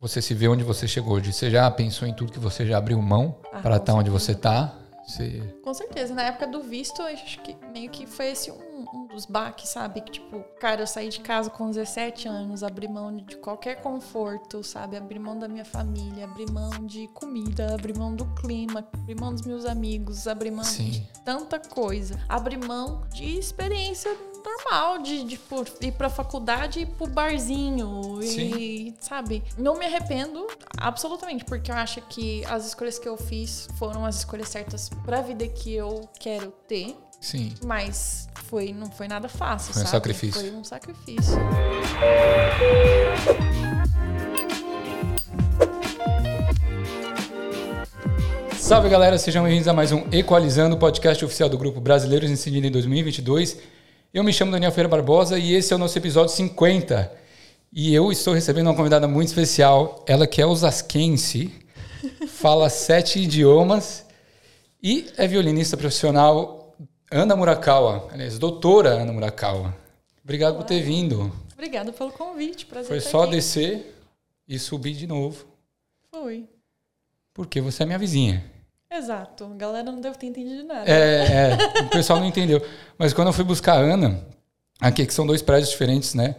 você se vê onde você chegou hoje? Você já pensou em tudo que você já abriu mão Ah, para estar onde certeza. você tá? Você... Com certeza. Na época do visto, acho que meio que foi esse um, um dos baques, sabe? Que, tipo, cara, eu saí de casa com 17 anos, abri mão de qualquer conforto, sabe? Abri mão da minha família, abri mão de comida, abri mão do clima, abri mão dos meus amigos, abri mão Sim. de tanta coisa. Abri mão de experiência normal, de, de pô, ir pra faculdade e ir pro barzinho. E, sabe? Não me arrependo absolutamente, porque eu acho que as escolhas que eu fiz foram as escolhas certas pra vida que eu quero ter. Sim. Mas foi, não foi nada fácil, Foi um sabe? sacrifício. Foi um sacrifício. Salve galera, sejam bem-vindos a mais um Equalizando, podcast oficial do Grupo Brasileiros em Sydney 2022. Eu me chamo Daniel Ferreira Barbosa e esse é o nosso episódio 50. E eu estou recebendo uma convidada muito especial, ela que é osasquense, fala sete idiomas e é violinista profissional Ana Murakawa, aliás, doutora Ana Murakawa. Obrigado por ter vindo. Obrigada pelo convite. Prazer Foi só aqui. descer e subir de novo, Foi. porque você é minha vizinha. Exato. A galera não deve ter entendido nada. É, é, o pessoal não entendeu. Mas quando eu fui buscar a Ana, aqui que são dois prédios diferentes, né?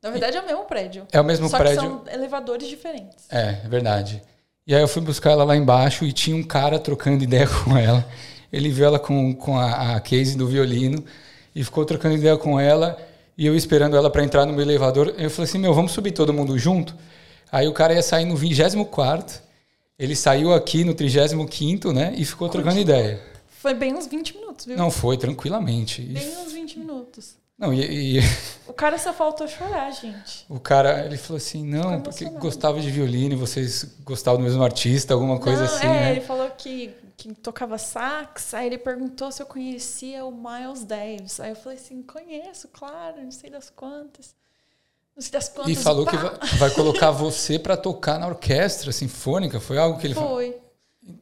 Na verdade, é o mesmo prédio. É o mesmo Só prédio. que são elevadores diferentes. É, é verdade. E aí eu fui buscar ela lá embaixo e tinha um cara trocando ideia com ela. Ele viu ela com, com a, a case do violino e ficou trocando ideia com ela e eu esperando ela para entrar no meu elevador. Eu falei assim, meu, vamos subir todo mundo junto? Aí o cara ia sair no 24 ele saiu aqui no 35 né? E ficou trocando ideia. Foi bem uns 20 minutos, viu? Não foi, tranquilamente. Bem uns 20 minutos. não, e- e O cara só faltou chorar, gente. O cara, ele falou assim, não, porque gostava de violino e vocês gostavam do mesmo artista, alguma coisa Não, assim, é, né? ele falou que, que tocava sax, aí ele perguntou se eu conhecia o Miles Davis. Aí eu falei assim, conheço, claro, não sei das quantas. E falou pá. que vai, vai colocar você pra tocar na orquestra sinfônica, foi algo que ele falou. Foi.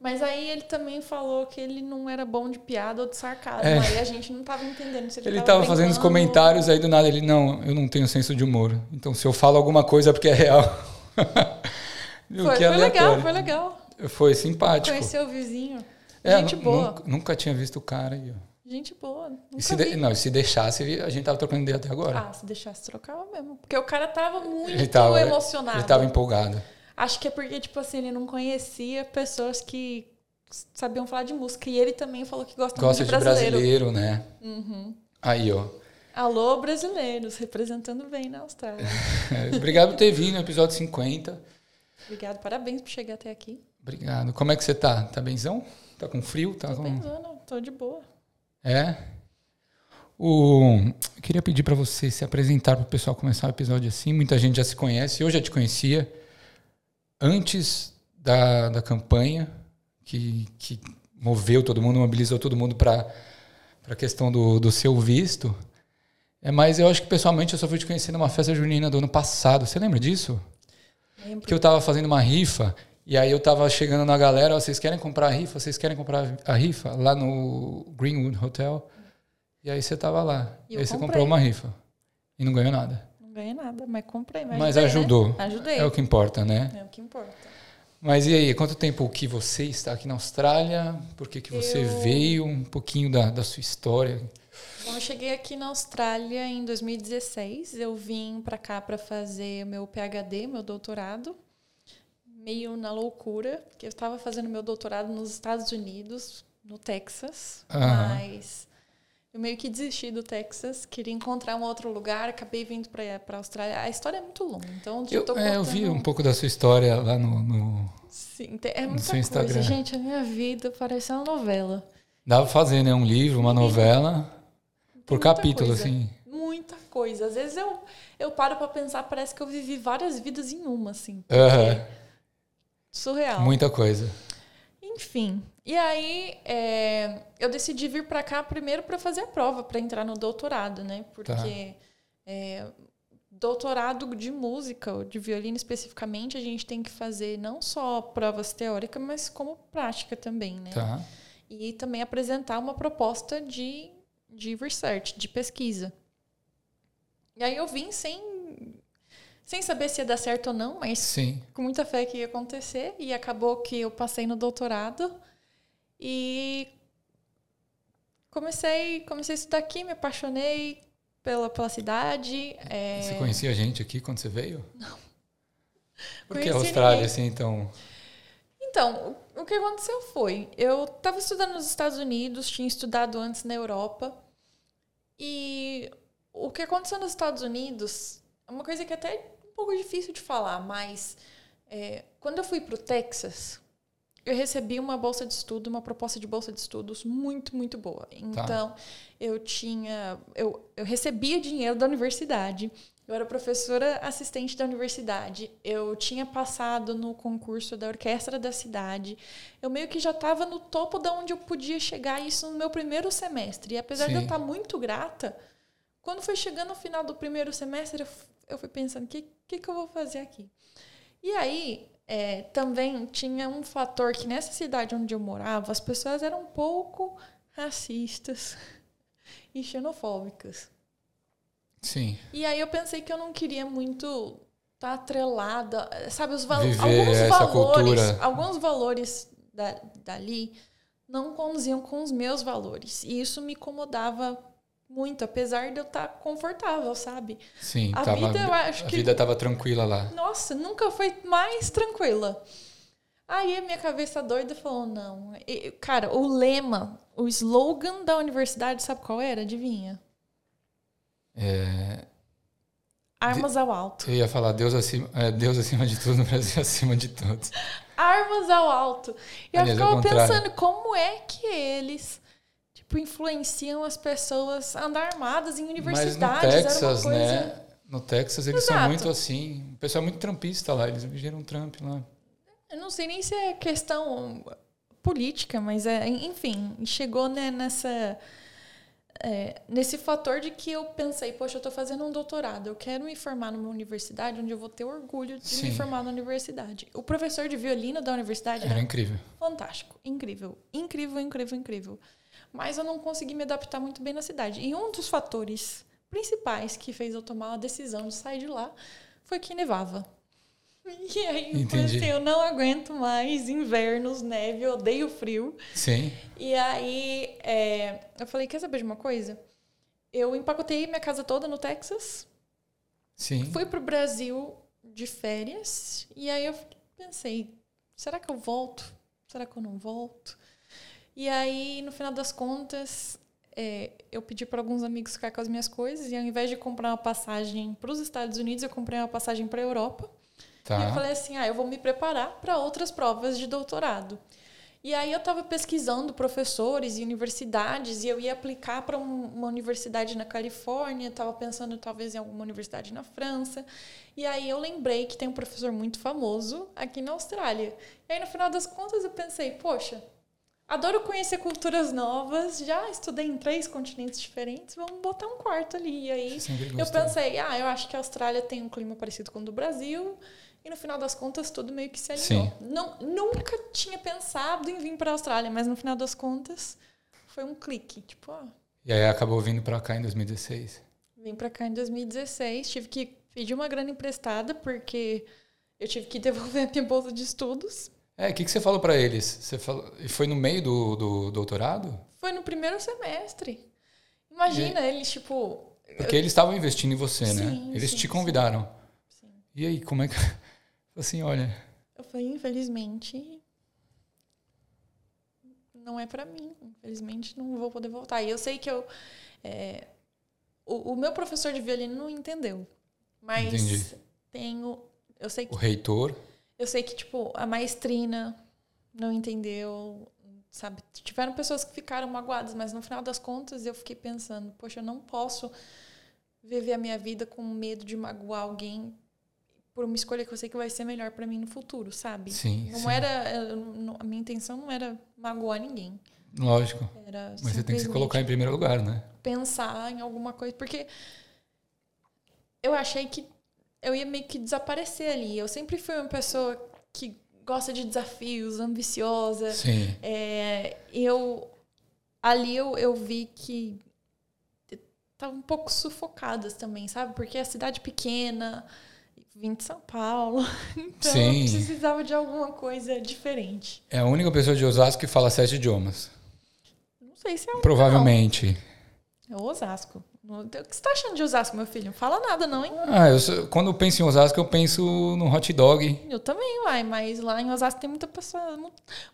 Mas aí ele também falou que ele não era bom de piada ou de sarcasmo. É. Aí a gente não tava entendendo se ele, Ele tava fazendo os comentários aí do nada, ele, não, eu não tenho senso de humor. Então se eu falo alguma coisa é porque é real. Foi, foi legal, foi legal. Foi simpático. Conhecer o vizinho. É, gente boa. Nunca, nunca tinha visto o cara aí, ó. Gente boa. Se, de- não, e se deixasse, a gente tava trocando ideia até agora. Ah, se deixasse, trocava mesmo. Porque o cara tava muito tava, emocionado. Ele tava empolgado. Acho que é porque, tipo assim, ele não conhecia pessoas que sabiam falar de música. E ele também falou que gosta, Gosta muito de de brasileiro. brasileiro, né? Aí, ó. Alô, brasileiros, representando bem na Austrália. Obrigado por ter vindo no episódio 50. Obrigado, parabéns por chegar até aqui. Obrigado. Como é que você tá? Tá benzão? Tá com frio? Tá Tô com... pensando, tô de boa. É? O... Eu queria pedir para você se apresentar para o pessoal começar o episódio assim. Muita gente já se conhece. Eu já te conhecia antes da, da campanha que, que moveu todo mundo, mobilizou todo mundo para a questão do, do seu visto. É, mas eu acho que pessoalmente eu só fui te conhecer numa festa junina do ano passado. Você lembra disso? Lembro. que eu tava fazendo uma rifa e aí eu tava chegando na galera, ó, vocês querem comprar a rifa? Vocês querem comprar a rifa lá no Greenwood Hotel? E aí você tava lá. E aí você comprei. comprou uma rifa e não ganhou nada. Não ganhei nada, mas comprei. Mas, Mas ajudei, ajudou. Né? Ajudei. É o que importa, né? É o que importa. Mas e aí, quanto tempo que você está aqui na Austrália? Por que, que você Eu- veio? Um pouquinho da, da sua história. Bom, eu cheguei aqui na Austrália em 2016. Eu vim pra cá pra fazer o meu PhD, meu doutorado. Meio na loucura, porque eu estava fazendo meu doutorado nos Estados Unidos, no Texas. Aham. Mas eu meio que desisti do Texas, queria encontrar um outro lugar, acabei vindo pra, pra Austrália. A história é muito longa, então Eu, tô é, eu vi contando- um pouco da sua história lá no. no- Sim, é no muita seu coisa. Instagram. Gente, a minha vida parece uma novela. Dá pra fazer, né? Um livro, uma novela. Por capítulo, coisa. assim. Muita coisa. Às vezes eu, eu paro pra pensar, parece que eu vivi várias vidas em uma, assim. Aham. Surreal. Muita coisa. Enfim. E aí, é, eu decidi vir pra cá primeiro pra fazer a prova, pra entrar no doutorado, né? Porque Tá. é, doutorado de música, de violino especificamente, a gente tem que fazer não só provas teóricas, mas como prática também, né? Tá. e também apresentar uma proposta de, de research, de pesquisa. E aí eu vim sem, sem saber se ia dar certo ou não, mas Sim. com muita fé que ia acontecer. E acabou que eu passei no doutorado e comecei, comecei a estudar aqui, me apaixonei pela, pela cidade. é, Você conhecia a gente aqui quando você veio? Não. Por que a Conheci Austrália, ninguém. assim, então? Então, o, que aconteceu foi, eu estava estudando nos Estados Unidos, tinha estudado antes na Europa, e o que aconteceu nos Estados Unidos é uma coisa que até pouco difícil de falar, mas é, quando eu fui para o Texas, eu recebi uma bolsa de estudo, uma proposta de bolsa de estudos muito, muito boa. Então, eu tinha. Eu, eu recebia dinheiro da universidade. Eu era professora assistente da universidade. Eu tinha passado no concurso da orquestra da cidade. Eu meio que já estava no topo da onde eu podia chegar, isso no meu primeiro semestre. E apesar de eu Sim. estar muito grata, quando foi chegando no final do primeiro semestre, eu, eu fui pensando: o que, que, que eu vou fazer aqui? E aí, é, também tinha um fator que nessa cidade onde eu morava, as pessoas eram um pouco racistas e xenofóbicas. Sim. E aí eu pensei que eu não queria muito estar atrelada, sabe, os alguns valores, cultura. alguns valores da, dali não condiziam com os meus valores. E isso me incomodava muito, apesar de eu estar confortável, sabe? Sim, A tava, vida, eu acho a que- vida tava tranquila lá. Nossa, nunca foi mais tranquila. Aí a minha cabeça doida falou: não. E, cara, o lema, o slogan da universidade, sabe qual era? Adivinha? É, Armas ao alto. eu ia falar Deus acima, é, Deus acima de tudo, no Brasil acima de todos. Armas ao alto. E eu Aliás, ao ficava pensando como é que eles tipo, influenciam as pessoas a andar armadas em Mas no universidades. Era uma Texas, coisa... né? No Texas eles são Exato. muito assim. O pessoal é muito trampista lá, eles viram Trump lá. Eu não sei nem se é questão política, mas é, enfim, chegou né, nessa é, nesse fator de que eu pensei, poxa, eu estou fazendo um doutorado, eu quero me formar numa universidade onde eu vou ter orgulho de Sim. me formar na universidade. O professor de violino da universidade Era era incrível. fantástico, incrível, incrível, incrível, incrível. Mas eu não consegui me adaptar muito bem na cidade. E um dos fatores principais que fez eu tomar a decisão de sair de lá foi que nevava. E aí eu falei Entendi. assim, eu não aguento mais invernos, neve, eu odeio frio. Sim. E aí é, eu falei, quer saber de uma coisa? Eu empacotei minha casa toda no Texas, Sim. fui pro Brasil de férias, e aí eu pensei, será que eu volto? Será que eu não volto? E aí, no final das contas, é, eu pedi para alguns amigos ficar com as minhas coisas, e ao invés de comprar uma passagem para os Estados Unidos, eu comprei uma passagem para a Europa. E eu Tá. falei assim, ah, eu vou me preparar para outras provas de doutorado. E aí eu estava pesquisando professores e universidades e eu ia aplicar para um- uma universidade na Califórnia, estava pensando talvez em alguma universidade na França. E aí eu lembrei que tem um professor muito famoso aqui na Austrália. E aí no final das contas eu pensei, poxa, adoro conhecer culturas novas, já estudei em três continentes diferentes, vamos botar um quarto ali. E aí eu pensei, ah, eu acho que a Austrália tem um clima parecido com o do Brasil. E no final das contas, tudo meio que se alinhou. Sim. Não, nunca tinha pensado em vir para a Austrália, mas no final das contas, foi um clique. Tipo, ó, E aí acabou vindo pra cá em 2016. vim para cá em 2016, tive que pedir uma grana emprestada, porque eu tive que devolver a minha bolsa de estudos. É, o que, que você falou pra eles? Você falou, e foi no meio do, do doutorado? Foi no primeiro semestre. Imagina, eles, tipo. Porque eles estavam investindo em você, né? Sim, Eles sim, te convidaram. Sim. E aí, como é que. Assim, olha. Eu falei, infelizmente, não é pra mim. Infelizmente, não vou poder voltar. E eu sei que eu. é, o, o meu professor de violino não entendeu. Mas Entendi. tenho. Eu sei que O reitor. eu sei que, tipo, a maestrina não entendeu, sabe? Tiveram pessoas que ficaram magoadas, mas no final das contas eu fiquei pensando, poxa, eu não posso viver a minha vida com medo de magoar alguém por uma escolha que eu sei que vai ser melhor pra mim no futuro, sabe? Sim, Não sim. era, eu a minha intenção não era magoar ninguém. Lógico. Era Mas você tem que se colocar em primeiro lugar, né? pensar em alguma coisa, porque eu achei que eu ia meio que desaparecer ali. Eu sempre fui uma pessoa que gosta de desafios, ambiciosa. Sim. É, eu ali eu, eu vi que tava um pouco sufocadas também, sabe? Porque a cidade pequena, vim de São Paulo, então Sim. precisava de alguma coisa diferente. É a única pessoa de Osasco que fala sete idiomas. Não sei se é um. Provavelmente. Não. É Osasco. O que você está achando de Osasco, meu filho? Não fala nada, não, hein? Ah, eu, quando eu penso em Osasco, eu penso no hot dog. Eu também, uai, mas lá em Osasco tem muita pessoa,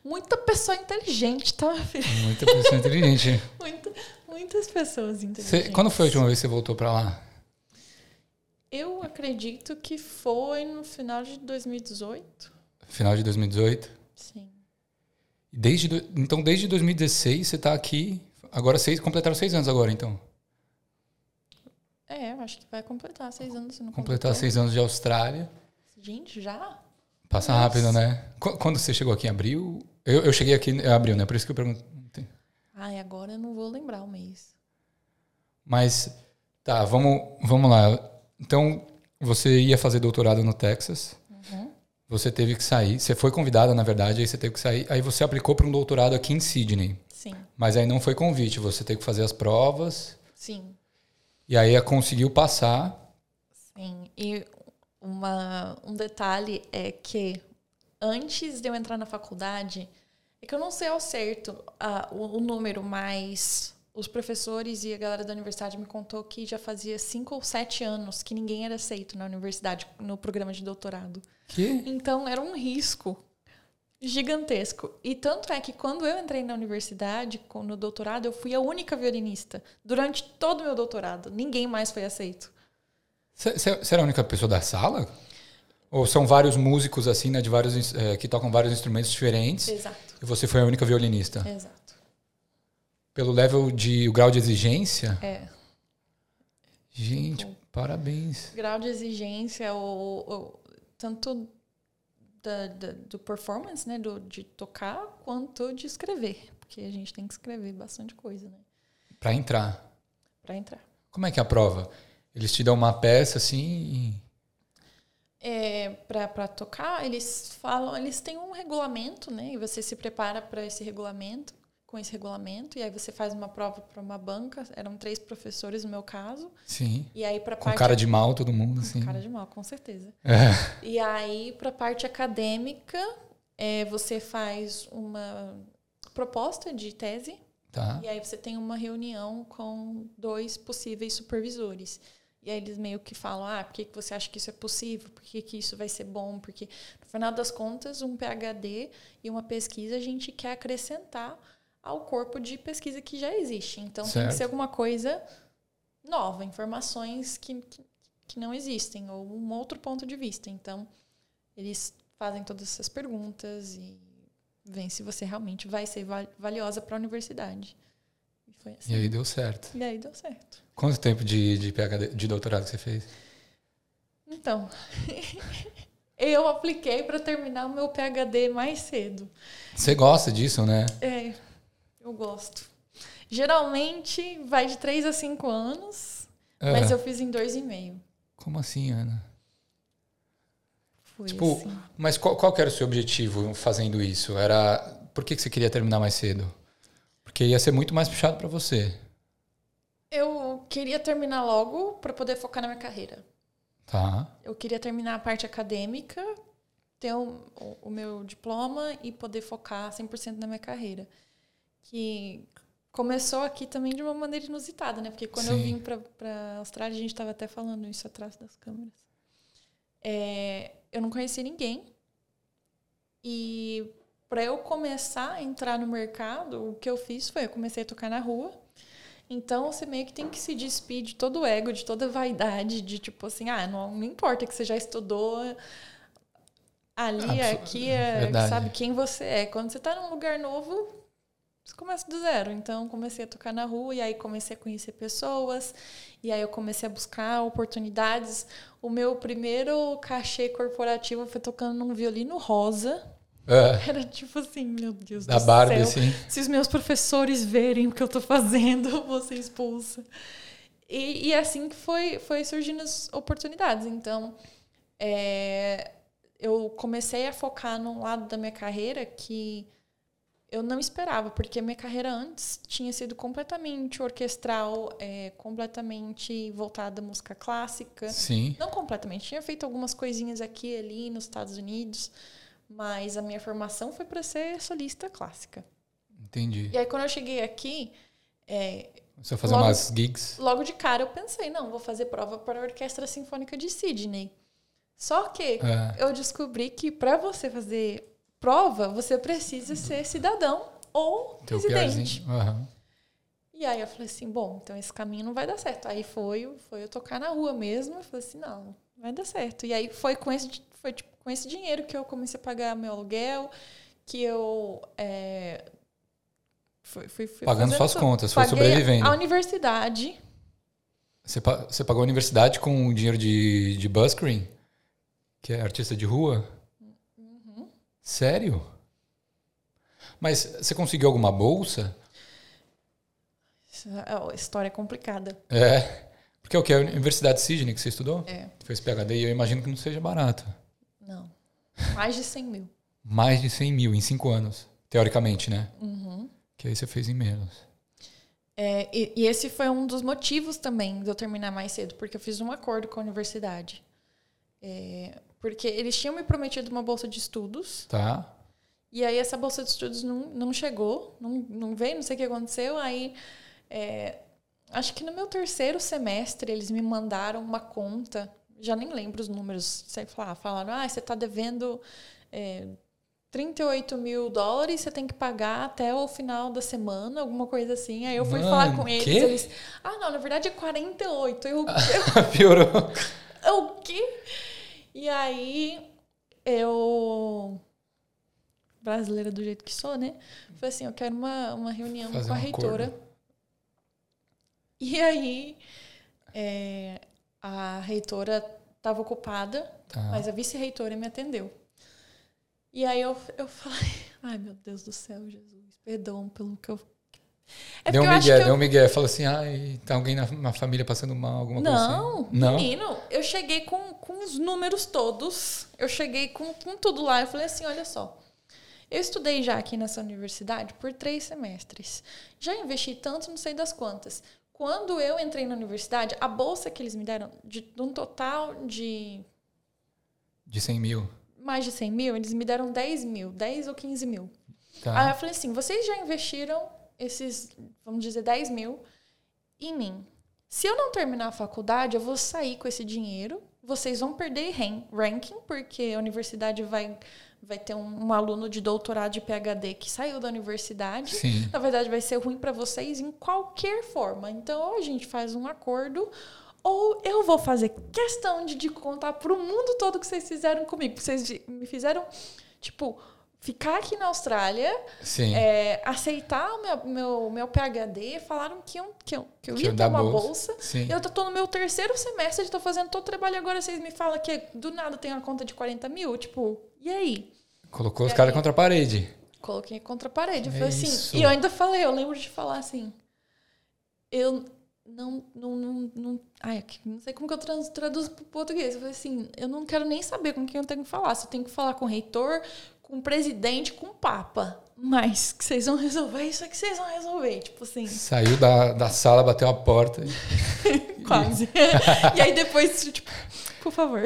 muita pessoa inteligente, tá, meu filho? Muita pessoa inteligente. Muita, muitas pessoas inteligentes. Você, quando foi a última vez que você voltou para lá? Eu acredito que foi no final de 2018. Final de 2018? Sim. Desde, então, desde 2016 você está aqui. Agora seis, completaram seis anos agora, então. É, eu acho que vai completar seis anos. Se não completar completou. seis anos de Austrália. Gente, já? Passa Nossa. rápido, né? Quando você chegou aqui em abril? Eu, eu cheguei aqui em abril, né? Por isso que eu pergunto. Ai, agora eu não vou lembrar o mês. Mas, tá, vamos, vamos lá. Então, você ia fazer doutorado no Texas. Uhum. Você teve que sair. Você foi convidada, na verdade, aí você teve que sair. Aí você aplicou para um doutorado aqui em Sydney. Sim. Mas aí não foi convite. Você teve que fazer as provas. Sim. E aí conseguiu passar. Sim. E uma, um detalhe é que antes de eu entrar na faculdade, é que eu não sei ao certo uh, o, o número, mas os professores e a galera da universidade me contou que já fazia cinco ou sete anos que ninguém era aceito na universidade, no programa de doutorado. Que? Então era um risco gigantesco. E tanto é que quando eu entrei na universidade, no doutorado, eu fui a única violinista durante todo o meu doutorado. Ninguém mais foi aceito. Você era a única pessoa da sala? Ou são vários músicos assim, né, de vários é, que tocam vários instrumentos diferentes? Exato. E você foi a única violinista? Exato. Pelo level de. o grau de exigência? É. Gente, parabéns. Grau de exigência, o, tanto da, da, do performance, né? Do, de tocar, quanto de escrever. Porque a gente tem que escrever bastante coisa, né? Para entrar. Para entrar. Como é que é a prova? Eles te dão uma peça assim. É, para tocar, eles falam, eles têm um regulamento, né? E você se prepara para esse regulamento com esse regulamento e aí você faz uma prova para uma banca eram três professores no meu caso sim e aí para com cara de mal todo mundo assim cara de mal com certeza é. e aí para parte acadêmica é, você faz uma proposta de tese tá. e aí você tem uma reunião com dois possíveis supervisores e aí eles meio que falam, ah, por que, que você acha que isso é possível? Por que, que isso vai ser bom? Porque, no final das contas, um PhD e uma pesquisa a gente quer acrescentar ao corpo de pesquisa que já existe. Então certo. tem que ser alguma coisa nova, informações que, que, que, não existem, ou um outro ponto de vista. Então, eles fazem todas essas perguntas e veem se você realmente vai ser valiosa para a universidade. E, assim. e aí deu certo. E aí deu certo. Quanto tempo de, de, PhD, de doutorado você fez? Então, eu apliquei para terminar o meu PhD mais cedo. Você gosta disso, né? É. Eu gosto. Geralmente vai de 3 a 5 anos, é. mas eu fiz em dois e meio. Como assim, Ana? Foi tipo, assim. mas qual, qual era o seu objetivo fazendo isso? Era por que, que você queria terminar mais cedo? Porque ia ser muito mais puxado para você. Eu queria terminar logo para poder focar na minha carreira. Tá. Eu queria terminar a parte acadêmica, ter o, o, o meu diploma e poder focar 100% na minha carreira que começou aqui também de uma maneira inusitada, né? Porque quando Sim. eu vim para Austrália, a gente estava até falando isso atrás das câmeras. É, eu não conhecia ninguém. E para eu começar a entrar no mercado, o que eu fiz foi eu comecei a tocar na rua. Então você meio que tem que se despir de todo o ego, de toda a vaidade, de tipo assim, ah, não, não importa que você já estudou ali, aqui, é, sabe quem você é. Quando você está num lugar novo, começa do zero. Então, comecei a tocar na rua e aí comecei a conhecer pessoas. E aí eu comecei a buscar oportunidades. O meu primeiro cachê corporativo foi tocando num violino rosa. É. Era tipo assim, meu Deus da do Barbie, céu. Sim. Se os meus professores verem o que eu tô fazendo, eu vou ser expulsa. E, e é assim que foi, foi surgindo as oportunidades. Então, é, eu comecei a focar num lado da minha carreira que eu não esperava, porque minha carreira antes tinha sido completamente orquestral, é, completamente voltada à música clássica. Sim. Não completamente, tinha feito algumas coisinhas aqui e ali nos Estados Unidos, mas a minha formação foi para ser solista clássica. Entendi. E aí quando eu cheguei aqui, é, Você vai fazer Logo- umas gigs. logo de cara eu pensei, não, vou fazer prova para a Orquestra Sinfônica de Sydney. Só que É. eu descobri que para você fazer prova, você precisa ser cidadão ou Teu residente. Aham. E aí eu falei assim, bom, então esse caminho não vai dar certo. Aí foi, foi eu tocar na rua mesmo, eu falei assim, não, vai dar certo. E aí foi com esse, foi, tipo, com esse dinheiro que eu comecei a pagar meu aluguel, que eu é, fui, fui, fui Pagando suas tudo. contas, foi Paguei sobrevivendo. A universidade, Você, você pagou a universidade com o dinheiro de, de buskering? Que é artista de rua? Sério? Mas você conseguiu alguma bolsa? Isso é história complicada. É. Porque é o que? A Universidade de Sydney que você estudou? É, Fez PHD e eu imagino que não seja barato. não. Mais de 100 mil. Mais de 100 mil em cinco anos. Teoricamente, né? Uhum. Que aí você fez em menos. É, e, e esse foi um dos motivos também de eu terminar mais cedo, porque eu fiz um acordo com a universidade. É, porque eles tinham me prometido uma bolsa de estudos, Tá? e aí essa bolsa de estudos não, não chegou, não, não veio, não sei o que aconteceu. Aí, é, acho que no meu terceiro semestre, eles me mandaram uma conta, já nem lembro os números, sei lá, falaram, ah, você está devendo é, 38 mil dólares, você tem que pagar até o final da semana, alguma coisa assim. Aí eu fui Mano, falar com eles, quê? eles, ah, não, na verdade é 48. Eu, Piorou. eu, o quê? E aí eu brasileira do jeito que sou, né? Falei assim, eu quero uma, uma reunião Fazer com a reitora. acordo. E aí é, a reitora estava ocupada, Tá. mas a vice-reitora me atendeu. E aí eu, eu falei, ai meu Deus do céu, Jesus, perdão pelo que eu. É deu um migué, eu- deu um migué. Falou assim, ai, tá alguém na, na família passando mal, alguma Não, coisa assim. Não? menino, eu cheguei com, com os números todos, eu cheguei com, com tudo lá. Eu falei assim: olha só, eu estudei já aqui nessa universidade por três semestres. Já investi tanto, não sei das quantas. Quando eu entrei na universidade, a bolsa que eles me deram, de, de um total de De 100 mil. mais de 100 mil, eles me deram 10 mil, 10 ou 15 mil. Tá. Aí eu falei assim: vocês já investiram esses, vamos dizer, 10 mil em mim. Se eu não terminar a faculdade, eu vou sair com esse dinheiro. Vocês vão perder ran- ranking, porque a universidade vai, vai ter um, um aluno de doutorado de PhD que saiu da universidade. Sim. Na verdade, vai ser ruim para vocês em qualquer forma. Então, ou a gente faz um acordo, ou eu vou fazer questão de, de contar pro mundo todo o que vocês fizeram comigo. Vocês me fizeram, tipo, ficar aqui na Austrália, é, aceitar o meu, meu, meu PhD, falaram que eu, que eu, que eu ia ter uma bolsa. bolsa. Eu tô no meu terceiro semestre, estou fazendo todo o trabalho agora vocês me falam que do nada tem uma conta de 40 mil. Tipo, e aí? Colocou os E caras aí? contra a parede. Coloquei contra a parede. Eu É falei assim. isso. E eu ainda falei, eu lembro de falar assim. Eu não. não, não, não ai, não sei como que eu trans- traduzo para português. Eu falei assim, eu não quero nem saber com quem eu tenho que falar. Se eu tenho que falar com o reitor, com o presidente, com o Papa. Mas que vocês vão resolver isso é que vocês vão resolver. Tipo assim, Saiu da, da sala, bateu a porta. quase. e aí depois, tipo, por favor.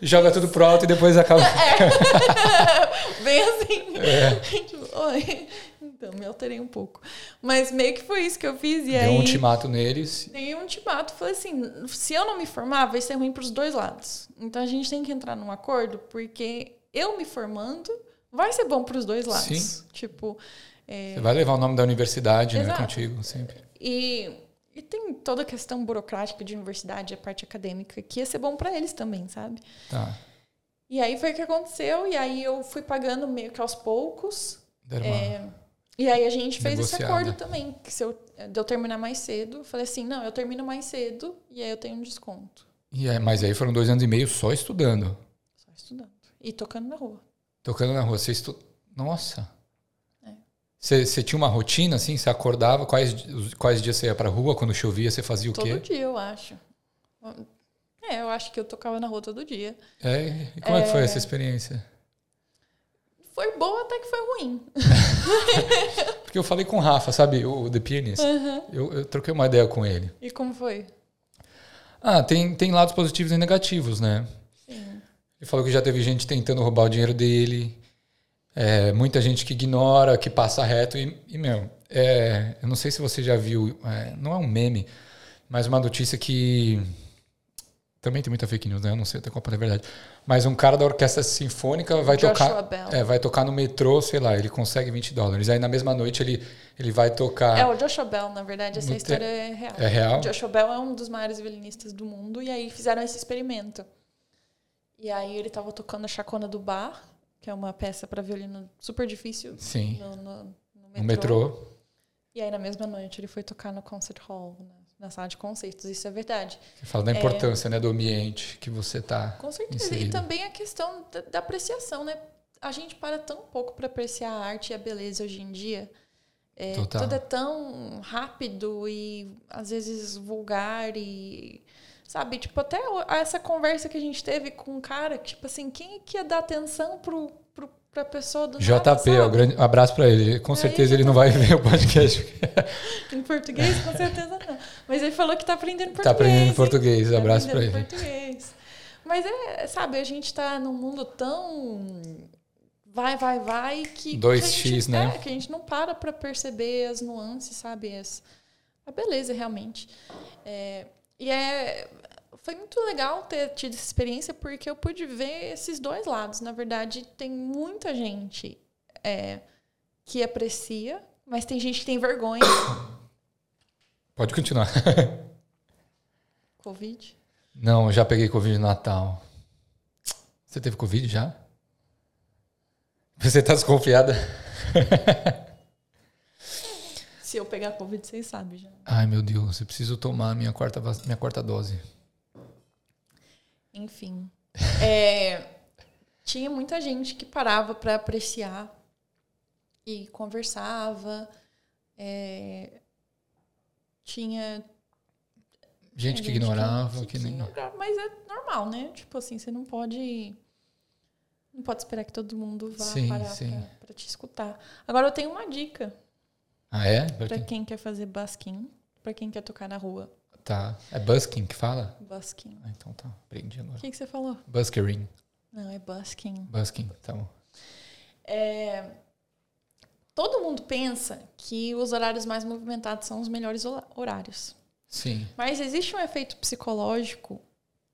Joga tudo pro alto e depois acaba. Bem assim. É. Tipo, Oi. Então, me alterei um pouco. Mas meio que foi isso que eu fiz. E Deu aí. um ultimato neles. Dei um ultimato. Falei assim: se eu não me formar, vai ser ruim para os dois lados. Então a gente tem que entrar num acordo, porque eu me formando vai ser bom para os dois lados. Sim. Tipo. é, Você vai levar o nome da universidade né, contigo sempre. e, e tem toda a questão burocrática de universidade, a parte acadêmica, que ia ser bom para eles também, sabe? Tá. E aí foi o que aconteceu, e aí eu fui pagando meio que aos poucos. É, e aí a gente fez esse Negociada. acordo também, que se eu, de eu terminar mais cedo, eu falei assim, não, eu termino mais cedo e aí eu tenho um desconto. E aí- mas aí foram dois anos e meio só estudando. Só estudando. E tocando na rua. Tocando na rua. Você estu... Nossa. É. Você, você tinha uma rotina assim? Você acordava? Quais, quais dias você ia pra rua? Quando chovia, você fazia o todo quê? dia, eu acho. É, eu acho que eu tocava na rua todo dia. É, e como é... que foi essa experiência? Foi boa até que foi ruim. Porque eu falei com o Rafa, sabe, o The Pianist. Uhum. Eu, eu, troquei uma ideia com ele. E como foi? Ah, tem, tem lados positivos e negativos, né? Ele falou que já teve gente tentando roubar o dinheiro dele. É, muita gente que ignora, que passa reto. E, e meu, é, eu não sei se você já viu, é, não é um meme, mas uma notícia que também tem muita fake news, né? Eu não sei até qual é a verdade. Mas um cara da orquestra sinfônica vai Joshua tocar. Bell. É, vai tocar no metrô, sei lá, ele consegue 20 dólares. Aí na mesma noite ele, ele vai tocar. É o Joshua Bell, na verdade, essa história te... é real. É real? O Joshua Bell é um dos maiores violinistas do mundo, e aí fizeram esse experimento. E aí ele tava tocando a Chacona do Bar, que é uma peça para violino super difícil. Sim. No, no, no, metrô. no metrô. E aí na mesma noite ele foi tocar no Concert Hall, né? na sala de concertos, isso é verdade. Você fala da importância é, né, do ambiente que você está. Com certeza. Inserido. E também a questão da, da, apreciação, né? A gente para tão pouco para apreciar a arte e a beleza hoje em dia. É, tudo é tão rápido e às vezes vulgar e. Sabe, tipo, até essa conversa que a gente teve com um cara, tipo assim, quem é que ia dar atenção pro, pro, pra pessoa do JP, nada, ó, grande, abraço para ele. Com é certeza ele não vai ver o podcast. em português, com certeza não. Mas ele falou que tá aprendendo português. Tá aprendendo português, hein? abraço tá para ele. Português. Mas é, sabe, a gente tá num mundo tão vai, vai, vai que 2x, né? É, que a gente não para para perceber as nuances, sabe, as, a beleza realmente. É, e é foi muito legal ter tido essa experiência porque eu pude ver esses dois lados. Na verdade, tem muita gente é, que aprecia, mas tem gente que tem vergonha. Pode continuar. Covid? Não, já peguei Covid no Natal. Você teve Covid já? Você tá desconfiada? Se eu pegar Covid, vocês sabem já. Ai, meu Deus, eu preciso tomar minha quarta, minha quarta dose. Enfim. É, tinha muita gente que parava para apreciar e conversava. É, tinha. Gente que ignorava, que, que, nem. Mas é normal, né? Tipo assim, você não pode. Não pode esperar que todo mundo vá sim, parar para te escutar. Agora eu tenho uma dica. Ah, é? Para quem? quem quer fazer basquim, para quem quer tocar na rua. Tá. É busking que fala? Busking. Ah, então tá. Aprendi agora. O que, que você falou? Buskering. Não, é busking. Busking, bom. É, todo mundo pensa que os horários mais movimentados são os melhores horários. Sim. Mas existe um efeito psicológico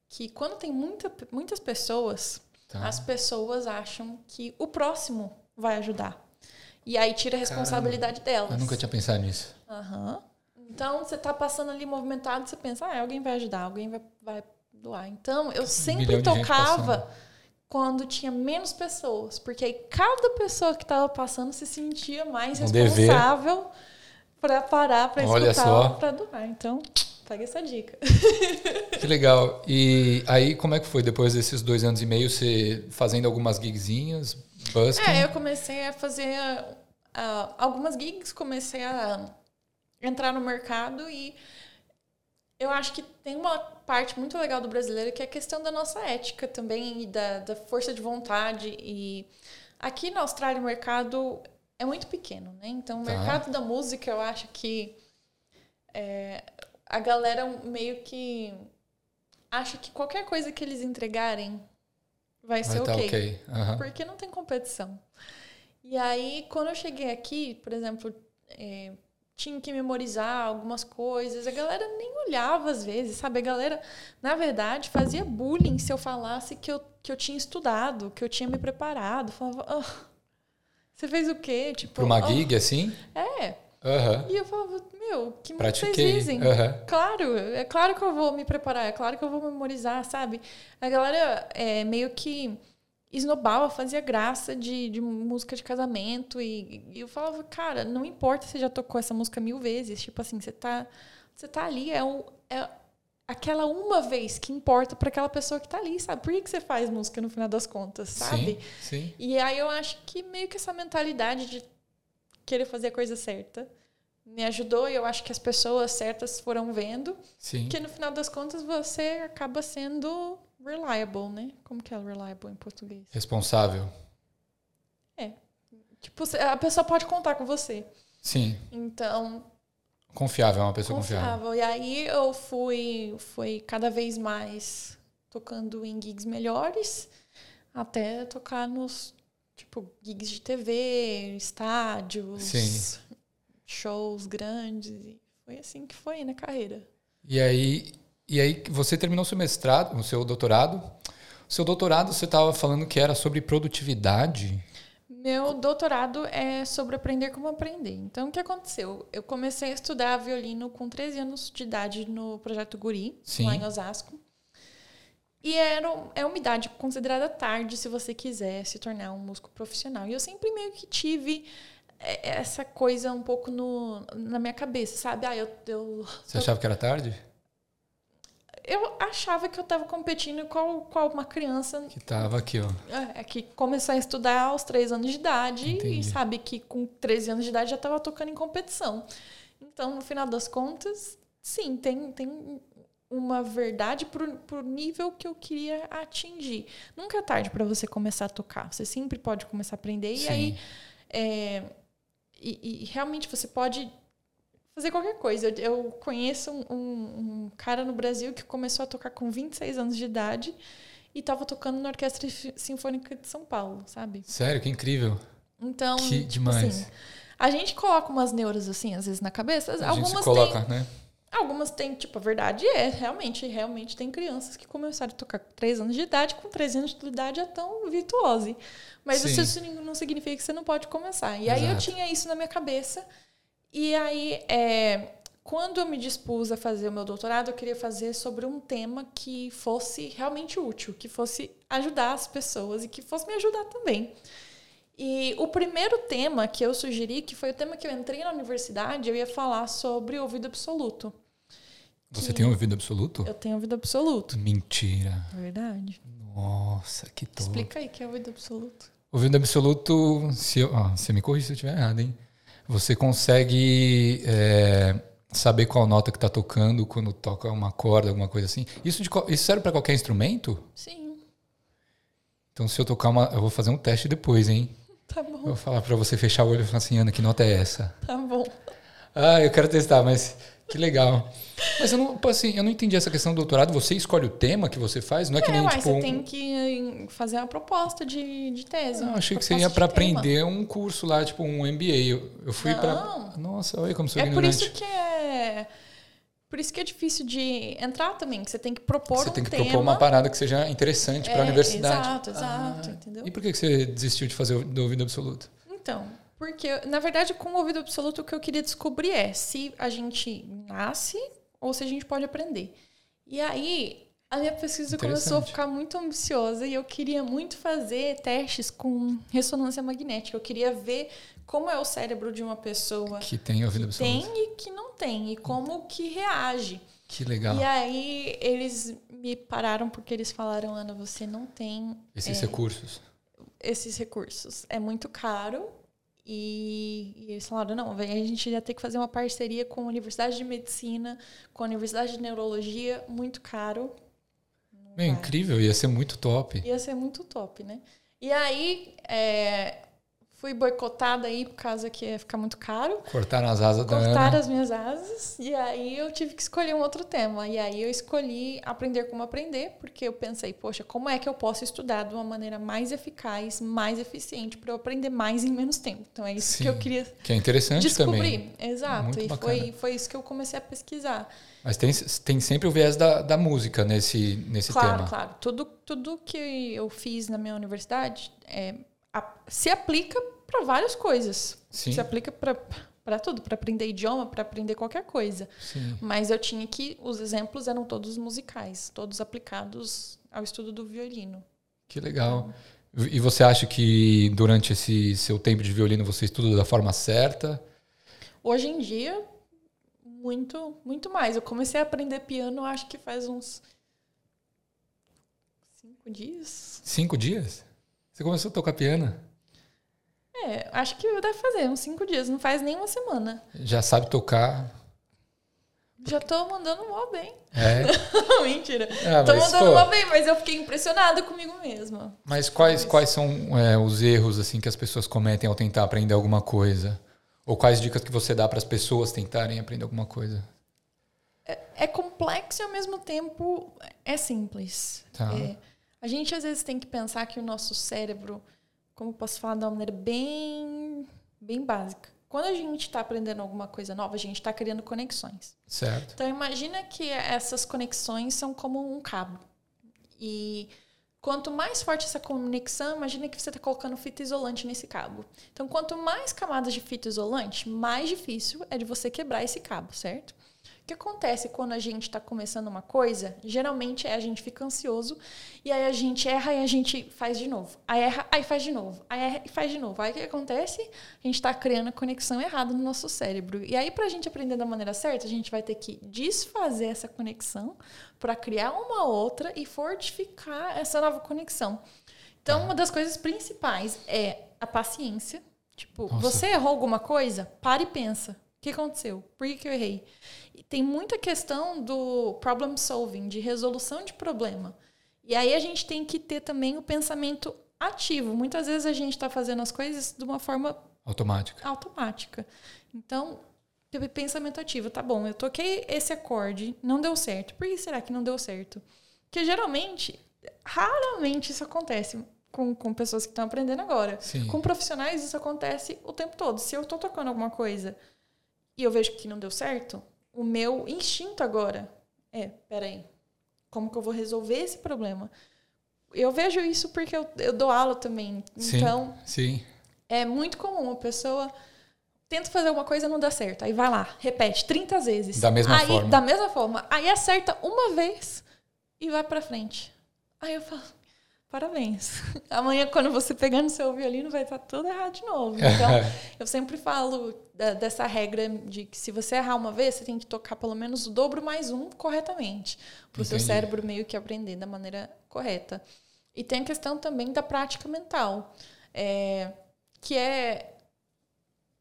que quando tem muita, muitas pessoas, tá. as pessoas acham que o próximo vai ajudar. E aí tira a responsabilidade Caramba, delas. Eu nunca tinha pensado nisso. Aham. Uhum. Então, você está passando ali movimentado, você pensa, ah, alguém vai ajudar, alguém vai, vai doar. Então, eu sempre um tocava quando tinha menos pessoas, porque aí cada pessoa que estava passando se sentia mais um responsável para parar, para escutar, para doar. Então, pega essa dica. Que legal. E aí, como é que foi depois desses dois anos e meio, você fazendo algumas gigzinhas, busking? É, eu comecei a fazer uh, algumas gigs, comecei a entrar no mercado e eu acho que tem uma parte muito legal do brasileiro que é a questão da nossa ética também e da, da força de vontade. E aqui na Austrália o mercado é muito pequeno, né? Então o tá. mercado da música eu acho que é, a galera meio que acha que qualquer coisa que eles entregarem vai, vai ser tá ok. okay. Uhum. Porque não tem competição. E aí, quando eu cheguei aqui, por exemplo, é, tinha que memorizar algumas coisas. A galera nem olhava às vezes, sabe? A galera, na verdade, fazia bullying se eu falasse que eu, que eu tinha estudado, que eu tinha me preparado. Falava, oh, você fez o quê? Tipo, Para uma oh. gig assim? É. Uhum. E eu falava, meu, que Pratiquei. vocês dizem? Uhum. Claro, é claro que eu vou me preparar, é claro que eu vou memorizar, sabe? A galera é meio que esnobava, fazia graça de, de música de casamento. E, e, eu falava, cara, não importa se já tocou essa música mil vezes. Tipo assim, você tá, você tá ali, é, um, é aquela uma vez que importa para aquela pessoa que tá ali, sabe? Por que, você faz música no final das contas, sabe? Sim, sim. E aí eu acho que meio que essa mentalidade de querer fazer a coisa certa me ajudou e eu acho que as pessoas certas foram vendo sim. que no final das contas você acaba sendo reliable, né? Como que é reliable em português? Responsável. É. tipo, a pessoa pode contar com você. Sim. Então, Confiável, é uma pessoa confiável. confiável. E aí eu fui, fui cada vez mais tocando em gigs melhores, até tocar nos, tipo, gigs de TV, estádios, Sim. shows grandes. Foi assim que foi na carreira. E aí, e aí você terminou seu mestrado, o seu doutorado. O seu doutorado você estava falando que era sobre produtividade. Meu doutorado é sobre aprender como aprender. Então, o que aconteceu? Eu comecei a estudar violino com 13 anos de idade no Projeto Guri, Sim. lá em Osasco. E era, é uma idade considerada tarde se você quiser se tornar um músico profissional. E eu sempre meio que tive é, essa coisa um pouco no, na minha cabeça, sabe? Ah, eu, eu, Você achava que era tarde? Eu achava que eu estava competindo com, com uma criança Que tava aqui, ó. É, que começou a estudar aos 3 anos de idade Entendi. e sabe que com 13 anos de idade já estava tocando em competição. Então, no final das contas, sim, tem, tem uma verdade pro, pro nível que eu queria atingir. Nunca é tarde para você começar a tocar. Você sempre pode começar a aprender. E Sim. aí, é, e, e realmente você pode fazer qualquer coisa. Eu, eu conheço um, um- um cara no Brasil que começou a tocar com 26 anos de idade e estava tocando na Orquestra Sinfônica de São Paulo, sabe? Sério, que incrível. Então, Que tipo demais. assim, a gente coloca umas neuras assim, às vezes, na cabeça. A gente algumas se coloca, têm, né? algumas têm, tipo, a verdade é, realmente, realmente tem crianças que começaram a tocar com 3 anos de idade, com 13 anos de idade já tão virtuose. Mas Sim. isso não significa que você não pode começar. E aí eu Exato. tinha isso na minha cabeça. E aí, é, quando eu me dispus a fazer o meu doutorado, eu queria fazer sobre um tema que fosse realmente útil, que fosse ajudar as pessoas e que fosse me ajudar também. E o primeiro tema que eu sugeri, que foi o tema que eu entrei na universidade, eu ia falar sobre ouvido absoluto. Você tem ouvido absoluto? Eu tenho ouvido absoluto. Mentira. Verdade. Nossa, que top. Explica aí o que é ouvido absoluto. Ouvido absoluto, se eu, ó, você me corrija se eu estiver errado, hein? Você consegue é, saber qual nota que tá tocando quando toca uma corda, alguma coisa assim. Isso, de isso serve para qualquer instrumento? Sim, Então, se eu tocar uma. Eu vou fazer um teste depois, hein? tá Eu bom, vou falar para você fechar o olho e falar assim, Ana, que nota é essa? tá bom. Ah, eu quero testar, mas que legal. Mas eu não, assim, eu não entendi essa questão do doutorado. Você escolhe o tema que você faz? Não é que É, nem uai, tipo. você tem que fazer uma proposta de, de tese. Não, uma achei que você ia para aprender um curso lá, tipo um MBA. Eu, eu fui para. Nossa, olha como sou É por ignorante. isso que é. Por isso que é difícil de entrar também, que você tem que propor Você um tem que propor uma parada que seja interessante para a É, universidade. Exato, exato, Ah, entendeu? E por que que você desistiu de fazer o do ouvido absoluto? Então, porque, na verdade, com o ouvido absoluto, o que eu queria descobrir é se a gente nasce ou se a gente pode aprender. E aí, a minha pesquisa começou a ficar muito ambiciosa e eu queria muito fazer testes com ressonância magnética. Eu queria ver como é o cérebro de uma pessoa Que tem ouvido que tem absoluto. e que não tem, e como que reage. Que legal. E aí, eles me pararam porque eles falaram, Ana, você não tem Esses é, recursos. esses recursos. É muito caro. E, e eles falaram, não, a gente ia ter que fazer uma parceria com a Universidade de Medicina, com a Universidade de Neurologia, muito caro. Vai. incrível, ia ser muito top. Ia ser muito top, né? E aí, é, fui boicotada aí por causa que ia ficar muito caro. Cortaram as asas da Cortaram as minhas asas e aí eu tive que escolher um outro tema. E aí eu escolhi aprender como aprender, porque eu pensei, poxa, como é que eu posso estudar de uma maneira mais eficaz, mais eficiente, para eu aprender mais em menos tempo? Então é isso Sim, que eu queria Que é interessante descobrir. também. Exato. Muito e bacana. foi, foi isso que eu comecei a pesquisar. Mas tem, tem sempre o viés da, da música nesse, nesse claro, tema. claro. Tudo, tudo que eu fiz na minha universidade é, a- se aplica para várias coisas. Sim. Se aplica para tudo, para aprender idioma, para aprender qualquer coisa. Sim. Mas eu tinha que. Os exemplos eram todos musicais, todos aplicados ao estudo do violino. Que legal. E você acha que durante esse seu tempo de violino você estuda da forma certa? Hoje em dia, muito, muito mais. Eu comecei a aprender piano, acho que faz uns cinco dias. Cinco dias? Você começou a tocar piano? É, acho que deve fazer uns cinco dias, não faz nem uma semana. Já sabe tocar Já tô mandando mó bem. É? Mentira. Ah, tô mandando pô, mó bem, mas eu fiquei impressionada comigo mesma. Mas quais, quais são é, os erros assim que as pessoas cometem ao tentar aprender alguma coisa? Ou quais dicas que você dá para as pessoas tentarem aprender alguma coisa? É complexo e ao mesmo tempo é simples. Tá. É, a gente às vezes tem que pensar que o nosso cérebro, como eu posso falar de uma maneira bem, bem básica, quando a gente está aprendendo alguma coisa nova, a gente está criando conexões. Certo. Então imagina que essas conexões são como um cabo. E quanto mais forte essa conexão, imagina que você está colocando fita isolante nesse cabo. Então quanto mais camadas de fita isolante, mais difícil é de você quebrar esse cabo, certo? O que acontece quando a gente está começando uma coisa? Geralmente é a gente fica ansioso e aí a gente erra e a gente faz de novo. Aí erra, aí faz de novo. Aí erra e faz de novo. Aí o que acontece? A gente está criando a conexão errada no nosso cérebro. E aí, para a gente aprender da maneira certa, a gente vai ter que desfazer essa conexão para criar uma outra e fortificar essa nova conexão. Então, uma das coisas principais é a paciência. Tipo, Nossa. você errou alguma coisa? Para e pensa. O que aconteceu? Por que, que eu errei? Tem muita questão do problem solving, de resolução de problema. E aí a gente tem que ter também o pensamento ativo. Muitas vezes a gente está fazendo as coisas de uma forma Automática. automática. Então, pensamento ativo. Tá bom, eu toquei esse acorde, não deu certo. Por que será que não deu certo? Porque geralmente, raramente isso acontece com, com pessoas que estão aprendendo agora. Sim. Com profissionais, isso acontece o tempo todo. Se eu estou tocando alguma coisa e eu vejo que não deu certo, o meu instinto agora é: peraí, como que eu vou resolver esse problema? Eu vejo isso porque eu, eu dou aula também. Sim. Então, Sim. é muito comum a pessoa tenta fazer alguma coisa não dá certo. Aí vai lá, repete 30 vezes. Da mesma aí, forma. Da mesma forma. Aí acerta uma vez e vai pra frente. Aí eu falo, parabéns. Amanhã, quando você pegar no seu violino, vai estar tudo errado de novo. Então, eu sempre falo da- dessa regra de que se você errar uma vez, você tem que tocar pelo menos o dobro mais um corretamente. Para o seu cérebro meio que aprender da maneira correta. E tem a questão também da prática mental, é, que é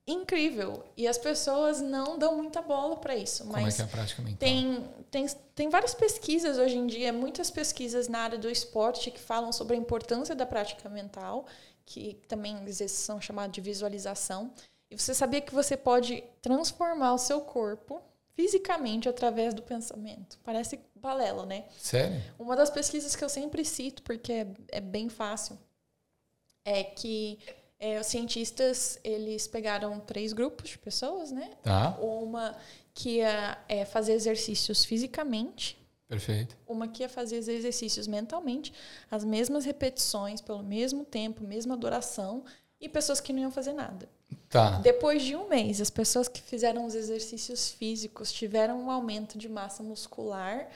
incrível. E as pessoas não dão muita bola para isso. Como é mas que é a prática mental? tem, tem, tem várias pesquisas hoje em dia, muitas pesquisas na área do esporte que falam sobre a importância da prática mental, que também vezes são chamadas de visualização. E você sabia que você pode transformar o seu corpo fisicamente através do pensamento? Parece balela, né? Sério? Uma das pesquisas que eu sempre cito, porque é, é bem fácil, é que é, os cientistas eles pegaram três grupos de pessoas, né? Tá. Uma que ia é, fazer exercícios fisicamente, Perfeito. uma que ia fazer exercícios mentalmente, as mesmas repetições, pelo mesmo tempo, mesma duração, e pessoas que não iam fazer nada. Tá. Depois de um mês, as pessoas que fizeram os exercícios físicos tiveram um aumento de massa muscular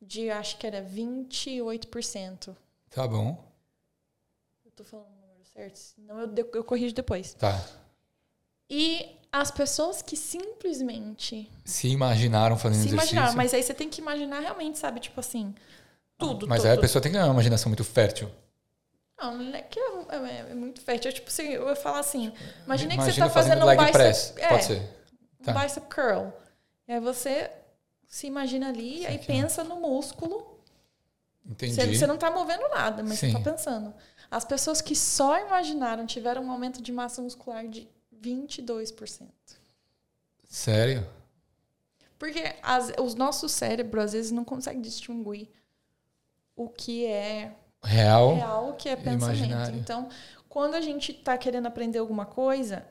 de, acho que era 28%. Tá bom. Eu tô falando certo? Senão eu, eu corrijo depois. Tá. E as pessoas que simplesmente Se imaginaram fazendo se exercício. imaginaram, mas aí você tem que imaginar realmente, sabe? Tipo assim, tudo. Mas tudo. aí a pessoa tem que ter uma imaginação muito fértil. Não, não é que é, é- é muito fértil. É tipo assim, eu ia falar assim, imagina que você Imagina tá fazendo um bicep, press. é, Pode ser. um Tá. bicep curl. E aí você se imagina ali aí pensa no músculo. Entendi. Você, você não tá movendo nada, mas Sim. você tá pensando. As pessoas que só imaginaram tiveram um aumento de massa muscular de 22%. Sério? Porque as, os nossos cérebros, às vezes, não conseguem distinguir o que é Real? real, o que é pensamento. imaginário. Então, quando a gente está querendo aprender alguma coisa,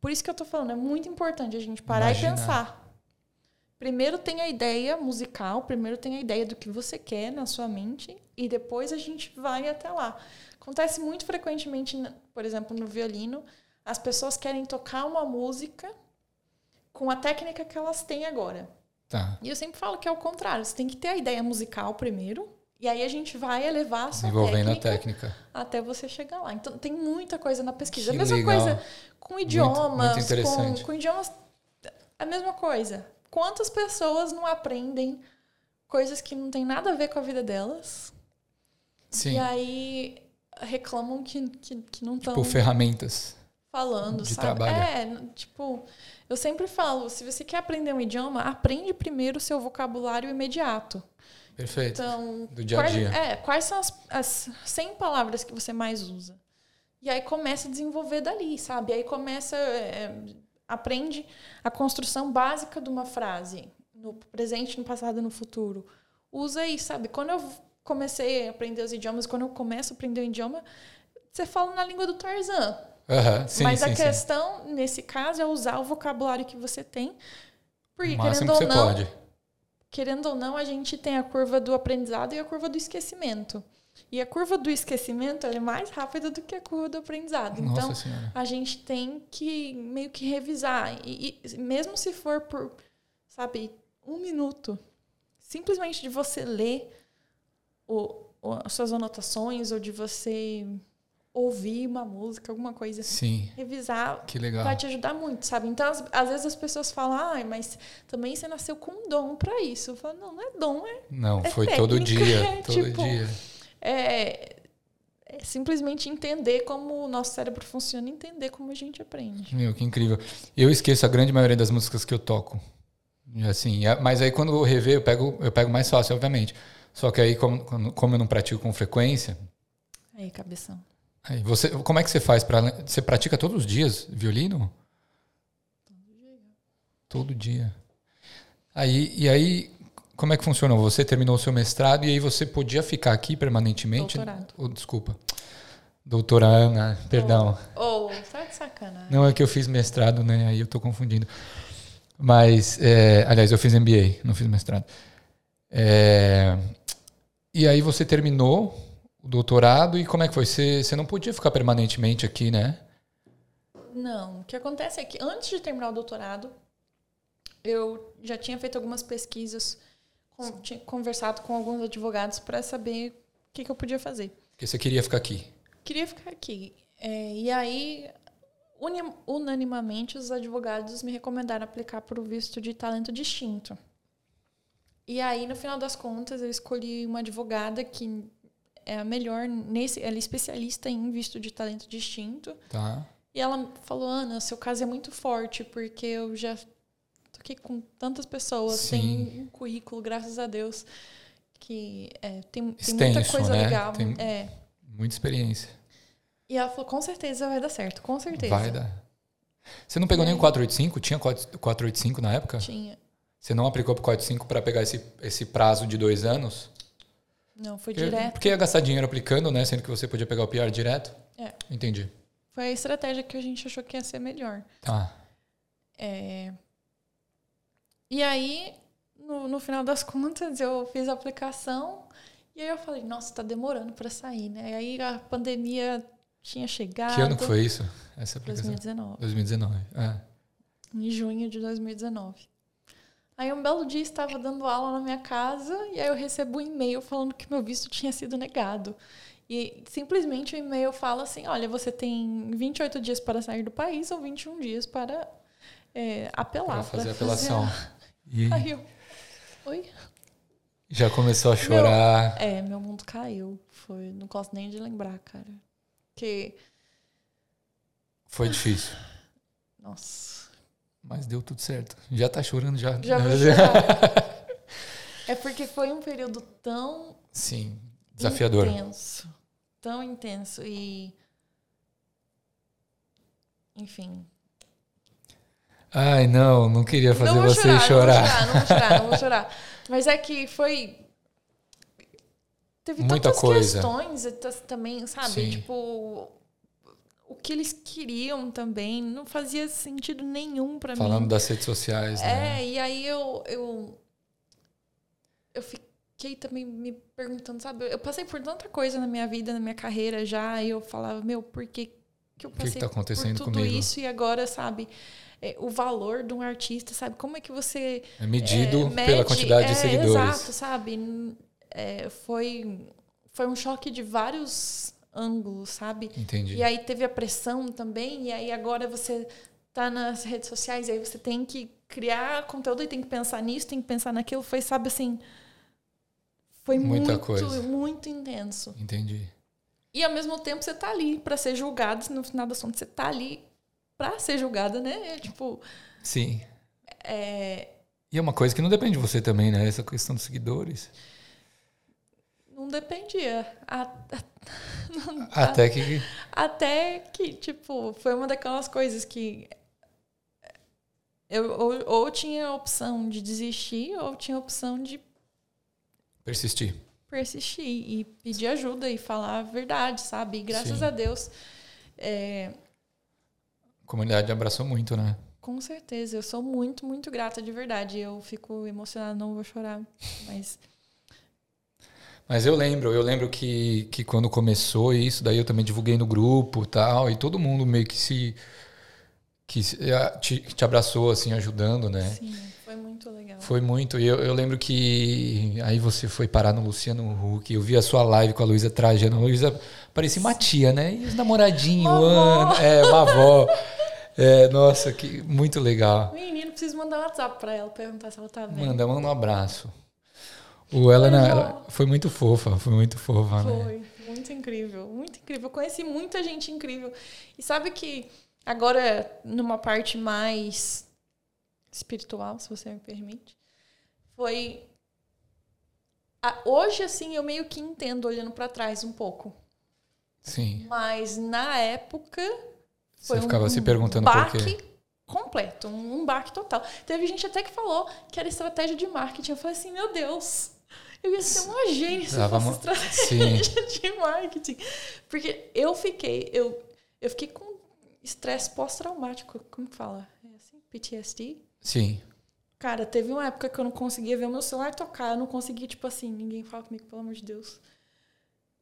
por isso que eu tô falando, é muito importante a gente parar Imaginar. e pensar. Primeiro tem a ideia musical, primeiro tem a ideia do que você quer na sua mente e depois a gente vai até lá. Acontece muito frequentemente, por exemplo, no violino, as pessoas querem tocar uma música com a técnica que elas têm agora. Tá. E eu sempre falo que é o contrário, você tem que ter a ideia musical primeiro, e aí a gente vai elevar a sua Desenvolvendo técnica, a técnica. até você chegar lá. Então tem muita coisa na pesquisa. Que a mesma legal. coisa com idiomas, muito interessante. com, com idiomas a mesma coisa. Quantas pessoas não aprendem coisas que não tem nada a ver com a vida delas? Sim. E aí reclamam que, que, que não estão Tipo, ferramentas. falando, De sabe? trabalho. É, tipo, eu sempre falo, se você quer aprender um idioma, aprende primeiro o seu vocabulário imediato. Perfeito. Então, Do dia a quais, dia. É, quais são as, as 100 palavras que você mais usa? E aí começa a desenvolver dali, sabe? Aí começa, é, aprende a construção básica de uma frase, no presente, no passado e no futuro. Usa aí, sabe? Quando eu comecei a aprender os idiomas, quando eu começo a aprender o idioma, você fala na língua do Tarzan. Aham, sim, Mas sim, a sim. questão, nesse caso, é usar o vocabulário que você tem. Porque, querendo que ou não, pode. querendo ou não, a gente tem a curva do aprendizado e a curva do esquecimento. E a curva do esquecimento é mais rápida do que a curva do aprendizado. Nossa então, senhora. a gente tem que meio que revisar. E, e mesmo se for por, sabe, um minuto, simplesmente de você ler o, as suas anotações ou de você ouvir uma música, alguma coisa Sim, revisar que legal. vai te ajudar muito, sabe? Então, às, às vezes as pessoas falam, ai, mas também você nasceu com um dom pra isso. Eu falo, não, não é dom, é, Não, é foi todo técnica, dia, é todo tipo- dia. é, é simplesmente entender como o nosso cérebro funciona e entender como a gente aprende. Meu, que incrível. Eu esqueço a grande maioria das músicas que eu toco. Assim, mas aí quando eu rever, eu pego, eu pego mais fácil, obviamente. Só que aí, como, como eu não pratico com frequência, Aí, cabeção. aí você, como é que você faz para Você pratica todos os dias violino? Todo dia. Aí, e aí, como é que funcionou? Você terminou o seu mestrado e aí você podia ficar aqui permanentemente? Doutorado. Oh, desculpa. Doutora Ana, perdão. Ou, tá de sacanagem. Não, é que eu fiz mestrado, né? Aí eu tô confundindo. Mas, é, aliás, eu fiz MBA, não fiz mestrado. É, e aí você terminou o doutorado e como é que foi? Você, você não podia ficar permanentemente aqui, né? Não, o que acontece é que antes de terminar o doutorado, eu já tinha feito algumas pesquisas, com- tinha conversado com alguns advogados para saber o que, que eu podia fazer. Porque você queria ficar aqui. Queria ficar aqui. É, e aí, unanimamente, os advogados me recomendaram aplicar para o visto de talento distinto. E aí, no final das contas, eu escolhi uma advogada que é a melhor nesse, ela é especialista em visto de talento distinto. Tá? E ela falou, Ana, seu caso é muito forte, porque eu já tô aqui com tantas pessoas, Sim. tem um currículo, graças a Deus, que é, tem, tem Extenso, muita coisa né? legal. Tem- É. Muita experiência. E ela falou, com certeza vai dar certo, com certeza. Vai dar. Você não pegou E nem o aí? 485? Tinha 4- 485 na época? Tinha. Você não aplicou pro 485 para pegar esse, esse prazo de dois anos? Não, foi Porque, direto. porque ia gastar dinheiro aplicando, né? Sendo que você podia pegar o PR direto. É. Entendi. Foi a estratégia que a gente achou que ia ser melhor. Tá. É, E aí, no, no final das contas, eu fiz a aplicação e aí eu falei, nossa, tá demorando para sair, né? E aí a pandemia tinha chegado. Que ano que foi isso? Essa aplicação? 2019. 2019. É. Em junho de 2019. Aí um belo dia estava dando aula na minha casa e aí eu recebo um e-mail falando que meu visto tinha sido negado. E simplesmente o e-mail fala assim: olha, você tem 28 dias para sair do país ou 21 dias para é, apelar. Pra fazer para apelação. E Aí eu. Oi? já começou a chorar. É, meu mundo caiu. Foi, não gosto nem de lembrar, cara. Que. Foi difícil. Nossa. Mas deu tudo certo. Já tá chorando já. Já vou chorar. É porque foi um período tão Sim. Desafiador. Intenso. Tão intenso. E. Enfim. Ai, não, não queria fazer não você chorar, chorar. Não vou chorar, não vou chorar, não vou chorar. Mas é que foi. Teve Muita tantas coisa. questões também, sabe? Sim. Tipo. O que eles queriam também não fazia sentido nenhum pra mim. Falando das redes sociais, né? É, e aí eu, eu. Eu fiquei também me perguntando, sabe? Eu passei por tanta coisa na minha vida, na minha carreira já, e eu falava, meu, por que, que eu que passei tá acontecendo por tudo comigo? isso e agora, sabe? é, o valor de um artista, sabe? Como é que você. É medido é, mede- pela quantidade de é, seguidores. Exato, sabe? É, foi, foi um choque de vários ângulos, sabe? Entendi. E aí teve a pressão também, e aí agora você tá nas redes sociais, e aí você tem que criar conteúdo e tem que pensar nisso, tem que pensar naquilo. Foi, sabe, assim. Foi Muita muito, coisa. muito intenso. Entendi. E ao mesmo tempo você tá ali para ser julgado, no final das contas você tá ali pra ser julgada, né? É, tipo. Sim. É, E é uma coisa que não depende de você também, né? Essa questão dos seguidores. Não dependia. A- não- Até que. Até que, tipo, foi uma daquelas coisas que eu ou, ou tinha a opção de desistir ou tinha a opção de Persistir. persistir e pedir ajuda e falar a verdade, sabe? E graças Sim. a Deus, é, A comunidade abraçou muito, né? com certeza, eu sou muito, muito grata de verdade. Eu fico emocionada, não vou chorar, mas Mas eu lembro, eu lembro que, que quando começou isso, daí eu também divulguei no grupo e tal, e todo mundo meio que se. que se- eh, te, te abraçou, assim, ajudando, né? sim, foi muito legal. Foi muito. E eu, eu lembro que aí você foi parar no Luciano Huck. Eu vi a sua live com a Luísa Trajano. A Luísa parecia uma tia, né? E os namoradinhos. Ana. É, uma avó. É, nossa, que muito legal. Menino, preciso mandar um WhatsApp pra ela, perguntar se ela tá bem. Manda, manda um abraço. O Helena Foi ela foi muito fofa, foi muito fofa, né? Foi, muito incrível, muito incrível. Eu conheci muita gente incrível. E sabe que agora, numa parte mais espiritual, se você me permite, foi. Hoje, assim, eu meio que entendo olhando pra trás um pouco. Sim. Mas na época. Foi Você ficava um se perguntando por baque quê. completo, um, um baque total. Teve gente até que falou que era estratégia de marketing. Eu falei assim, meu Deus, eu ia ser uma gênia se estratégia de marketing. Porque eu fiquei, eu, eu fiquei com estresse pós-traumático, como que fala? É assim? PTSD? Sim. Cara, teve uma época que eu não conseguia ver o meu celular tocar, eu não conseguia, tipo assim, ninguém fala comigo, pelo amor de Deus.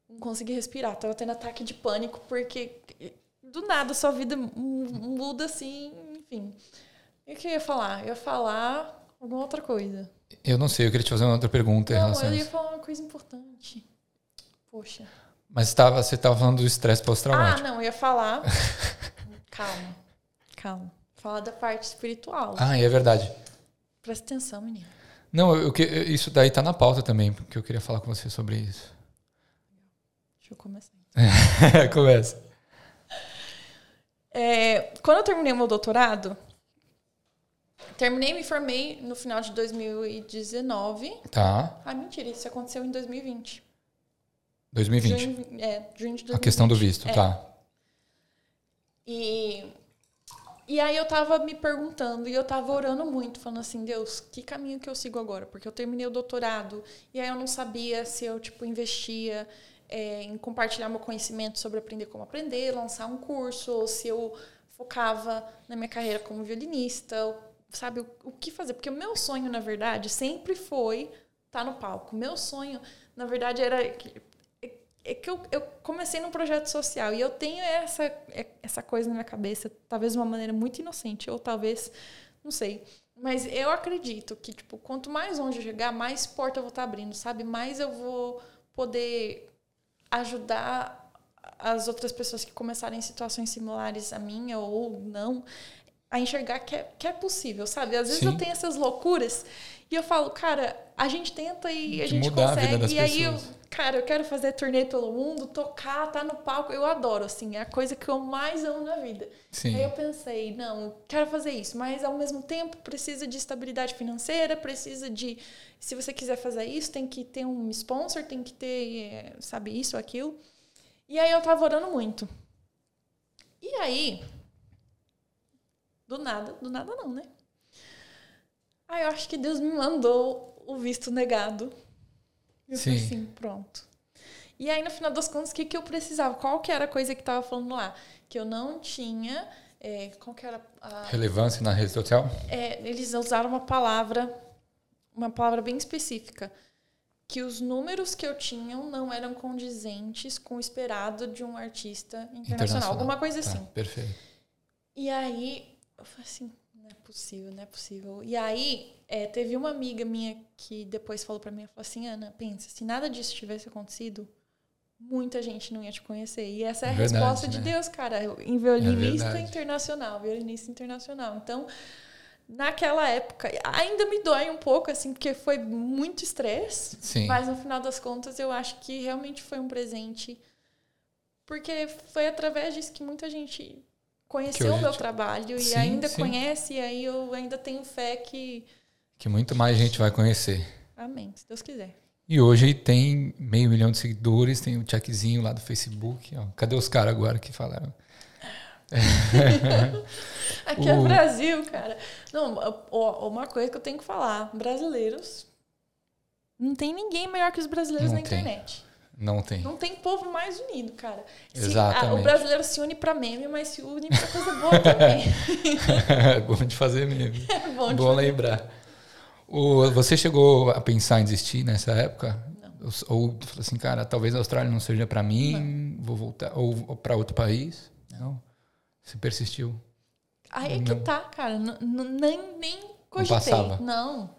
Não conseguia respirar, tava tendo ataque de pânico, porque do nada sua vida mu- muda assim, enfim. E o que eu ia falar? Eu ia falar alguma outra coisa. Eu não sei, eu queria te fazer uma outra pergunta em Não, relação a eu ia falar uma coisa importante. Poxa. Mas tava, você estava falando do estresse Ah, pós-traumático. não, eu ia falar. calma, calma. Falar da parte espiritual. Ah, é verdade. Presta atenção, menino. Não, eu, que- isso daí tá na pauta também, porque eu queria falar com você sobre isso. Deixa eu começar. Começa. É, quando eu terminei meu doutorado, terminei e me formei no final de 2019. Tá. Ah, mentira, isso aconteceu em 2020. 2020. Junho, é, junho de 2020. A questão do visto, É. tá. E, e aí eu tava me perguntando e eu tava orando muito, falando assim, Deus, que caminho que eu sigo agora? Porque eu terminei o doutorado e aí eu não sabia se eu, tipo, investia é, em compartilhar meu conhecimento sobre aprender como aprender, lançar um curso, ou se eu focava na minha carreira como violinista, sabe, o, o que fazer? Porque o meu sonho, na verdade, sempre foi estar no palco. Meu sonho, na verdade, era que- é que eu, eu comecei num projeto social e eu tenho essa, é- essa coisa na minha cabeça, talvez de uma maneira muito inocente, ou talvez, não sei. Mas eu acredito que, tipo, quanto mais longe eu chegar, mais porta eu vou estar abrindo, sabe? Mais eu vou poder ajudar as outras pessoas que começarem em situações similares à minha ou não a enxergar que é, que é possível, sabe? Às vezes Sim. eu tenho essas loucuras e eu falo, cara, a gente tenta e a De gente a consegue. das e aí eu, cara, eu quero fazer turnê pelo mundo, tocar, tá no palco. Eu adoro, assim, é a coisa que eu mais amo na vida. Sim. Aí eu pensei, não, quero fazer isso, mas ao mesmo tempo precisa de estabilidade financeira, precisa de. Se você quiser fazer isso, tem que ter um sponsor, tem que ter, eh, sabe, isso, aquilo. E aí eu tava orando muito. E aí, do nada, do nada não, né? Aí eu acho que Deus me mandou o visto negado. Eu falei Sim. assim, pronto. E aí, no final das contas, o que, que eu precisava? Qual que era a coisa que tava falando lá? Que eu não tinha. é, qual que era a. Relevância na rede social? É, eles usaram uma palavra, uma palavra bem específica. Que os números que eu tinha não eram condizentes com o esperado de um artista internacional. Alguma coisa Tá, assim. Perfeito. E aí, eu falei assim, não é possível, não é possível. E aí, é, teve uma amiga minha que depois falou pra mim, falou assim, Ana, pensa, se nada disso tivesse acontecido, muita gente não ia te conhecer. E essa é a É verdade, resposta de né? Deus, cara. Em violinista verdade. internacional, violinista internacional. Então, naquela época, ainda me dói um pouco, assim, porque foi muito estresse. Mas no final das contas, eu acho que realmente foi um presente. Porque foi através disso que muita gente conheceu o meu trabalho sim, e ainda sim. conhece, e aí eu ainda tenho fé que. Que muito mais gente vai conhecer. Amém, se Deus quiser. E hoje tem meio milhão de seguidores, tem o um checkzinho lá do Facebook. Ó. Cadê os caras agora que falaram? Aqui é o... é Brasil, cara. Não, uma coisa que eu tenho que falar: brasileiros. Não tem ninguém melhor que os brasileiros não na tem. internet. Não tem. Não tem povo mais unido, cara. Se, Exatamente. A, o brasileiro se une pra meme, mas se une pra coisa boa também. é bom de fazer meme. É bom, bom lembrar. O, você chegou a pensar em desistir nessa época? Não. Ou, ou falou assim, cara, talvez a Austrália não seja para mim, não. vou voltar. Ou, ou para outro país? Não. Você persistiu? Aí é que tá, cara. nem, nem cogitei. Não, não.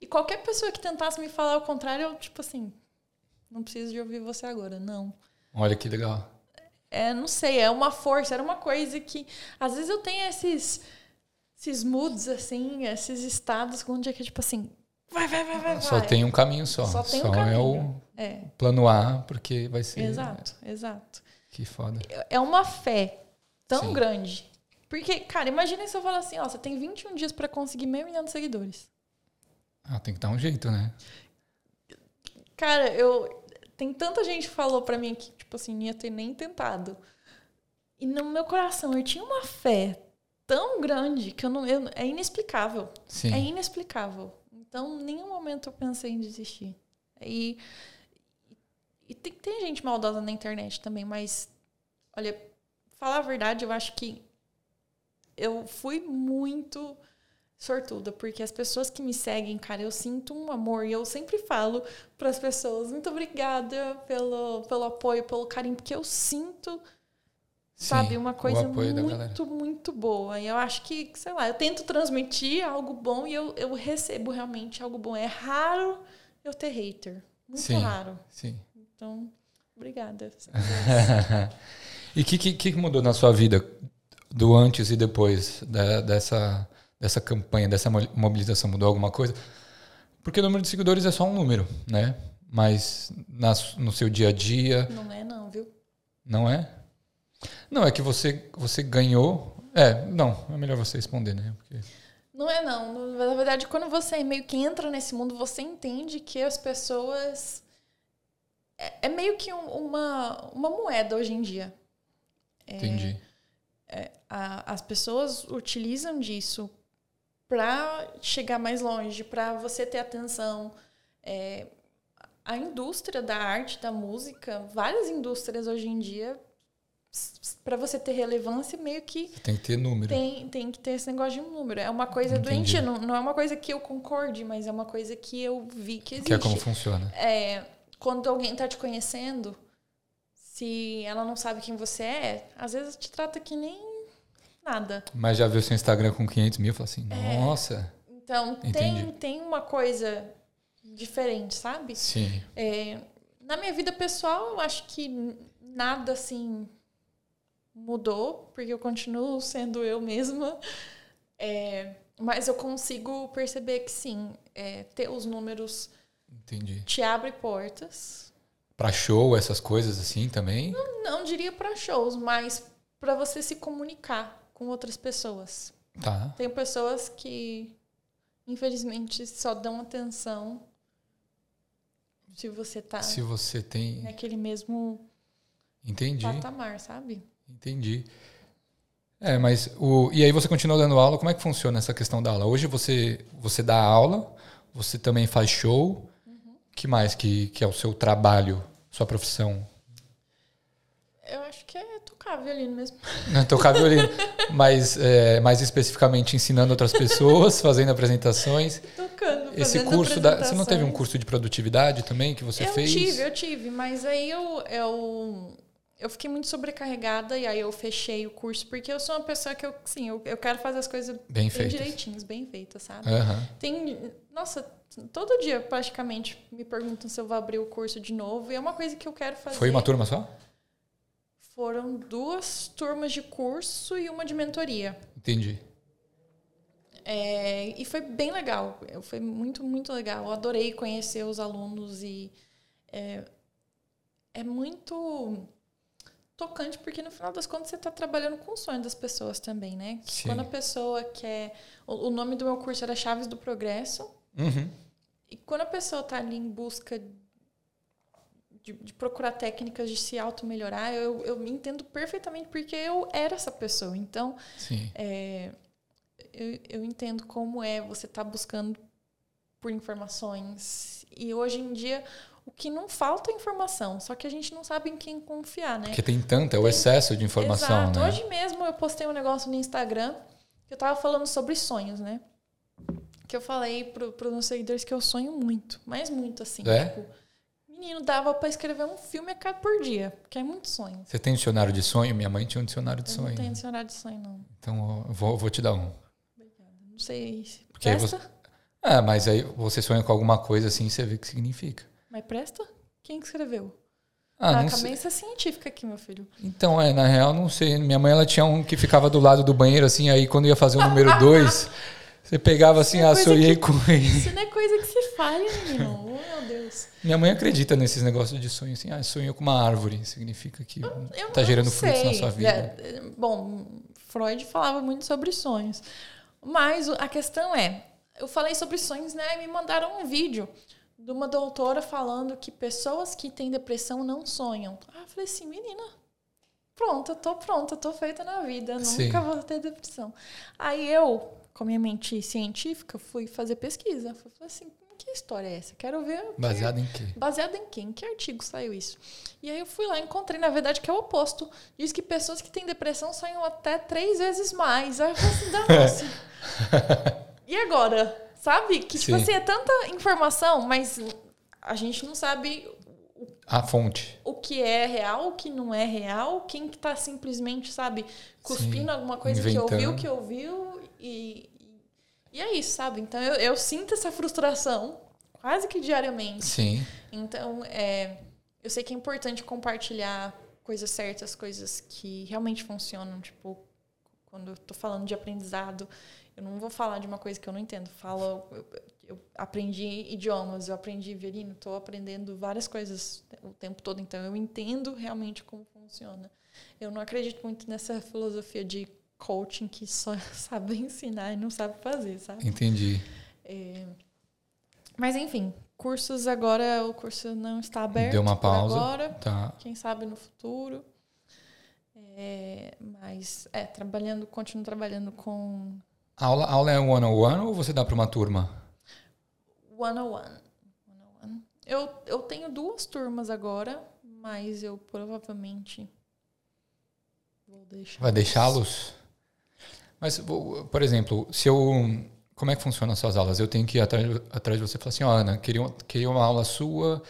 E qualquer pessoa que tentasse me falar o contrário, eu, tipo assim, não preciso de ouvir você agora, não. Olha que legal. É, não sei, é uma força, era uma coisa que. Às vezes eu tenho esses, esses moods, assim, esses estados onde é que, tipo assim, vai, vai, vai, vai. Só vai. tem um caminho só. Só tem só um caminho. é o é. plano A, porque vai ser. Exato, exato. Que foda. É uma fé tão Sim. grande. Porque, cara, imagina se eu falar assim, ó, você tem 21 dias para conseguir meio milhão de seguidores. Ah, tem que dar um jeito, né? Cara, eu tem tanta gente que falou para mim que, tipo assim, ia ter nem tentado. E no meu coração eu tinha uma fé tão grande que eu não. Eu, é inexplicável. Sim. É inexplicável. Então, em nenhum momento eu pensei em desistir. E, e tem, tem gente maldosa na internet também, mas, olha, falar a verdade, eu acho que eu fui muito sortuda, porque as pessoas que me seguem, cara, eu sinto um amor e eu sempre falo para as pessoas, muito obrigada pelo, pelo apoio, pelo carinho, porque eu sinto, Sim, sabe, uma coisa muito, muito boa. E eu acho que, sei lá, eu tento transmitir algo bom e eu, eu recebo realmente algo bom. É raro eu ter hater. Muito sim, raro. Sim. Então, obrigada. e o que, que, que mudou na sua vida do antes e depois da, dessa dessa campanha, dessa mobilização mudou alguma coisa? Porque o número de seguidores é só um número, né? Mas na, no seu dia a dia. Não é, não, viu? Não é? Não, é que você, você ganhou. É, não, é melhor você responder, né? Porque... Não é, não. Na verdade, quando você meio que entra nesse mundo, você entende que as pessoas. É, é meio que um, uma, uma moeda hoje em dia. É, Entendi. É, a, as pessoas utilizam disso para chegar mais longe, para você ter atenção. É, a indústria da arte, da música, várias indústrias hoje em dia, para você ter relevância, meio que. Tem que ter número. Tem, tem que ter esse negócio de um número. É uma coisa Entendi. doentia, não, não é uma coisa que eu concorde, mas é uma coisa que eu vi que existe. Que é como funciona. É, quando alguém está te conhecendo, se ela não sabe quem você é, às vezes te trata que nem nada. Mas já viu seu Instagram com 500 mil e falou assim, é. nossa. Então, tem, tem uma coisa diferente, sabe? Sim. É, na minha vida pessoal, eu acho que nada assim mudou, porque eu continuo sendo eu mesma. É, mas eu consigo perceber que sim, é, ter os números Entendi. te abre portas. Para show, essas coisas assim também? Não, não diria para shows, mas para você se comunicar com outras pessoas. Tá. Tem pessoas que, infelizmente, só dão atenção se você tá. Se você tem. Naquele mesmo. Entendi. Patamar, sabe? Entendi. É, mas o e aí você continua dando aula. Como é que funciona essa questão da aula? Hoje você você dá aula, você também faz show. Uhum. Que mais que que é o seu trabalho, sua profissão? Eu acho que é tocar violino mesmo. Tocar violino. mas é, mais especificamente ensinando outras pessoas, fazendo apresentações. Tocando, Esse curso da, Você não teve um curso de produtividade também que você eu fez? Eu tive, eu tive, mas aí eu, eu, eu fiquei muito sobrecarregada e aí eu fechei o curso, porque eu sou uma pessoa que eu, sim, eu, eu quero fazer as coisas bem, bem direitinhas, bem feitas, sabe? Uhum. Tem. Nossa, todo dia praticamente me perguntam se eu vou abrir o curso de novo e é uma coisa que eu quero fazer. Foi uma turma só? Foram duas turmas de curso e uma de mentoria. Entendi. É, e foi bem legal. Foi muito, muito legal. Eu adorei conhecer os alunos e é, é muito. tocante, porque no final das contas você está trabalhando com o sonho das pessoas também, né? Sim. Quando a pessoa quer. O, nome do meu curso era Chaves do Progresso. Uhum. E quando a pessoa está ali em busca de, de, procurar técnicas de se auto-melhorar, eu, eu entendo perfeitamente porque eu era essa pessoa. Então, é, eu, eu entendo como é você estar tá buscando por informações. E hoje em dia, o que não falta é informação, só que a gente não sabe em quem confiar, né? Porque tem tanta, é o excesso de informação, Exato. né? Hoje mesmo eu postei um negócio no Instagram que eu tava falando sobre sonhos, né? Que eu falei pro, pros meus seguidores que eu sonho muito, mas muito assim. É? Tipo, menino, dava para escrever um filme a cada por dia, porque é muito sonho. Você tem um dicionário de sonho? Minha mãe tinha um dicionário de eu sonho. Não tenho dicionário de sonho, não. Então eu vou, vou te dar um. Obrigada. Não sei. Porque presta? Você... Ah, mas aí você sonha com alguma coisa assim, você vê o que significa. Mas presta? Quem escreveu? Ah, a não cabeça sei. científica aqui, meu filho. Então, é, na real, não sei. Minha mãe, ela tinha um que ficava do lado do banheiro, assim, aí quando ia fazer o número dois, você pegava assim, é ah, sonhei com ele. Isso não é coisa que se falha, menino. Oh, meu Deus. Minha mãe acredita nesses negócios de sonho, assim, ah, sonhou com uma árvore, significa que Eu tá gerando frutos na sua vida. É, bom, Freud falava muito sobre sonhos. Mas a questão é, eu falei sobre sonhos, né? E me mandaram um vídeo de uma doutora falando que pessoas que têm depressão não sonham. Ah, eu falei assim, menina, pronto, eu tô pronta, eu tô feita na vida, Sim. nunca vou ter depressão. Aí eu, com a minha mente científica, fui fazer pesquisa. Falei assim, que história é essa? Quero ver o que- Baseado em quê? Baseado em quem? Em que artigo saiu isso? E aí eu fui lá e encontrei, na verdade, que é o oposto. Diz que pessoas que têm depressão sonham até três vezes mais. Aí eu falei assim, "Nossa." E agora? Sabe? Que, tipo Sim. assim, é tanta informação, mas a gente não sabe A fonte. o que é real, o que não é real, quem que tá simplesmente, sabe, cuspindo alguma coisa que ouviu, inventando. que ouviu e... E é isso, sabe? Então eu, eu sinto essa frustração quase que diariamente. Sim. Então, é, eu sei que é importante compartilhar coisas certas, coisas que realmente funcionam. Tipo, quando eu tô falando de aprendizado, eu não vou falar de uma coisa que eu não entendo. Falo, eu, eu aprendi idiomas, eu aprendi violino, estou aprendendo várias coisas o tempo todo. Então, eu entendo realmente como funciona. Eu não acredito muito nessa filosofia de coaching que só sabe ensinar e não sabe fazer, sabe? Entendi. É, Mas enfim, cursos agora, o curso não está aberto. Deu uma pausa. Agora, Tá. quem sabe no futuro. É, mas, é, trabalhando, continuo trabalhando com A aula, a aula é one-on-one ou você dá para uma turma? One-on-one. One-on-one. Eu, eu tenho duas turmas agora, mas eu provavelmente vou deixar. Vai deixá-los? Mas, por exemplo, se eu. Como é que funcionam as suas aulas? Eu tenho que ir atrás, atrás de você e falar assim, ó, Ana, queria, queria uma aula sua,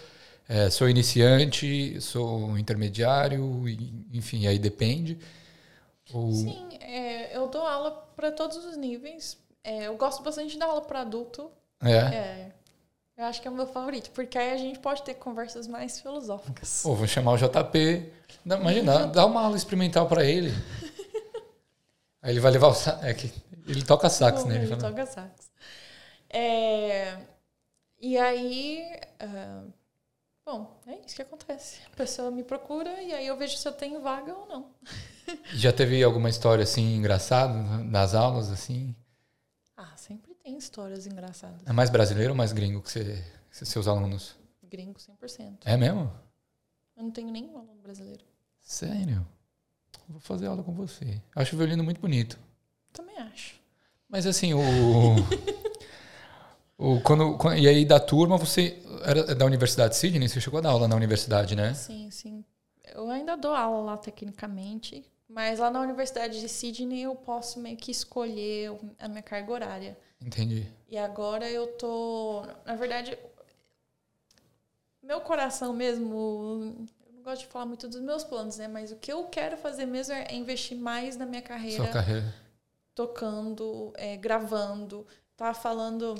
é, sou iniciante, sou intermediário, e- enfim, aí depende. Ou, Sim, é, eu dou aula para todos os níveis. É, eu gosto bastante de dar aula para adulto. é. Eu acho que é o meu favorito, porque aí a gente pode ter conversas mais filosóficas. Ou vou chamar o JP. Não, imagina, dá uma aula experimental para ele. Aí ele vai levar o sax. É que ele toca sax, né? Ele ele toca sax. É, e aí, ah, bom, é isso que acontece. A pessoa me procura e aí eu vejo se eu tenho vaga ou não. Já teve alguma história assim engraçada nas aulas assim? Ah, sempre tem histórias engraçadas. É mais brasileiro ou mais gringo que você, seus alunos? Gringo 100%. É mesmo? Eu não tenho nenhum aluno brasileiro. Sério? Vou fazer aula com você. Acho o violino muito bonito. Também acho. Mas assim, o. o quando, e aí da turma, você. Era da Universidade de Sydney? Você chegou a dar aula na universidade, né? Sim, sim. Eu ainda dou aula lá tecnicamente, mas lá na Universidade de Sydney eu posso meio que escolher a minha carga horária. Entendi. E agora eu tô. Na verdade, meu coração mesmo. Eu não gosto de falar muito dos meus planos, né? Mas o que eu quero fazer mesmo é investir mais na minha carreira, Sua carreira. tocando, é, gravando. Tava falando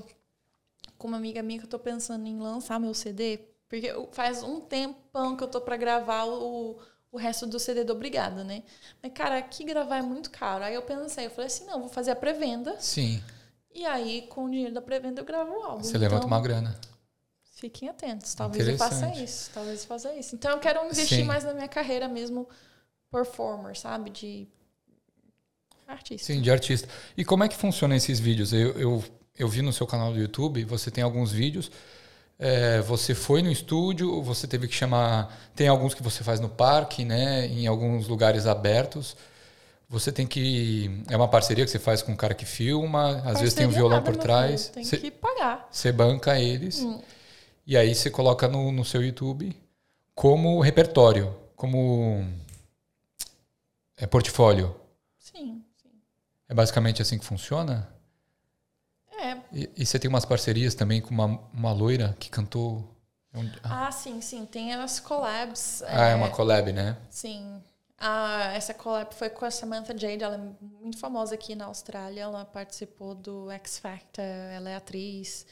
com uma amiga minha que eu tô pensando em lançar meu CD, porque faz um tempão que eu tô pra gravar o, o resto do CD do Obrigada, né? Mas, cara, aqui gravar é muito caro. Aí eu pensei, eu falei assim, não, vou fazer a pré-venda. Sim. E aí, com o dinheiro da pré-venda, eu gravo o álbum. Você levanta Então, uma grana. Fiquem atentos. Talvez eu faça isso. Talvez eu faça isso. Então, eu quero investir Sim. mais na minha carreira mesmo performer, sabe? De artista. Sim, de artista. E como é que funcionam esses vídeos? Eu, eu, eu vi no seu canal do YouTube, você tem alguns vídeos. É, você foi no estúdio, você teve que chamar. Tem alguns que você faz no parque, né? Em alguns lugares abertos. Você tem que. É uma parceria que você faz com um cara que filma, às parceria vezes tem um violão nada, por trás. Tem você, que pagar. Você banca eles. Hum. E aí você coloca no, no seu YouTube como repertório, como é portfólio. Sim, sim. É basicamente assim que funciona? É. E, e você tem umas parcerias também com uma, uma loira que cantou. É ah. ah, sim, sim. Tem as collabs. Ah, é, é uma collab, né? Sim. Ah, essa collab foi com a Samantha Jade, ela é muito famosa aqui na Austrália, ela participou do X Factor, ela é atriz.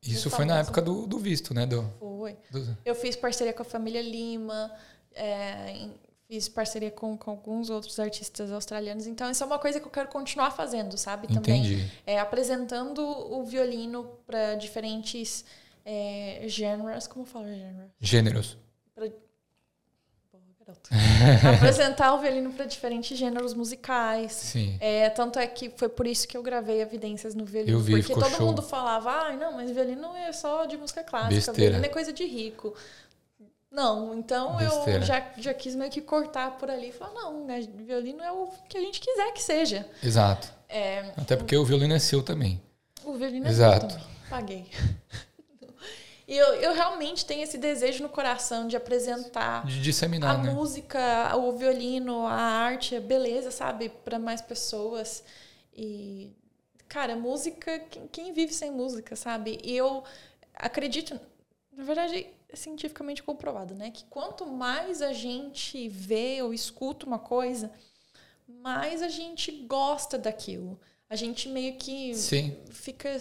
Isso foi na época do, do visto, né? Do, foi. Do... Eu fiz parceria com a família Lima, é, fiz parceria com, com, alguns outros artistas australianos, então isso é uma coisa que eu quero continuar fazendo, sabe? Também Entendi. É, apresentando o violino para diferentes é, gêneros, como fala gênero? Gêneros. Pra, garoto. apresentar o violino para diferentes gêneros musicais. Sim. É, tanto é que foi por isso que eu gravei Evidências no violino. Eu vi, porque todo show. mundo falava, ah, não, mas violino é só de música clássica, Besteira. violino é coisa de rico. Não, então Besteira. eu já, já quis meio que cortar por ali e falar, não, né, violino é o que a gente quiser que seja. Exato. É, Até porque o violino é seu também. O violino é Exato. meu também. Paguei. E eu, eu realmente tenho esse desejo no coração de apresentar de disseminar, a né? música, o violino, a arte, a beleza, sabe, para mais pessoas. E cara, música, quem, quem vive sem música, sabe? E eu acredito, na verdade, é cientificamente comprovado, né, que quanto mais a gente vê ou escuta uma coisa, mais a gente gosta daquilo. A gente meio que Sim. fica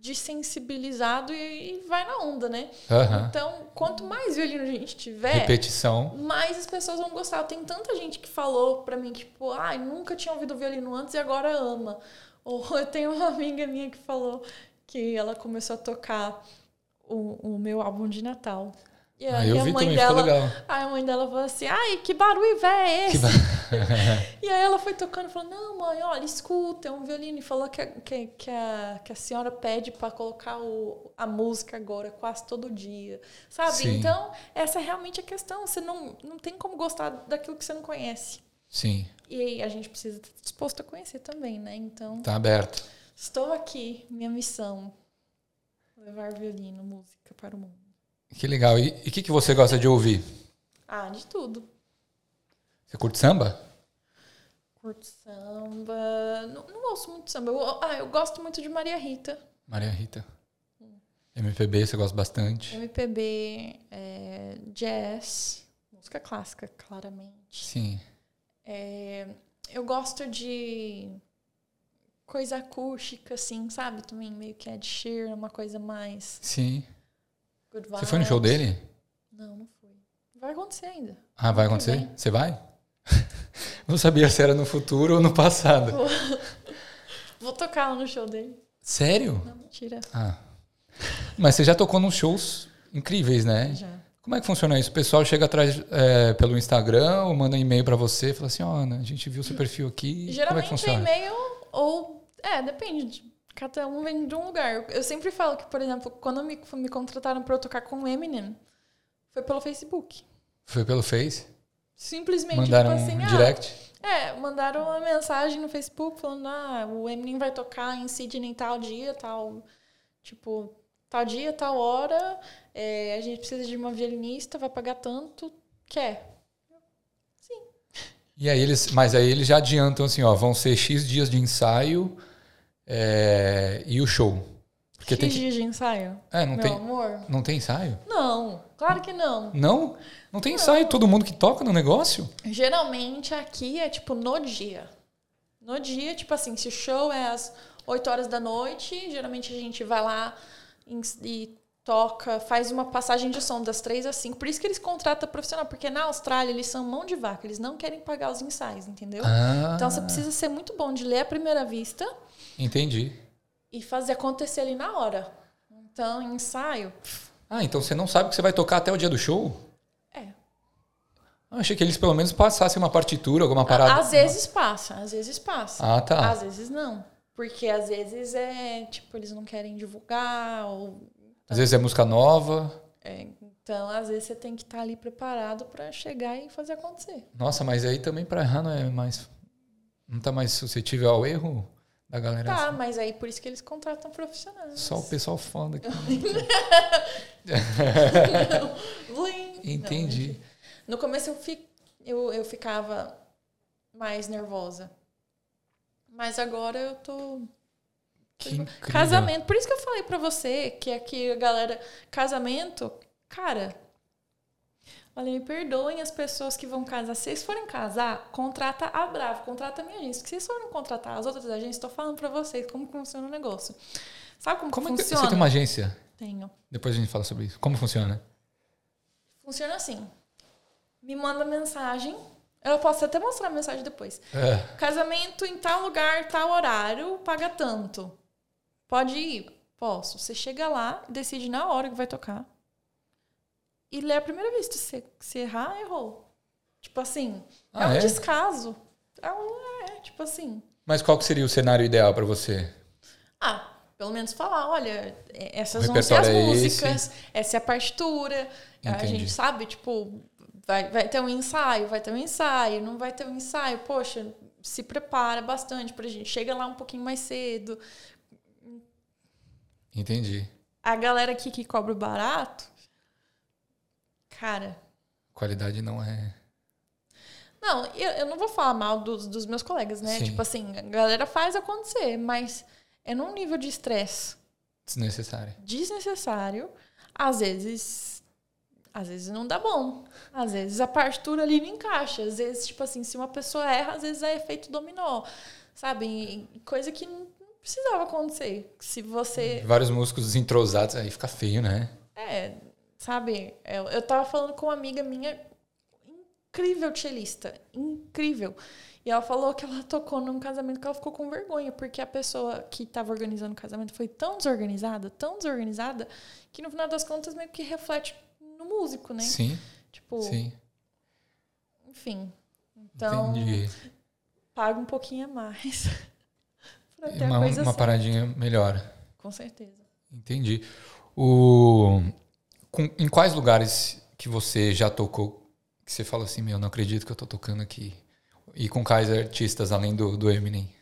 desensibilizado e, vai na onda, né? Uhum. Então, quanto mais violino a gente tiver, repetição, mais as pessoas vão gostar. Tem tanta gente que falou pra mim que, tipo, ai, ah, nunca tinha ouvido violino antes e agora ama. Ou eu tenho uma amiga minha que falou que ela começou a tocar o, o meu álbum de Natal. E a, ah, eu vi mãe também, dela. Aí a mãe dela falou assim, ai, que barulho é esse? Bar... e aí ela foi tocando e falou, não, mãe, olha, escuta, é um violino. E falou que, que, que, a, que a senhora pede para colocar o, a música agora quase todo dia, sabe? Sim. Então, essa é realmente a questão. Você não, não tem como gostar daquilo que você não conhece. Sim. E a gente precisa estar disposto a conhecer também, né? Então... Tá aberto. Estou aqui, minha missão. Levar violino, música para o mundo. Que legal. E o que, que você gosta de ouvir? Ah, de tudo. Você curte samba? Curto samba. Não, não ouço muito samba. Eu, ah, eu gosto muito de Maria Rita. Maria Rita. Hum. MPB, você gosta bastante? MPB, é, jazz, música clássica, claramente. Sim. É, eu gosto de coisa acústica, assim, sabe? Também meio que Ed Sheeran, uma coisa mais... Sim. Você foi no show dele? Não, não fui. Vai acontecer ainda. Ah, vai acontecer? Você vai? não sabia se era no futuro ou no passado. Vou, Vou tocar lá no show dele. Sério? Não, mentira. Ah. Mas você já tocou nos shows incríveis, né? Já. Como é que funciona isso? O pessoal chega atrás é, pelo Instagram ou manda um e-mail para você e fala assim, ó, oh, Ana, a gente viu seu perfil aqui. Geralmente Como é que funciona? e-mail ou... É, depende cada um vem de um lugar. Eu sempre falo que, por exemplo, quando me, me contrataram para eu tocar com o Eminem, foi pelo Facebook. Foi pelo Face? Simplesmente mandaram tipo assim, um direct? Ah, é, mandaram uma mensagem no Facebook falando: "Ah, o Eminem vai tocar em Sydney tal dia, tal, tipo, tal dia, tal hora, é, a gente precisa de uma violinista, vai pagar tanto, quer?" Sim. E aí eles, mas aí eles já adiantam assim, ó, vão ser X dias de ensaio, é, e o show. Porque que tem que... de ensaio? É, não Meu tem. amor? Não tem ensaio? Não, claro que não. Não? Não tem não. ensaio? Todo mundo que toca no negócio? Geralmente aqui é tipo no dia. No dia, tipo assim, se o show é às 8 horas da noite, geralmente a gente vai lá e toca, faz uma passagem de som das 3 às 5. Por isso que eles contratam profissional, porque na Austrália eles são mão de vaca, eles não querem pagar os ensaios, entendeu? Ah. Então você precisa ser muito bom de ler à primeira vista Entendi. E fazer acontecer ali na hora. Então, ensaio. Ah, então você não sabe que você vai tocar até o dia do show? É. Eu achei que eles pelo menos passassem uma partitura, alguma parada. Às vezes passa, às vezes passa. Ah, tá. Às vezes não. Porque às vezes é, tipo, eles não querem divulgar, ou. Às vezes é música nova. é, então, às vezes você tem que estar ali preparado pra chegar e fazer acontecer. Nossa, mas aí também pra errar não é mais. Não tá mais suscetível ao erro da galera? Tá, assim? mas aí por isso que eles contratam profissionais. Só o pessoal foda aqui. Blim. Entendi. Não, no começo eu, fi, eu, eu ficava mais nervosa. Mas agora eu tô. Que incrível. Casamento. Por isso que eu falei pra você que aqui a galera. Casamento, cara. Olha, me perdoem as pessoas que vão casar. Se vocês forem casar, contrata a Bravo, contrata a minha agência. Se vocês forem contratar as outras agências, estou falando pra vocês como funciona o negócio. Sabe como, Como é que funciona? você tem uma agência? Tenho. Depois a gente fala sobre isso. Como funciona? Funciona assim. Me manda mensagem. Eu posso até mostrar a mensagem depois. É. Casamento em tal lugar, tal horário, paga tanto. Pode ir? Posso. Você chega lá, decide na hora que vai tocar. E lê a primeira vista. Se, se errar, errou. Tipo assim, é Ah, um é? descaso. É, um, é, tipo assim. Mas qual que seria o cenário ideal pra você? Ah, pelo menos falar, olha, é- essas vão ser as é músicas, essa é a partitura. A Entendi. gente sabe, tipo, vai, vai ter um ensaio, vai ter um ensaio, não vai ter um ensaio, poxa, se prepara bastante pra gente. Chega lá um pouquinho mais cedo. Entendi. A galera aqui que cobra barato, cara, Qualidade não é. Não, eu, eu não vou falar mal dos, dos meus colegas, né? Sim. Tipo assim, a galera faz acontecer, mas é num nível de estresse Desnecessária. desnecessário. Às vezes, às vezes não dá bom. Às vezes a partitura ali não encaixa. Às vezes, tipo assim, se uma pessoa erra, às vezes é efeito dominó. Sabe? Coisa que não precisava acontecer. Se você. Vários músicos desentrosados, aí fica feio, né? É, sabe? Eu, eu tava falando com uma amiga minha, incrível cellista, incrível. E ela falou que ela tocou num casamento que ela ficou com vergonha, porque a pessoa que tava organizando o casamento foi tão desorganizada, tão desorganizada, que no final das contas meio que reflete no músico, né? Sim, Tipo, sim. enfim. Então, Entendi. paga um pouquinho a mais. pra ter Uma, a coisa uma certa. paradinha melhor. Com certeza. Entendi. O, com- em quais lugares que você já tocou que você fala assim, meu, não acredito que eu tô tocando aqui? E com quais artistas além do, do Eminem?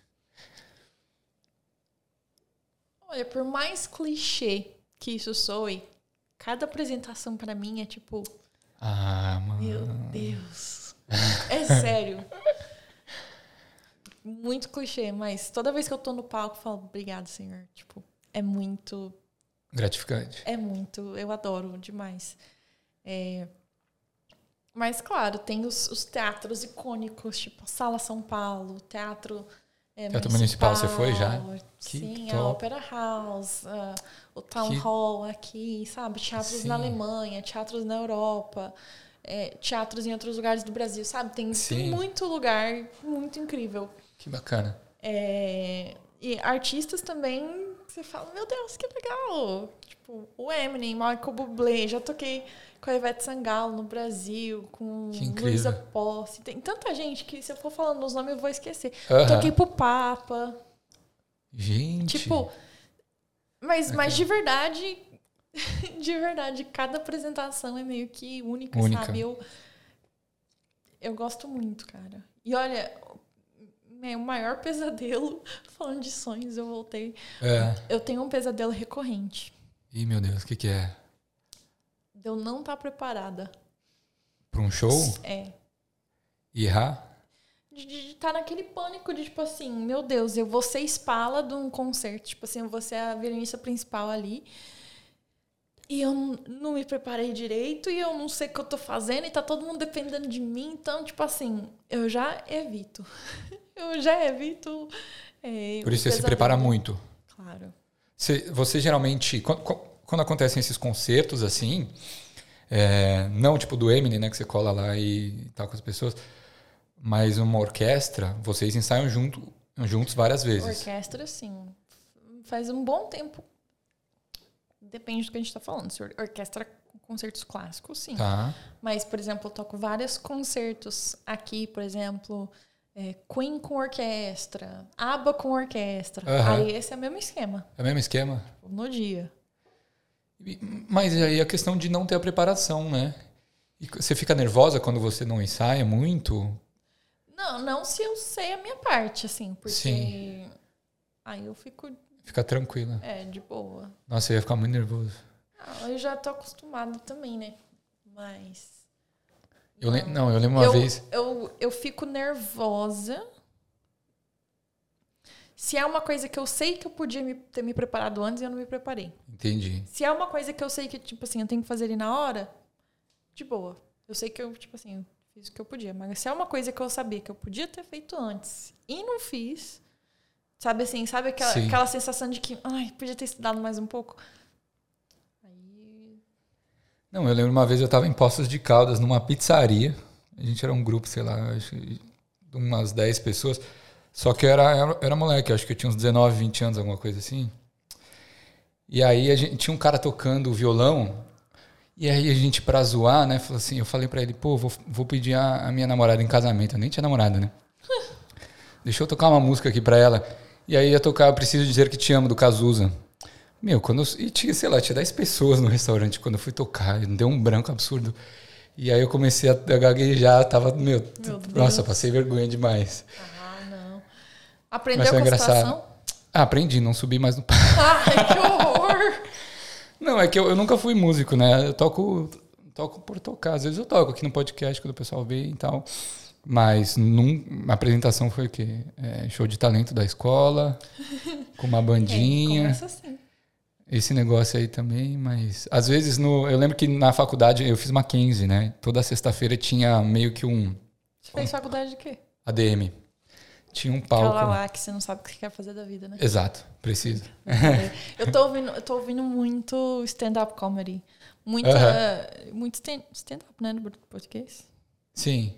Olha, por mais clichê que isso soe, cada apresentação pra mim é tipo, Ah, mano. meu Deus. É sério. Muito clichê, mas toda vez que eu tô no palco, eu falo, obrigado, senhor. Tipo, é muito, Gratificante. é muito, eu adoro demais. É, Mas, claro, tem os, os teatros icônicos, tipo Sala São Paulo, Teatro é, Teatro Municipal, você foi já? Que Sim, top. a Opera House, ah, o Town Que- Hall aqui, sabe? Teatros Sim. na Alemanha, teatros na Europa, é, teatros em outros lugares do Brasil, sabe? Tem, tem muito lugar muito incrível. Que bacana. É, e artistas também, você fala, meu Deus, que legal! Tipo, o Eminem, Michael Bublé, já toquei com a Ivete Sangalo no Brasil, com. Luísa Posse. Tem tanta gente que se eu for falando os nomes eu vou esquecer. Aham. Toquei pro Papa. Gente. Tipo, mas, mas de verdade, de verdade, cada apresentação é meio que única, Única. sabe? Eu, eu gosto muito, cara. E olha, meu maior pesadelo, falando de sonhos, eu voltei. É. Eu tenho um pesadelo recorrente. Ih, meu Deus, o que, que é? De eu não estar preparada. Pra um show? É. E errar? De estar naquele pânico de, tipo assim, meu Deus, eu vou ser espala de um concerto. Tipo assim, eu vou ser a violinista principal ali. E eu não me preparei direito e eu não sei o que eu tô fazendo e tá todo mundo dependendo de mim. Então, tipo assim, eu já evito. eu já evito. é, Por isso você se prepara muito. Claro. Você, você geralmente, quando, quando acontecem esses concertos assim, é, não tipo do Eminem, né, que você cola lá e tal com as pessoas, mas uma orquestra, vocês ensaiam junto, juntos várias vezes. Orquestra, sim. Faz um bom tempo. Depende do que a gente tá falando. Se or- orquestra concertos clássicos, sim. Tá. Mas, por exemplo, eu toco vários concertos aqui, por exemplo, é, Queen com orquestra, ABBA com orquestra. Aham. Aí esse é o mesmo esquema, É o mesmo esquema? no dia. Mas aí a questão de não ter a preparação, né? E você fica nervosa quando você não ensaia muito? Não, não se eu sei a minha parte, assim, porque Sim. aí eu fico Fica tranquila. é, de boa. Nossa, eu ia ficar muito nervoso. Ah, eu já tô acostumada também, né? Mas. Eu lem- Não, eu lembro uma eu, vez. Eu, eu fico nervosa. Se é uma coisa que eu sei que eu podia me- ter me preparado antes e eu não me preparei. Entendi. Se é uma coisa que eu sei que, tipo assim, eu tenho que fazer ali na hora, de boa. Eu sei que eu, tipo assim, eu fiz o que eu podia. Mas se é uma coisa que eu sabia que eu podia ter feito antes e não fiz, sabe assim, sabe aquela, Sim. aquela sensação de que, ai, podia ter estudado mais um pouco? Não, eu lembro uma vez eu tava em Poços de Caldas, numa pizzaria. A gente era um grupo, sei lá, acho que umas 10 pessoas. Só que eu era, era, era moleque, acho que eu tinha uns 19, 20 anos, alguma coisa assim. E aí a gente tinha um cara tocando violão. E aí a gente, pra zoar, né, falou assim, eu falei pra ele, pô, vou, vou pedir a, a minha namorada em casamento. Eu nem tinha namorada, né? Deixa eu tocar uma música aqui pra ela. E aí ia tocar Preciso Dizer Que Te Amo, do Cazuza. Meu, quando eu, e tinha, sei lá, tinha 10 pessoas no restaurante quando eu fui tocar, deu um branco absurdo. E aí eu comecei a, a gaguejar, tava, meu, Meu nossa, passei vergonha demais. Ah, não. Aprendeu com a situação? Ah, aprendi, não subi mais no palco. Ai, que horror! Não, é que eu, eu nunca fui músico, né? Eu toco, toco por tocar. Às vezes eu toco aqui no podcast quando o pessoal vê e tal. Mas num, a apresentação foi o quê? É, show de talento da escola, com uma É, bandinha. começa assim. Esse negócio aí também, mas às vezes no, eu lembro que na faculdade eu fiz Mackenzie, né? Toda sexta-feira tinha meio que um Você fez faculdade de quê? ADM. Tinha um palco. lá que você não sabe o que você quer fazer da vida, né? Exato, preciso. eu, tô ouvindo, eu tô ouvindo muito stand-up comedy. Muita, muito stand- stand-up, né, no português. Sim,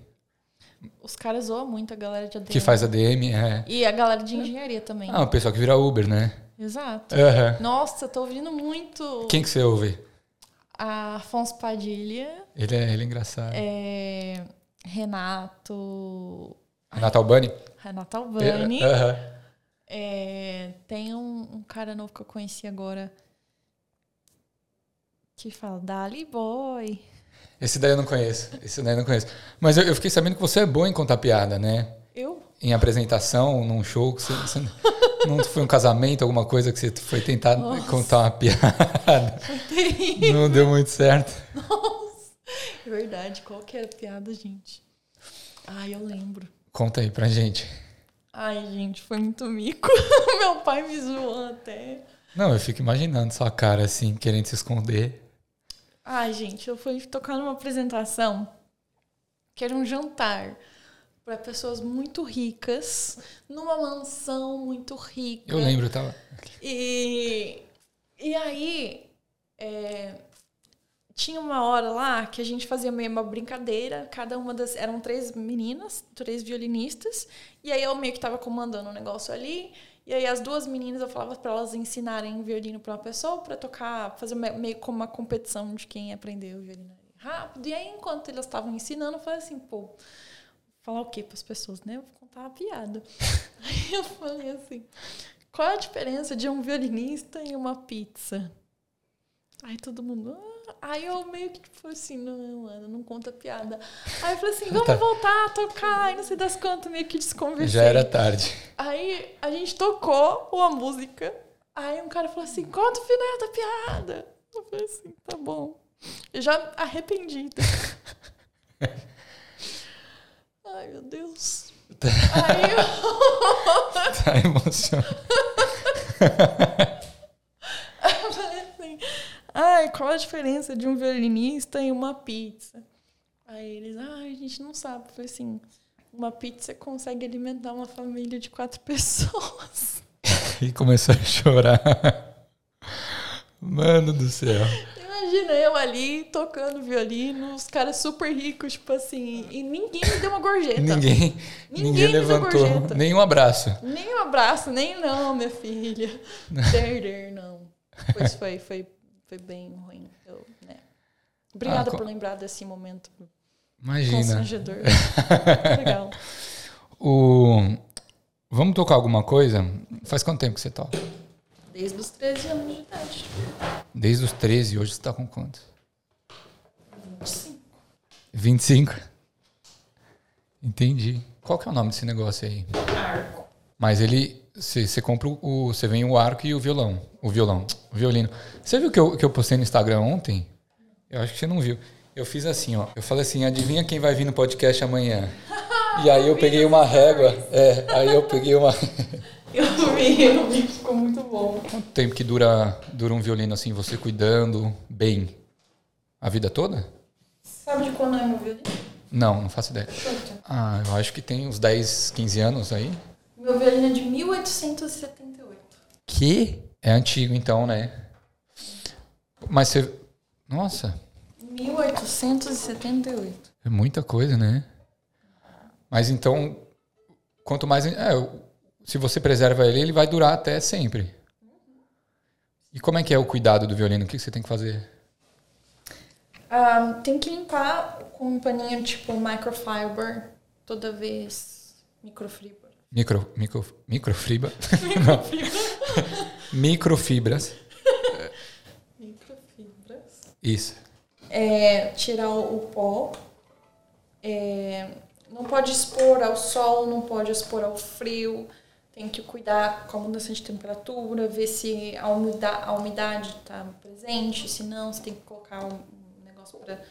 Os caras zoam muito a galera de ADM. que faz ADM, é. E a galera de engenharia também. Ah, o pessoal que vira Uber, né? Exato. Aham. Nossa, tô ouvindo muito Quem que você ouve? a Afonso Padilha, Ele é, ele é engraçado. é, Renato. Renato Albani? Renato Albani. É, aham. É, tem um, um cara novo que eu conheci agora que fala Dali Boy. Esse daí eu não conheço. Esse daí eu não conheço. Mas eu, eu fiquei sabendo que você é bom em contar piada, né? Eu? Em apresentação, num show, que você, você não foi um casamento, alguma coisa que você foi tentar contar uma piada. Não deu muito certo. Nossa, é verdade. Qual que era a piada, gente? Ai, eu lembro. Conta aí pra gente. Ai, gente, foi muito mico. Meu pai me zoou até. Não, eu fico imaginando sua cara assim, querendo se esconder. Ai, gente, eu fui tocar numa apresentação que era um jantar para pessoas muito ricas, numa mansão muito rica. Eu lembro, tava. E, e aí, é, tinha uma hora lá que a gente fazia meio uma brincadeira. Cada uma das. Eram três meninas, três violinistas. E aí eu meio que tava comandando o negócio ali. E aí as duas meninas eu falava para elas ensinarem violino para uma pessoa para tocar, fazer me- meio como uma competição de quem aprendeu violino rápido. E aí enquanto elas estavam ensinando, eu falei assim, pô, falar o quê para as pessoas, né? Eu vou contar uma piada. aí eu falei assim, qual é a diferença de um violinista e uma pizza? Aí todo mundo. "Ah." Aí eu meio que tipo assim, não, mano, não conta piada. Aí eu falei assim, vamos Tá. voltar a tocar. E não sei das quantas, meio que desconversei. Já era tarde. Aí a gente tocou uma música. Aí um cara falou assim: conta o final da piada. Eu falei assim: tá bom. Eu já arrependida. Ai, meu Deus. Aí eu, Tá emocionado. assim: ai, qual a diferença de um violinista e uma pizza? Aí eles: ai, a gente não sabe. Eu falei assim: uma pizza consegue alimentar uma família de quatro pessoas. E começou a chorar. Mano do céu. Imagina eu ali tocando violino, os caras super ricos, tipo assim, e ninguém me deu uma gorjeta. Ninguém, Ninguém ninguém me deu levantou. gorjeta. Nem um abraço. Nem um abraço, nem não, minha filha. Perder, não. Pois foi, foi, foi bem ruim. Eu, né. Obrigada ah, por lembrar desse momento. Imagina. Constrangedor. Legal. O... Vamos tocar alguma coisa? Faz quanto tempo que você toca? Desde os 13 anos de idade. Desde os 13, hoje você está com quantos? 25. 25? Entendi. Qual que é o nome desse negócio aí? Arco. Mas ele. Você compra o. Você vem o arco e o violão. O violão. O violino. Você viu que eu, que eu postei no Instagram ontem? Eu acho que você não viu. Eu fiz assim, ó. Eu falei assim, adivinha quem vai vir no podcast amanhã? E aí eu peguei uma régua. É, aí eu peguei uma. eu vi, eu vi, ficou muito bom. Quanto tempo que dura, dura um violino assim, você cuidando bem? A vida toda? Sabe de quando é meu violino? Não, não faço ideia. Ah, eu acho que tem uns 10, 15 anos aí. Meu violino é de 1878. Que? É antigo então, né? Mas você. Nossa. 1878. É muita coisa, né? Mas então, quanto mais. É, se você preserva ele, ele vai durar até sempre. E como é que é o cuidado do violino? O que você tem que fazer? Um, tem que limpar com um paninho tipo microfiber toda vez. Microfibra. Micro, micro, microfibra? Microfibra. Microfibras. Microfibras. Isso. É, tirar o pó. É, não pode expor ao sol, não pode expor ao frio. Tem que cuidar com a mudança de temperatura, ver se a umidade a umidade está presente, se não, você tem que colocar um negócio para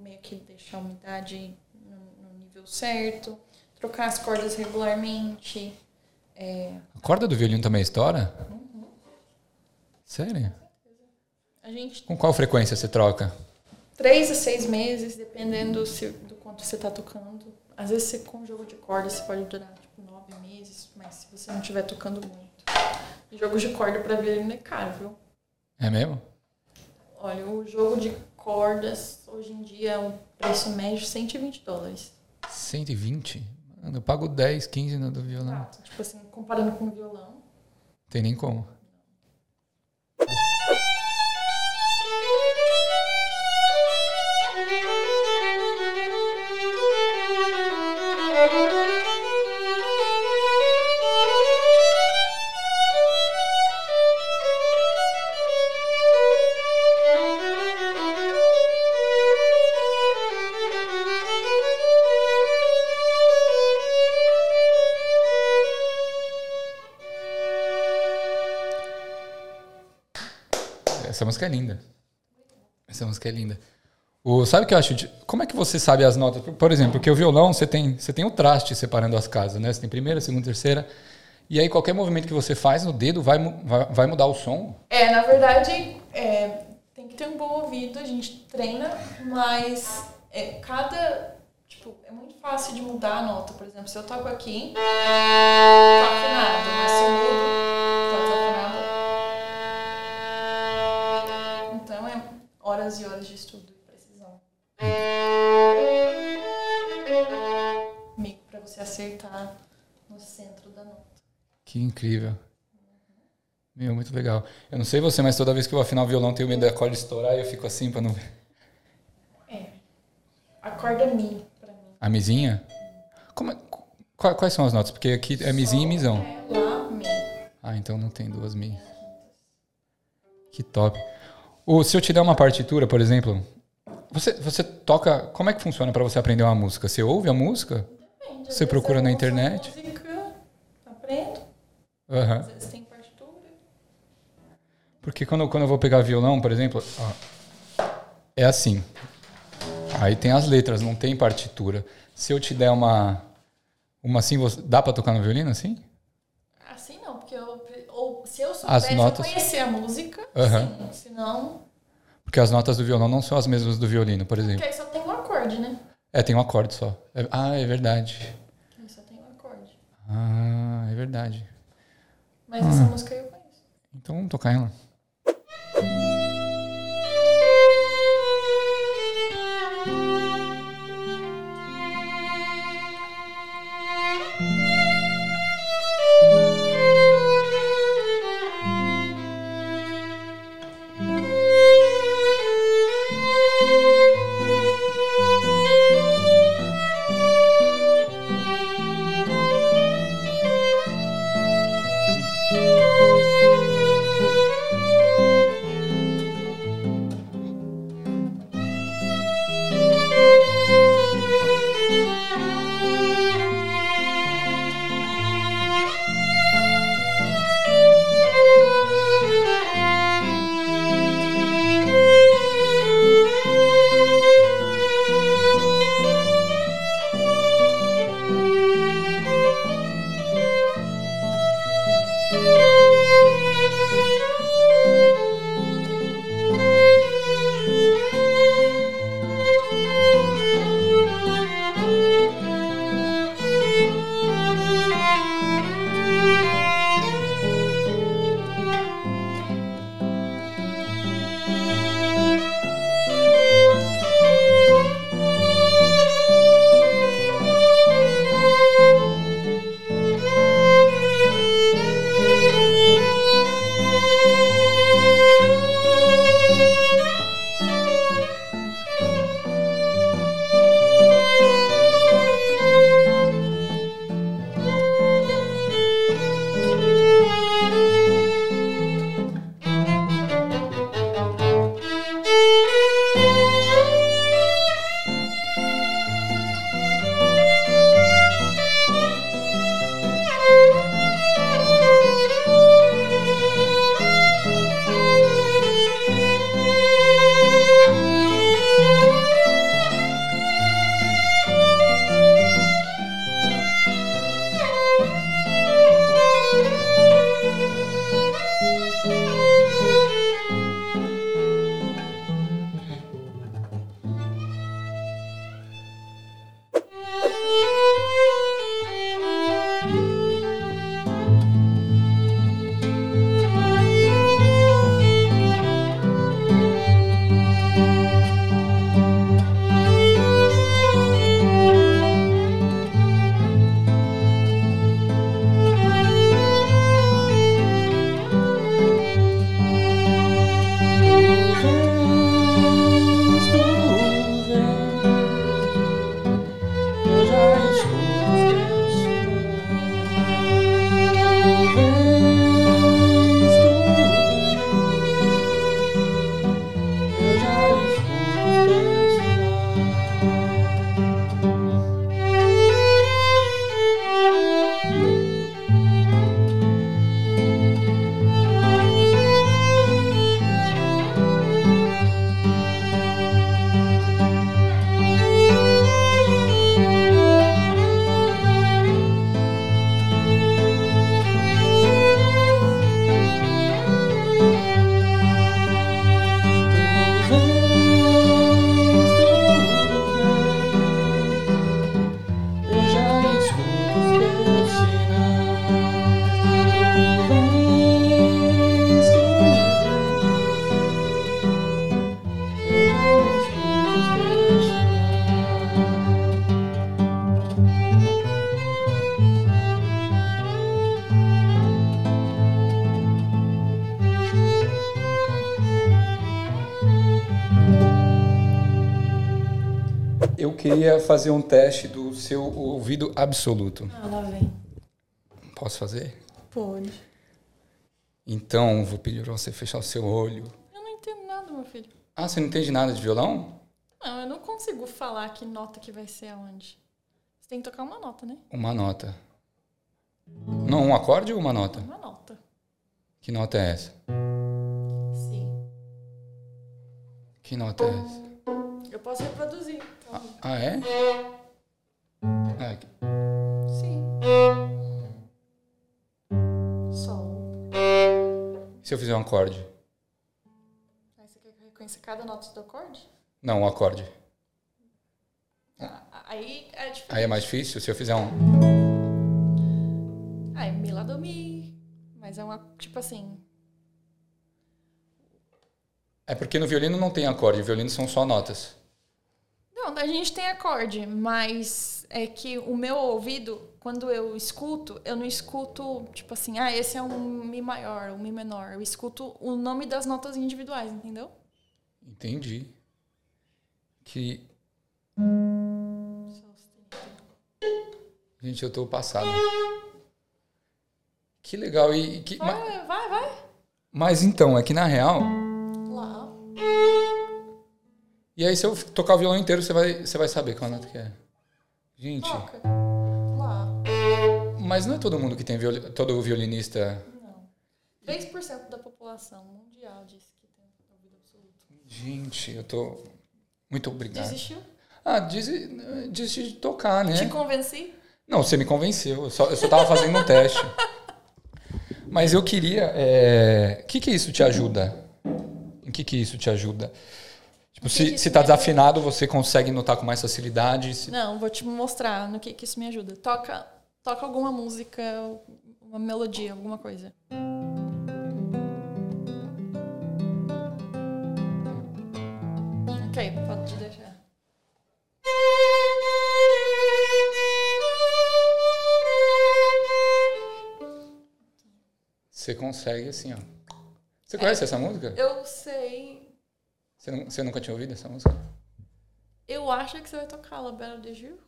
meio que deixar a umidade no, no, nível certo, trocar as cordas regularmente. É... A corda do violino também estoura? Uhum. Sério? A gente... Com qual frequência você troca? Três a seis meses, dependendo se, do quanto você está tocando. Às vezes você, com jogo de corda você pode durar mas se você não estiver tocando muito. Jogo de corda para violino é caro, viu? É mesmo? Olha, o jogo de cordas hoje em dia é um preço médio de 120 dólares. 120? Mano, eu pago 10, 15 no do violão. Exato. Tipo assim, comparando com o violão. Tem nem como. Música é linda. Essa música é linda. O, sabe o que eu acho? De, como é que você sabe as notas? Por exemplo, porque o violão você tem, você tem o traste separando as casas, né? Você tem primeira, segunda, terceira. E aí qualquer movimento que você faz no dedo vai, vai, vai mudar o som? É, na verdade, é, tem que ter um bom ouvido, a gente treina, mas é, cada. Tipo, é muito fácil de mudar a nota. Por exemplo, se eu toco aqui, tá afinado, mas se eu mudo horas e horas de estudo e precisão. Mico para você acertar no centro da nota. Que incrível. Meu, muito legal. Eu não sei você, mas toda vez que eu afinar o violão, tenho medo da corda estourar e eu fico assim para não ver. É. A corda é Mi pra mim. A mizinha? Como é, quais são as notas? Porque aqui é mizinha e misão. É lá, Mi. Ah, então não tem duas Mi. Que top. Ou se eu te der uma partitura, por exemplo, você, você toca. Como é que funciona para você aprender uma música? Você ouve a música? Depende. Você procura na internet? Música, aprendo. Uhum. Às vezes tem partitura. Porque quando, quando eu vou pegar violão, por exemplo, ó, é assim. Aí tem as letras, não tem partitura. Se eu te der uma. Uma assim, você, dá para tocar no violino assim? Assim não, porque eu, ou, se eu soubesse, notas... eu conhecer a música, uhum. sim. Senão... Porque as notas do violão não são as mesmas do violino, por exemplo. Porque aí só tem um acorde, né? É, tem um acorde só. É, ah, é verdade. Aí só tem um acorde. Ah, é verdade. Mas ah. essa música eu conheço. Então vamos tocar ela. Fazer um teste do seu ouvido absoluto. Ah, lá vem. Posso fazer? Pode. Então, vou pedir pra você fechar o seu olho. Eu não entendo nada, meu filho. Ah, você não entende nada de violão? Não, eu não consigo falar que nota que vai ser aonde. Você tem que tocar uma nota, né? Uma nota. Não, um acorde ou uma nota? Uma nota. Que nota é essa? Sim. Que nota é essa? Eu posso reproduzir. Ah, é? Ah, aqui. Sim. Sol. se eu fizer um acorde? Aí você quer que eu reconheça cada nota do acorde? Não, um acorde. Ah, Aí é diferente. Aí é mais difícil se eu fizer um. Ah, é mi, lá, do, mi. Mas é uma, tipo assim... É porque no violino não tem acorde, o violino são só notas. Não, a gente tem acorde, mas é que o meu ouvido, quando eu escuto, eu não escuto, tipo assim, ah, esse é um Mi maior, um Mi menor. Eu escuto o nome das notas individuais, entendeu? Entendi. Que. Gente, eu tô passado. Que legal. E, que, Vai, vai, vai. mas então, é que na real. Lá. E aí, se eu tocar o violão inteiro, você vai, você vai saber qual nota que é. Gente, Toca. Lá. mas não é todo mundo que tem violi... todo violinista. Não. 3% da população mundial diz que tem ouvido absoluto. Gente, eu tô. Muito obrigado. Desistiu? Ah, desisti desisti de tocar, né? Te convenci? Não, você me convenceu. Eu só, eu só tava fazendo um teste. Mas eu queria. O que, que isso te ajuda? Em que, que isso te ajuda? Tipo, se, se tá desafinado, você consegue notar com mais facilidade. Se- Não, vou te mostrar no que, que isso me ajuda. Toca, toca alguma música, uma melodia, alguma coisa. Ok, pode deixar. Você consegue assim, ó. Você conhece essa música? Eu sei. Você, nu- você nunca tinha ouvido essa música? Eu acho que você vai tocar La Belle de Jour.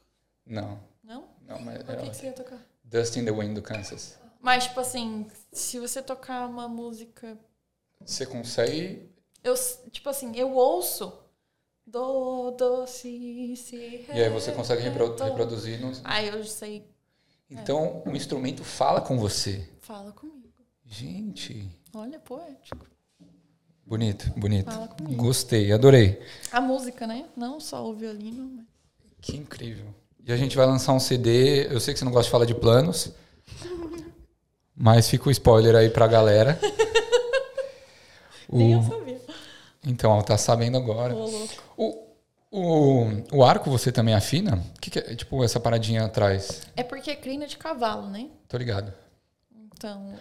Não. Não? Não, mas O que, é que você ia tocar? Dust in the Wind do Kansas. Mas, tipo assim, se você tocar uma música. Você consegue. Eu, tipo assim, eu ouço. Do, do, si, si, E aí você consegue ré, repro- do. reproduzir. No... Aí eu sei. Então o instrumento fala com você. Fala comigo. Gente. Olha, poético. Bonito, bonito. Gostei, adorei. A música, né? Não só o violino. Mas... Que incrível. E a gente vai lançar um CD. Eu sei que você não gosta de falar de planos. Mas fica o spoiler aí pra galera. Nem eu O... sabia. Então, tá sabendo agora. O, o, o arco você também afina? O que, que é, tipo, essa paradinha atrás? É porque é crina de cavalo, né? Tô ligado. Então,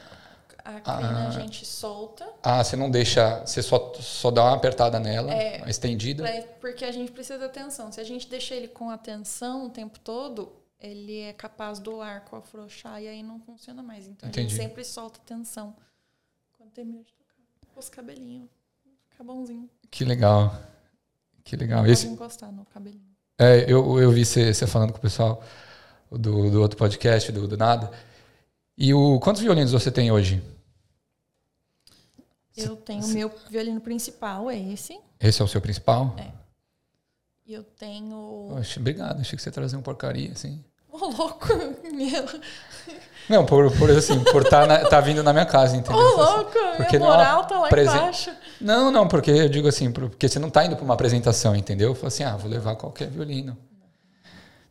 a crina Ah. a gente solta. Ah, você não deixa. Você só, só dá uma apertada nela, É. uma estendida. porque a gente precisa de atenção. Se a gente deixa ele com atenção o tempo todo, ele é capaz do arco afrouxar e aí não funciona mais. Então a Entendi. gente sempre solta atenção quando termina de tocar. Os cabelinhos. Fica bonzinho. Que legal. Que legal. Pode Esse, encostar no cabelinho. é, eu, eu vi você, você falando com o pessoal do, do outro podcast, do, do Nada. E o, quantos violinos você tem hoje? Eu tenho o meu violino principal, é esse. Esse é o seu principal? É. E eu tenho. Oxe, obrigado, achei que você trazia um porcaria, assim. Ô, louco! Meu. Não, por, por assim, por estar tá, tá vindo na minha casa, Ô, entendeu? louco! Porque Minha é uma moral tá lá presen- embaixo. Não, não, porque eu digo assim, por- porque você não tá indo para uma apresentação, entendeu? Eu falo assim, ah, vou levar qualquer violino.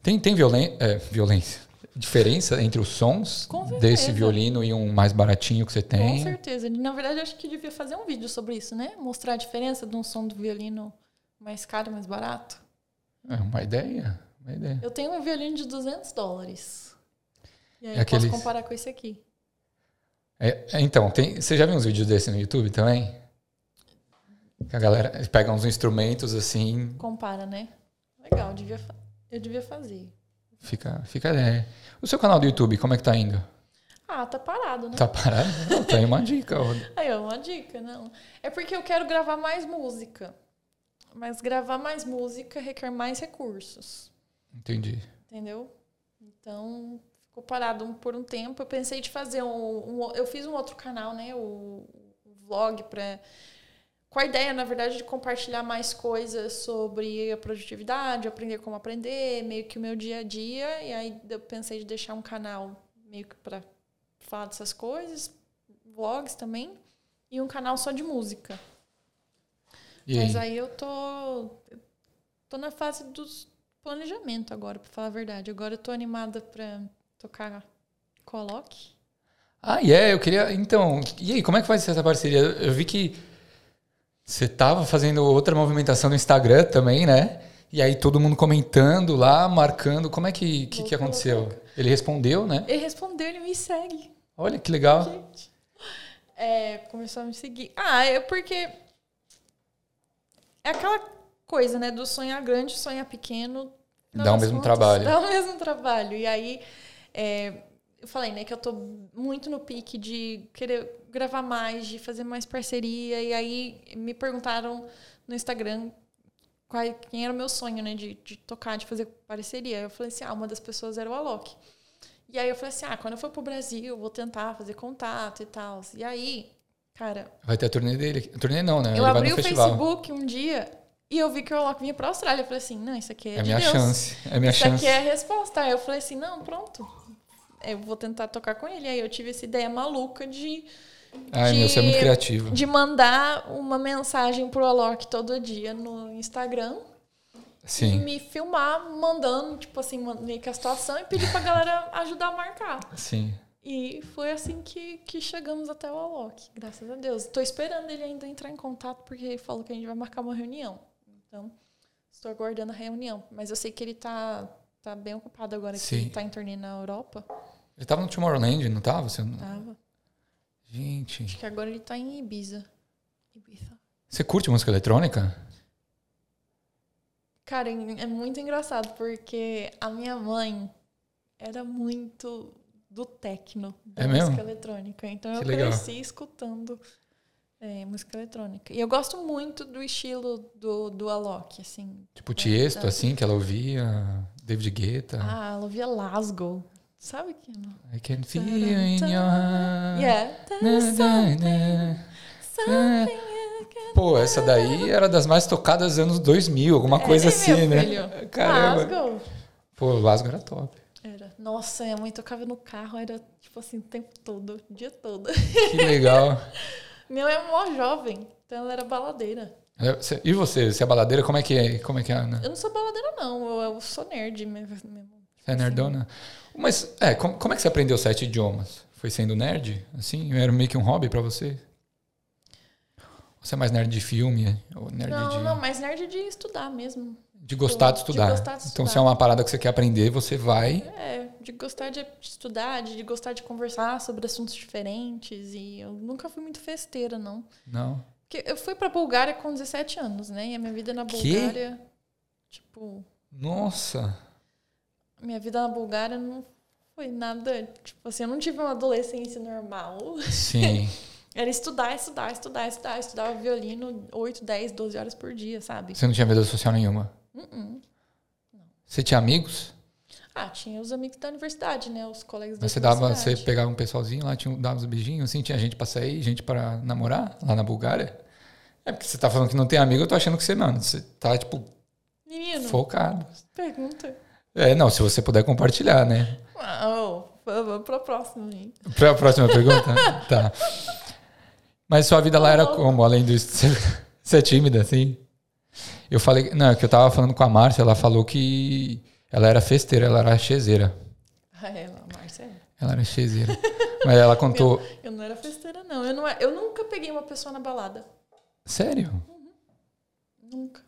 Tem, tem violen é, violência, diferença entre os sons Com desse violino e um mais baratinho que você Com tem? certeza. Na verdade, acho que devia fazer um vídeo sobre isso, né? Mostrar a diferença de um som do violino mais caro e mais barato. É uma ideia, uma ideia. Eu tenho um violino de 200 dólares. E aí É eu aqueles- posso comparar com esse aqui. É, é, então, tem, você já viu uns vídeos desse no YouTube também? Que a galera pega uns instrumentos assim, Compara, né? Legal, eu devia, eu devia fazer. fica, fica. É. O seu canal do YouTube, como é que tá indo? Ah, tá parado, né? Tá parado? Não, tá aí uma dica. Aí, uma dica, não. É porque eu quero gravar mais música. Mas gravar mais música requer mais recursos. Entendi. Entendeu? Então, ficou parado por um tempo. Eu pensei de fazer um. um eu fiz um outro canal, né? O, o vlog para com a ideia, na verdade, de compartilhar mais coisas sobre a produtividade, aprender como aprender, meio que o meu dia a dia. E aí eu pensei de deixar um canal meio que para falar dessas coisas, vlogs também, e um canal só de música. E Mas aí? aí eu tô, tô na fase dos planejamento agora, para falar a verdade. Agora eu tô animada para tocar Loki. Ah, é, yeah, eu queria. Então, e aí, como é que ser essa parceria? Eu vi que você estava fazendo outra movimentação no Instagram também, né? E aí todo mundo comentando lá, marcando. Como é que, que, que aconteceu? Ele respondeu, né? Ele respondeu, ele me segue. Olha que legal. Gente. É, começou a me seguir. Ah, é porque. É aquela coisa, né? Do sonhar grande, sonhar pequeno. Dá o mesmo contas, trabalho. Dá o mesmo trabalho. E aí. É, eu falei, né, que eu tô muito no pique de querer gravar mais, de fazer mais parceria. E aí me perguntaram no Instagram qual, quem era o meu sonho, né, de, de tocar, de fazer parceria. Eu falei assim, ah, uma das pessoas era o Alok. E aí eu falei assim, ah, quando eu for pro Brasil, eu vou tentar fazer contato e tal. E aí, cara... Vai ter a turnê dele. A turnê não, né? Eu Ele abri o festival. Facebook um dia e eu vi que o Alok vinha pra Austrália. Eu falei assim, não, isso aqui é, é de minha Deus. chance. É minha isso chance. Isso aqui é a resposta. Aí eu falei assim, não, pronto eu vou tentar tocar com ele. Aí eu tive essa ideia maluca de. Ai, de, meu, você é muito criativo. De mandar uma mensagem pro Alok todo dia no Instagram. Sim. E me filmar mandando, tipo assim, meio que a situação e pedir pra galera ajudar a marcar. Sim. E foi assim que, que chegamos até o Alok, graças a Deus. Estou esperando ele ainda entrar em contato, porque ele falou que a gente vai marcar uma reunião. Então, estou aguardando a reunião. Mas eu sei que ele tá tá bem ocupado agora Sim. que ele tá em turnê na Europa. Ele tava no Tomorrowland, não tava? Você não... Tava. Gente. Acho que agora ele tá em Ibiza. Ibiza. Você curte música eletrônica? Cara, é muito engraçado, porque a minha mãe era muito do techno, da é música mesmo? eletrônica. Então que eu legal. cresci escutando é, música eletrônica. E eu gosto muito do estilo do, do Alok, assim. Tipo Tiesto, assim, que ela ouvia, David Guetta. Ah, ela ouvia Lasgo. Sabe que não? I can feel in your heart. Yeah. Pô, essa daí era das mais tocadas dos anos 2000, alguma é, coisa é, assim, né? Filho. Caramba. Lasgo. Pô, Lasgo era top. Era. Nossa, minha mãe tocava no carro, era tipo assim, o tempo todo, o dia todo. Que legal. Minha mãe é mó jovem, então ela era baladeira. É, e você, você é baladeira? Como é que é, como é, que é Ana? Eu não sou baladeira, não. Eu, eu sou nerd mesmo. Você é nerdona? Mas, é, como, como é que você aprendeu sete idiomas? Foi sendo nerd? Assim? Era meio que um hobby para você? Você é mais nerd de filme? Ou nerd não, de... não, mais nerd de estudar mesmo. De gostar de estudar. De gostar de estudar. Então, se é uma parada que você quer aprender, você vai. É, de gostar de estudar, de gostar de conversar sobre assuntos diferentes. E eu nunca fui muito festeira, não. Não. Porque eu fui pra Bulgária com 17 anos, né? E a minha vida na Bulgária. Que? Tipo. Nossa! Minha vida na Bulgária não foi nada. Tipo assim, eu não tive uma adolescência normal. Sim. Era estudar, estudar, estudar, estudar. Eu estudava violino 8, 10, 12 horas por dia, sabe? Você não tinha vida social nenhuma? Uh -uh. Você tinha amigos? Ah, tinha os amigos da universidade, né? Os colegas da Mas você dava, você pegava um pessoalzinho lá, tinha, dava uns beijinhos, assim, tinha gente pra sair, gente pra namorar lá na Bulgária? É porque você tá falando que não tem amigo, eu tô achando que você, mano, você tá, tipo, Menino, focado. Pergunta. É, não, se você puder compartilhar, né? Oh, vamos pra próxima, hein? Pra próxima pergunta? tá. Mas sua vida lá era como, além disso? Você é tímida, assim? Eu falei, não, é que eu tava falando com a Márcia, ela falou que ela era festeira, ela era chezeira. Ah, ela, a Márcia é. Ela era chezeira. Mas ela contou. Eu, eu, não era festeira, não. Eu, não. É, eu nunca peguei uma pessoa na balada. Sério? Uhum. Nunca.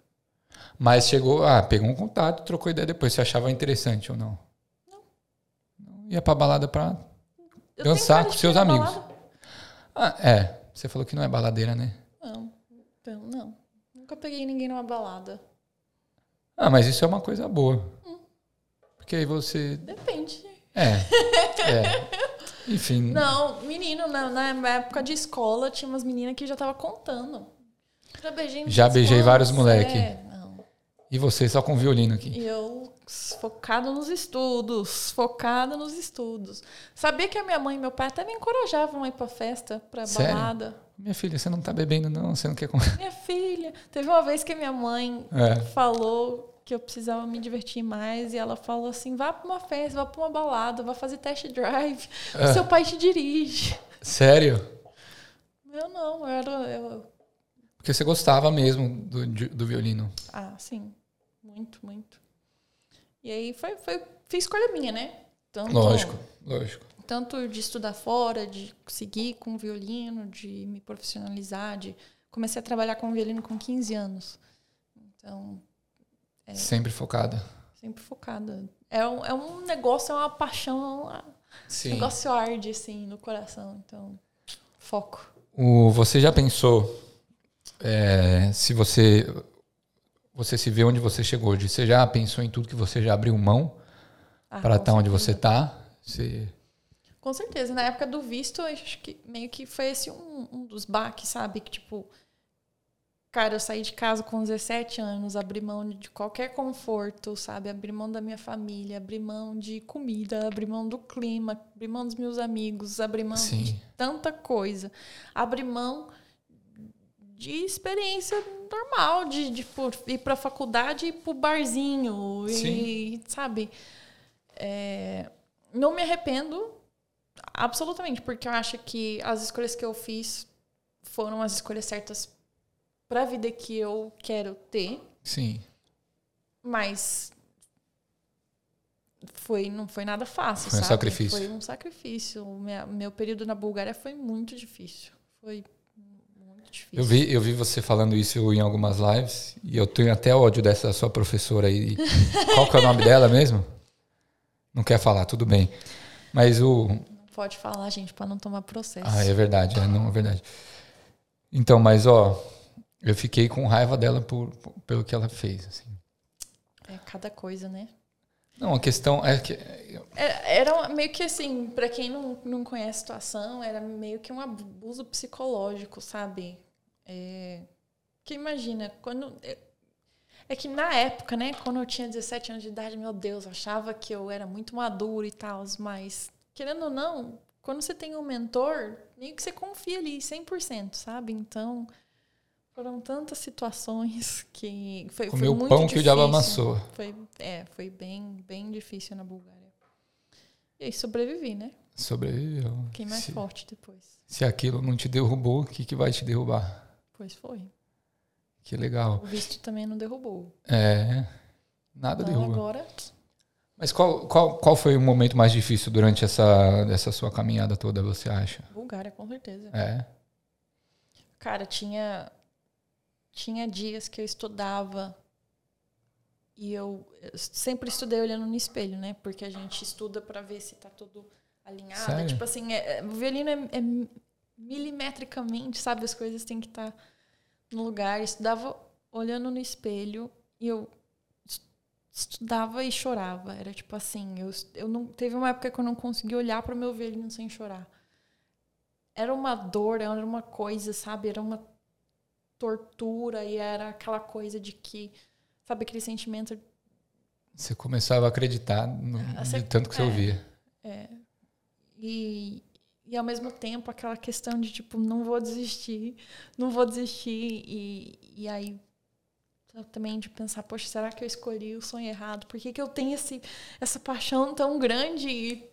Mas chegou, ah, pegou um contato, trocou ideia depois. Você achava interessante ou não? Não. não ia pra balada pra eu dançar com seus amigos. Ah, é. Você falou que não é baladeira, né? Não. Não. Nunca peguei ninguém numa balada. Ah, mas isso é uma coisa boa. Porque aí você. Depende. É. é. Enfim. Não, menino, na, na, época de escola tinha umas meninas que já tava contando. Já beijei, Já beijei vários moleque. É, não. E você só com violino aqui? E eu focado nos estudos, focada nos estudos. Sabia que a minha mãe e meu pai até me encorajavam a ir pra festa, pra Sério? balada. Minha filha, você não tá bebendo, não? Você não quer comer? Minha filha. Teve uma vez que minha mãe É. falou que eu precisava me divertir mais e ela falou assim: vá pra uma festa, vá pra uma balada, vá fazer test drive. É. O seu pai te dirige. Sério? Eu não, eu era. Eu, Porque você gostava mesmo do, do violino. ah, sim. Muito, muito. E aí foi, foi, foi escolha minha, né? Tanto, Lógico, lógico. Tanto de estudar fora, de seguir com violino, de me profissionalizar, de. Comecei a trabalhar com violino com 15 anos. Então, É. Sempre focada. sempre focada. É um, é um negócio, é uma paixão, é um negócio arde, assim, no coração. Então, foco. O, você já pensou é, se você você se vê onde você chegou hoje? Você já pensou em tudo que você já abriu mão Ah, para estar onde certeza. você está? Você Com certeza. Na época do visto, eu acho que meio que foi esse um, um dos baques, sabe? Que, tipo, cara, eu saí de casa com 17 anos, abri mão de qualquer conforto, sabe? Abri mão da minha família, abri mão de comida, abri mão do clima, abri mão dos meus amigos, abri mão Sim. de tanta coisa. Abri mão de experiência normal, de, de por, ir pra faculdade e ir pro barzinho, e, sabe? É, não me arrependo absolutamente, porque eu acho que as escolhas que eu fiz foram as escolhas certas para a vida que eu quero ter, sim. mas foi não foi nada fácil, Foi um sabe? sacrifício. Foi um sacrifício. O Minha, meu período na Bulgária foi muito difícil. Foi muito difícil. Eu vi, eu vi você falando isso em algumas lives e eu tenho até ódio dessa sua professora aí. Qual que é o nome dela mesmo? Não quer falar, tudo bem. Mas o. Não pode falar, gente, para não tomar processo. Ah, é verdade, é, não é verdade. Então, mas ó, eu fiquei com raiva dela por, por- pelo que ela fez. Assim. É cada coisa, né? Não, a questão é que. Era, era meio que assim, pra quem não, não conhece a situação, era meio que um abuso psicológico, sabe? É, que imagina, quando. é- É que na época, né, quando eu tinha 17 anos de idade, meu Deus, eu achava que eu era muito maduro e tal, mas, querendo ou não, quando você tem um mentor, meio que você confia ali 100%, sabe? Então, foram tantas situações que foi, foi Comeu muito pão que o diabo difícil. amassou. Foi, é, foi bem, bem difícil na Bulgária. E aí sobrevivi, né? Sobreviveu. Fiquei mais se, forte depois. se aquilo não te derrubou, o que, que vai te derrubar? Pois foi. Que legal. O visto também não derrubou. É. Nada Então derruba. agora, Mas qual, qual, qual foi o momento mais difícil durante essa, essa sua caminhada toda, você acha? Bulgária, com certeza. É. Cara, tinha tinha dias que eu estudava e eu, eu sempre estudei olhando no espelho, né? Porque a gente estuda pra ver se tá tudo alinhado. Sério? Tipo assim, é, é- o violino é, é milimetricamente, sabe? As coisas têm que estar no lugar. Eu estudava olhando no espelho e eu es- estudava e chorava. Era tipo assim, eu, eu não teve uma época que eu não conseguia olhar para o meu violino sem chorar. Era uma dor, era uma coisa, sabe? Era uma tortura e era aquela coisa de que, sabe aquele sentimento Você começava a acreditar no, Ah, você- tanto que você é. ouvia. E, e ao mesmo tempo aquela questão de tipo, não vou desistir, não vou desistir. E, e aí também de pensar, poxa, será que eu escolhi o sonho errado? Por que, que eu tenho esse, essa paixão tão grande? E,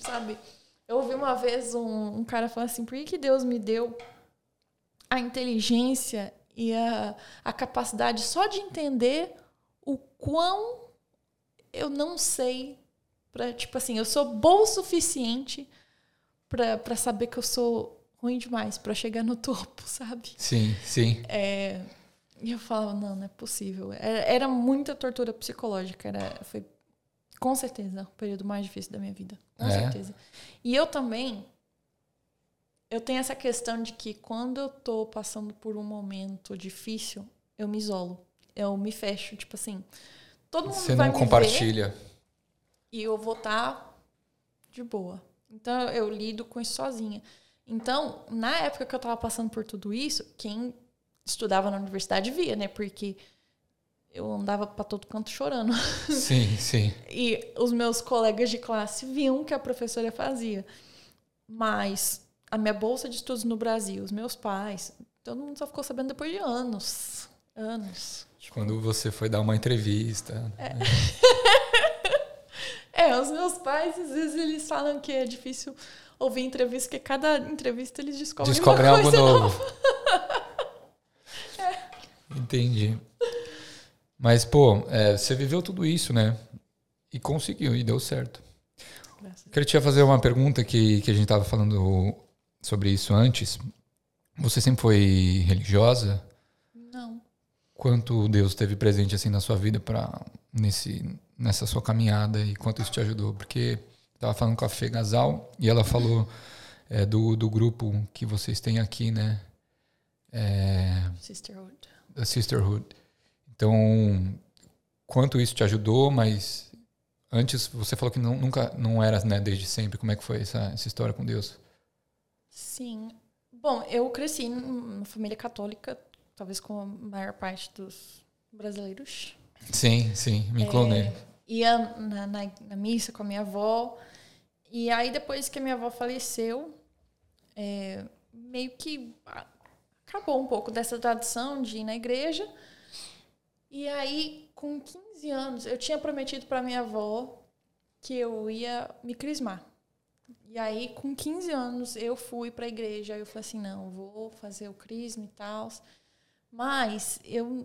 sabe? Eu ouvi uma vez um, um cara falar assim, por que, que Deus me deu a inteligência e a, a capacidade só de entender o quão eu não sei Pra, tipo assim, eu sou boa o suficiente pra, pra saber que eu sou ruim demais pra chegar no topo, sabe? Sim, sim. É, e eu falava, não, não é possível. Era, era muita tortura psicológica. Era, foi, com certeza, o período mais difícil da minha vida. Com É? certeza. E eu também, eu tenho essa questão de que quando eu tô passando por um momento difícil, eu me isolo. Eu me fecho, tipo assim, todo mundo Você vai não me ver compartilha. e eu vou estar de boa. Então eu lido com isso sozinha. Então, na época que eu tava passando por tudo isso, quem estudava na universidade via, né? Porque eu andava para todo canto chorando. Sim, sim. e os meus colegas de classe viam o que a professora fazia. Mas a minha bolsa de estudos no Brasil, os meus pais, todo mundo só ficou sabendo depois de anos. Anos. Quando você foi dar uma entrevista. É. Né? é, os meus pais, às vezes, eles falam que é difícil ouvir entrevista, porque cada entrevista eles descobrem, Descobrem algo novo. é. Entendi. Mas, pô, é, você viveu tudo isso, né? E conseguiu, e deu certo. Queria te fazer uma pergunta que, que a gente estava falando sobre isso antes. Você sempre foi religiosa? Não. Quanto Deus teve presente assim na sua vida para nesse nessa sua caminhada e quanto isso te ajudou? Porque estava falando com a Fê Gasal e ela falou é, do, do grupo que vocês têm aqui, né? É, Sisterhood. Da Sisterhood. Então, quanto isso te ajudou, mas antes você falou que não, nunca não era né, desde sempre. Como é que foi essa, essa história com Deus? Sim. Bom, eu cresci numa família católica, talvez com a maior parte dos brasileiros. Sim, sim, me incluo é, Ia na, na, na, missa com a minha avó. E aí, depois que a minha avó faleceu, é, meio que acabou um pouco dessa tradição de ir na igreja. E aí, com 15 anos, eu tinha prometido para minha avó que eu ia me crismar. E aí, com 15 anos, eu fui para a igreja. Eu falei assim: não, vou fazer o crisma e tal. Mas eu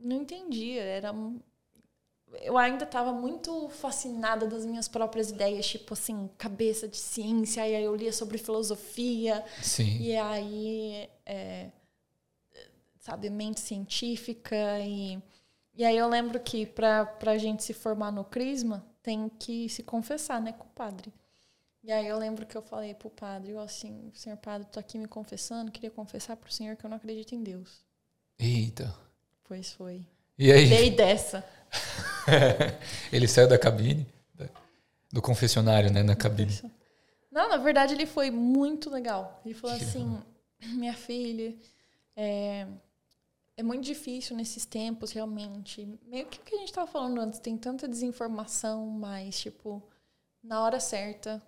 não entendia. Era eu ainda estava muito fascinada das minhas próprias ideias, tipo assim, cabeça de ciência. E aí eu lia sobre filosofia. Sim. E aí, é, sabe, mente científica e e aí eu lembro que para a gente se formar no Crisma, tem que se confessar, né, com o padre. E aí eu lembro que eu falei pro padre, eu assim, senhor padre, tô aqui me confessando, queria confessar pro senhor que eu não acredito em Deus. Eita. Pois foi. E aí? Dei dessa. ele saiu da cabine, do confessionário, né, na cabine. Não, na verdade ele foi muito legal. Ele falou que assim, legal. minha filha, é, é muito difícil nesses tempos, realmente. Meio que o que a gente estava falando antes, tem tanta desinformação, mas, tipo, na hora certa,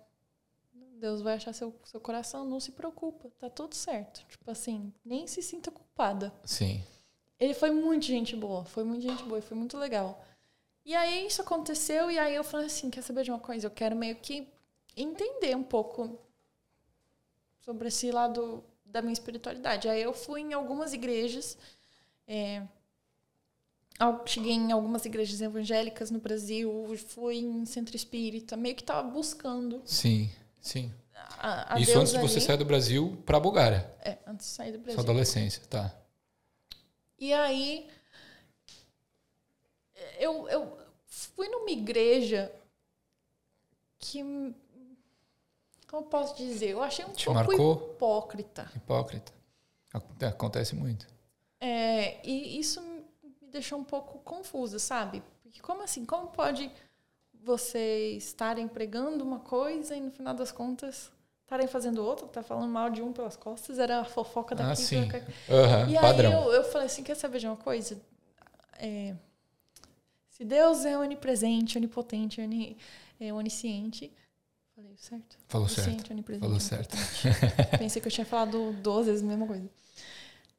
Deus vai achar seu, seu coração, não se preocupa, tá tudo certo. Tipo assim, nem se sinta culpada. Sim. Ele foi muito gente boa, foi muito gente boa, foi muito legal. E aí isso aconteceu, e aí eu falei assim: quer saber de uma coisa? Eu quero meio que entender um pouco sobre esse lado da minha espiritualidade. Aí eu fui em algumas igrejas é, cheguei em algumas igrejas evangélicas no Brasil, fui em centro espírita, meio que estava buscando. Sim, sim. A, a Isso Deus antes de você sair do Brasil para Bulgária. É, antes de sair do Brasil. Sua adolescência, tá. E aí eu, eu fui numa igreja que como posso dizer, eu achei um Te pouco marcou? hipócrita. Hipócrita. Acontece muito. É, e isso me deixou um pouco confusa, sabe? Porque como assim? Como pode você estar empregando uma coisa e no final das contas estarem fazendo outra? Tá falando mal de um pelas costas, era a fofoca daqui. Ah, sim. Uhum, e padrão. aí eu, eu falei assim, quer saber de uma coisa? É, se Deus é onipresente, onipotente, oni, é, onisciente... Falei certo? Falou certo. Falou certo. Pensei que eu tinha falado duas vezes a mesma coisa.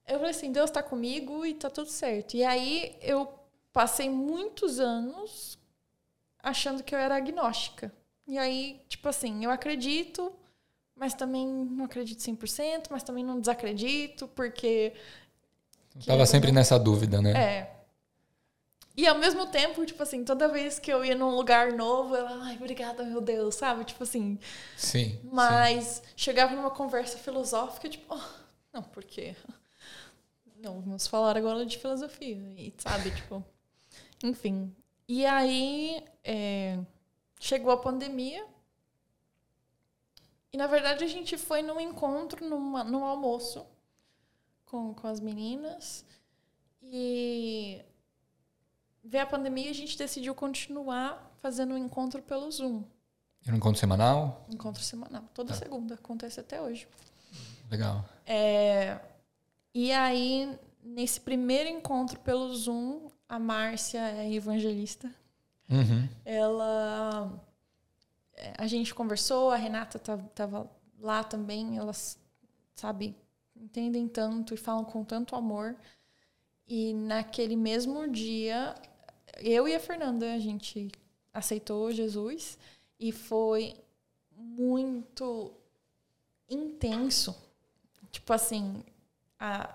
Eu falei assim, Deus está comigo e tá tudo certo. E aí eu passei muitos anos achando que eu era agnóstica. E aí, tipo assim, eu acredito, mas também não acredito 100%, mas também não desacredito, porque... Tava sempre nessa dúvida, né? É. E ao mesmo tempo, tipo assim, toda vez que eu ia num lugar novo, eu, ai, obrigada, meu Deus, sabe? Tipo assim. Sim. Mas sim. chegava numa conversa filosófica, tipo, oh, não, porque não, vamos falar agora de filosofia. E, sabe, tipo. Enfim. E aí é, chegou a pandemia. E na verdade a gente foi num encontro, numa, num almoço com, com as meninas. E veio a pandemia a gente decidiu continuar fazendo um encontro pelo Zoom. E um encontro semanal? Encontro semanal. Toda tá. segunda. Acontece até hoje. Legal. É, e aí, nesse primeiro encontro pelo Zoom, a Márcia é evangelista. Uhum. Ela. A gente conversou, a Renata estava lá também, elas, sabe, entendem tanto e falam com tanto amor. E naquele mesmo dia, eu e a Fernanda, a gente aceitou Jesus e foi muito intenso. Tipo assim, a,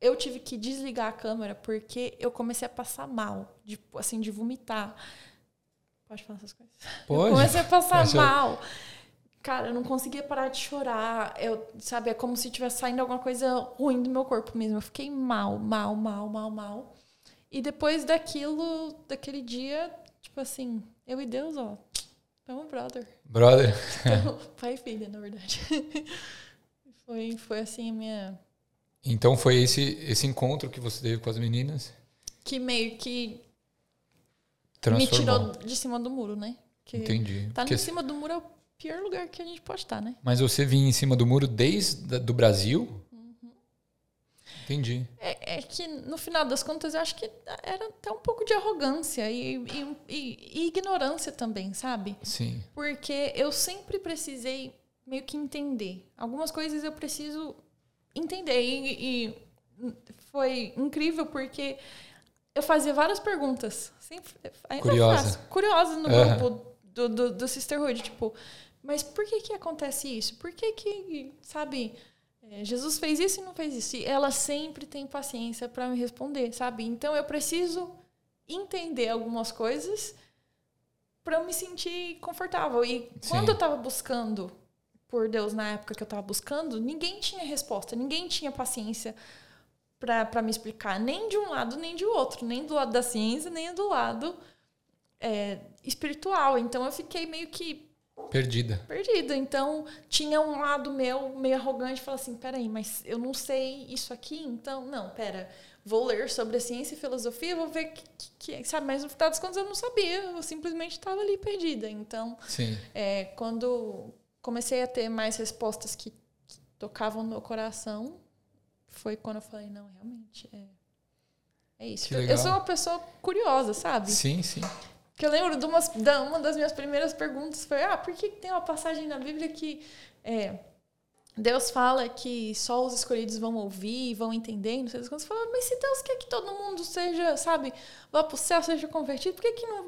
eu tive que desligar a câmera porque eu comecei a passar mal, de, assim, de vomitar. Pode falar essas coisas? Pode. Eu comecei a passar mal. Cara, eu não conseguia parar de chorar. Eu, sabe, é como se tivesse saindo alguma coisa ruim do meu corpo mesmo. Eu fiquei mal, mal, mal, mal, mal. E depois daquilo, daquele dia, tipo assim, eu e Deus, ó, estamos brother. Brother. Então, pai e filha, na verdade. Foi, foi assim a minha. Então foi esse, esse encontro que você teve com as meninas? Que meio que me tirou de cima do muro, né? Que Entendi. Tá em cima do muro é o pior lugar que a gente pode estar, né? Mas você vinha em cima do muro desde do Brasil? Entendi. É, é que, no final das contas, eu acho que era até um pouco de arrogância e, e- e- e ignorância também, sabe? Sim. Porque eu sempre precisei meio que entender. Algumas coisas eu preciso entender. E, e foi incrível porque eu fazia várias perguntas. Sempre, ainda Curiosa. faço. Curiosas no Aham. grupo do, do, do Sisterhood. Tipo, mas por que que acontece isso? Por que que, sabe... é, Jesus fez isso e não fez isso. E ela sempre tem paciência para me responder, sabe? Então eu preciso entender algumas coisas para eu me sentir confortável. E quando Sim. eu estava buscando por Deus na época que eu estava buscando, ninguém tinha resposta, ninguém tinha paciência para me explicar, nem de um lado nem de outro, nem do lado da ciência, nem do lado é, espiritual. Então eu fiquei meio que Perdida. perdida. Então, tinha um lado meu meio arrogante, falar assim, peraí, mas eu não sei isso aqui, então, não, pera, vou ler sobre a ciência e filosofia, vou ver que, que, que sabe, mas no final das contas eu não sabia, eu simplesmente estava ali perdida. Então, Sim. é, quando comecei a ter mais respostas que, que tocavam no meu coração, foi quando eu falei, não, realmente, é, é isso. Eu- sou uma pessoa curiosa, sabe? Sim, sim. Que eu lembro de umas, da, uma das minhas primeiras perguntas foi: ah, por que tem uma passagem na Bíblia que é, Deus fala que só os escolhidos vão ouvir, vão entender, não sei das coisas. Fala, mas se Deus quer que todo mundo seja, sabe, vá pro céu, seja convertido, por que, que não,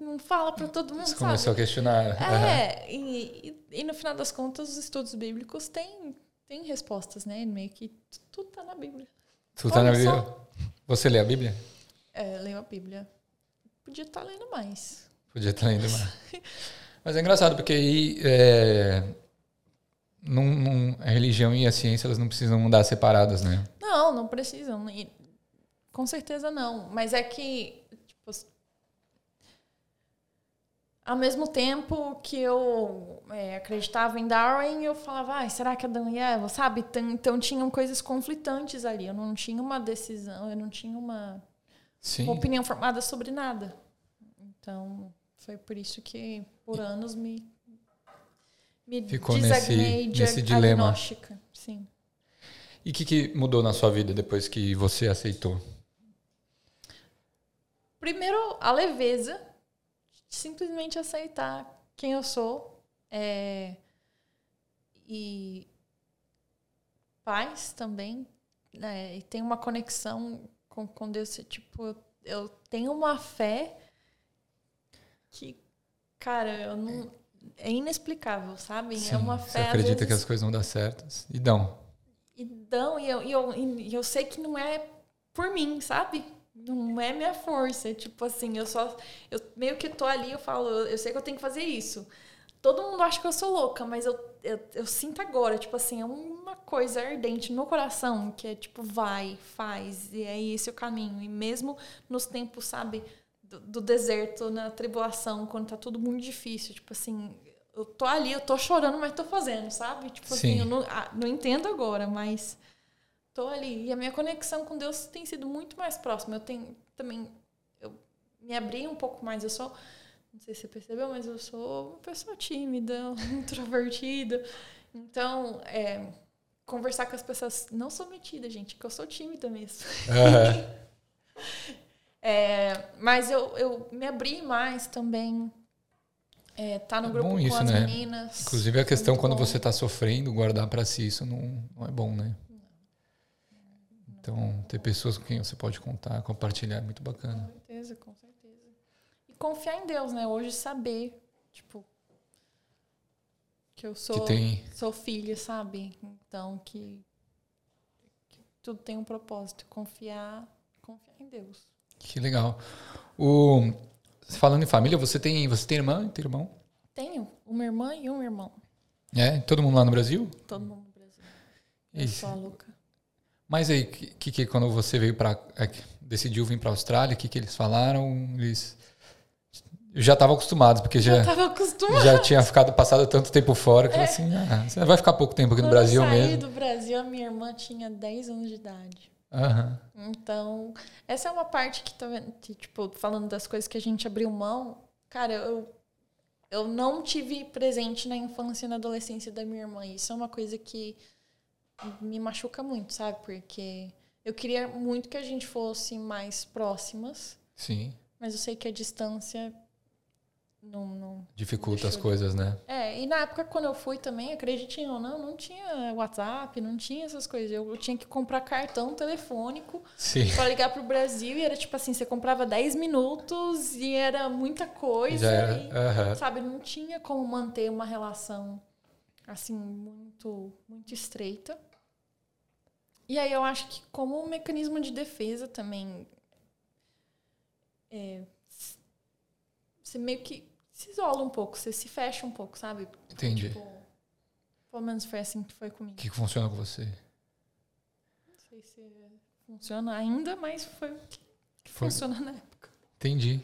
não, não fala para todo mundo, Você sabe? começou a questionar. É, e, e, e no final das contas, os estudos bíblicos têm, têm respostas, né? Meio que tudo tá na Bíblia. Tu tá na Bíblia? só. Você lê a Bíblia? É, leio a Bíblia. Podia estar lendo mais. Podia estar lendo mais. Mas é engraçado, porque aí é, num- a religião e a ciência elas não precisam andar separadas, né? Não, não precisam. Com certeza não. Mas é que, tipo, ao mesmo tempo que eu é, acreditava em Darwin, eu falava, ai, será que Adão e Eva, sabe? Então, tinham coisas conflitantes ali. Eu não tinha uma decisão, eu não tinha uma, Sim. opinião formada sobre nada. Então, foi por isso que por anos me, me Ficou nesse- nesse dilema. Sim. E o que, que mudou na sua vida depois que você aceitou? Primeiro, a leveza. Simplesmente aceitar quem eu sou. é, e paz também. né, e tem uma conexão com, com Deus. Tipo, eu, tenho uma fé que, cara, eu não. É inexplicável, sabe? Sim, é uma você fé. às acredita que vezes, as coisas vão dar certas? E dão. e dão, e eu, e eu, e eu sei que não é por mim, sabe? Não é minha força. Tipo assim, eu só. Eu meio que tô ali, eu falo, eu, sei que eu tenho que fazer isso. Todo mundo acha que eu sou louca, mas eu, eu, eu sinto agora, tipo assim, é uma coisa ardente no meu coração, que é tipo, vai, faz, e é esse o caminho. E mesmo nos tempos, sabe, do, do deserto, na tribulação, quando tá tudo muito difícil, tipo assim, eu tô ali, eu tô chorando, mas tô fazendo, sabe? Tipo Sim. assim, eu não, ah, não entendo agora, mas tô ali. E a minha conexão com Deus tem sido muito mais próxima. Eu tenho também. Eu me abri um pouco mais. Eu sou. Não sei se você percebeu, mas eu sou uma pessoa tímida, introvertida. Então, é, conversar com as pessoas. Não sou metida, gente, que eu sou tímida mesmo. Aham. É, mas eu, eu me abri mais também. É, tá no É grupo com isso, as né? meninas. Inclusive a questão Muito quando bom. você está sofrendo, guardar para si, isso não, não é bom, né? Então, ter pessoas com quem você pode contar, compartilhar é muito Com bacana. certeza, com certeza. E confiar em Deus, né? Hoje saber, tipo, que eu sou, Que tem. sou filha, sabe? Então que, que tudo tem um propósito. Confiar, confiar em Deus. Que legal. O, falando em família, você tem, você tem irmã? Tem irmão? Tenho uma irmã e um irmão. É? Todo mundo lá no Brasil? Todo mundo no Brasil. Eu Isso. sou a Luca. Mas aí, que, que, quando você veio para decidiu vir para a Austrália, o que, que eles falaram? Eles já estavam acostumados, porque já, Eu acostumada. já tinha ficado passado tanto tempo fora que falou assim, ah, você vai ficar pouco tempo aqui no É. Quando Brasil eu saí mesmo. do Brasil, a minha irmã tinha 10 anos de idade. Aham. Então, essa é uma parte que tá que, tipo, falando das coisas que a gente abriu mão, cara, eu eu não tive presente na infância e na adolescência da minha irmã. Isso é uma coisa que me machuca muito, sabe? Porque eu queria muito que a gente fosse mais próximas, Sim, mas eu sei que a distância não, não dificulta as coisas, né? é, e na época quando eu fui também, acreditem ou não, não tinha WhatsApp, não tinha essas coisas. Eu, eu tinha que comprar cartão telefônico pra ligar pro Brasil e era tipo assim, você comprava 10 minutos e era muita coisa. Era. e, sabe, não tinha como manter uma relação assim muito muito estreita. E aí eu acho que como um mecanismo de defesa também é, você meio que se isola um pouco, você se fecha um pouco, sabe? Entendi. Tipo, pelo menos foi assim que foi comigo. O que, que funciona com você? Não sei se funciona ainda, mas foi o que Foi. funciona na época. Entendi.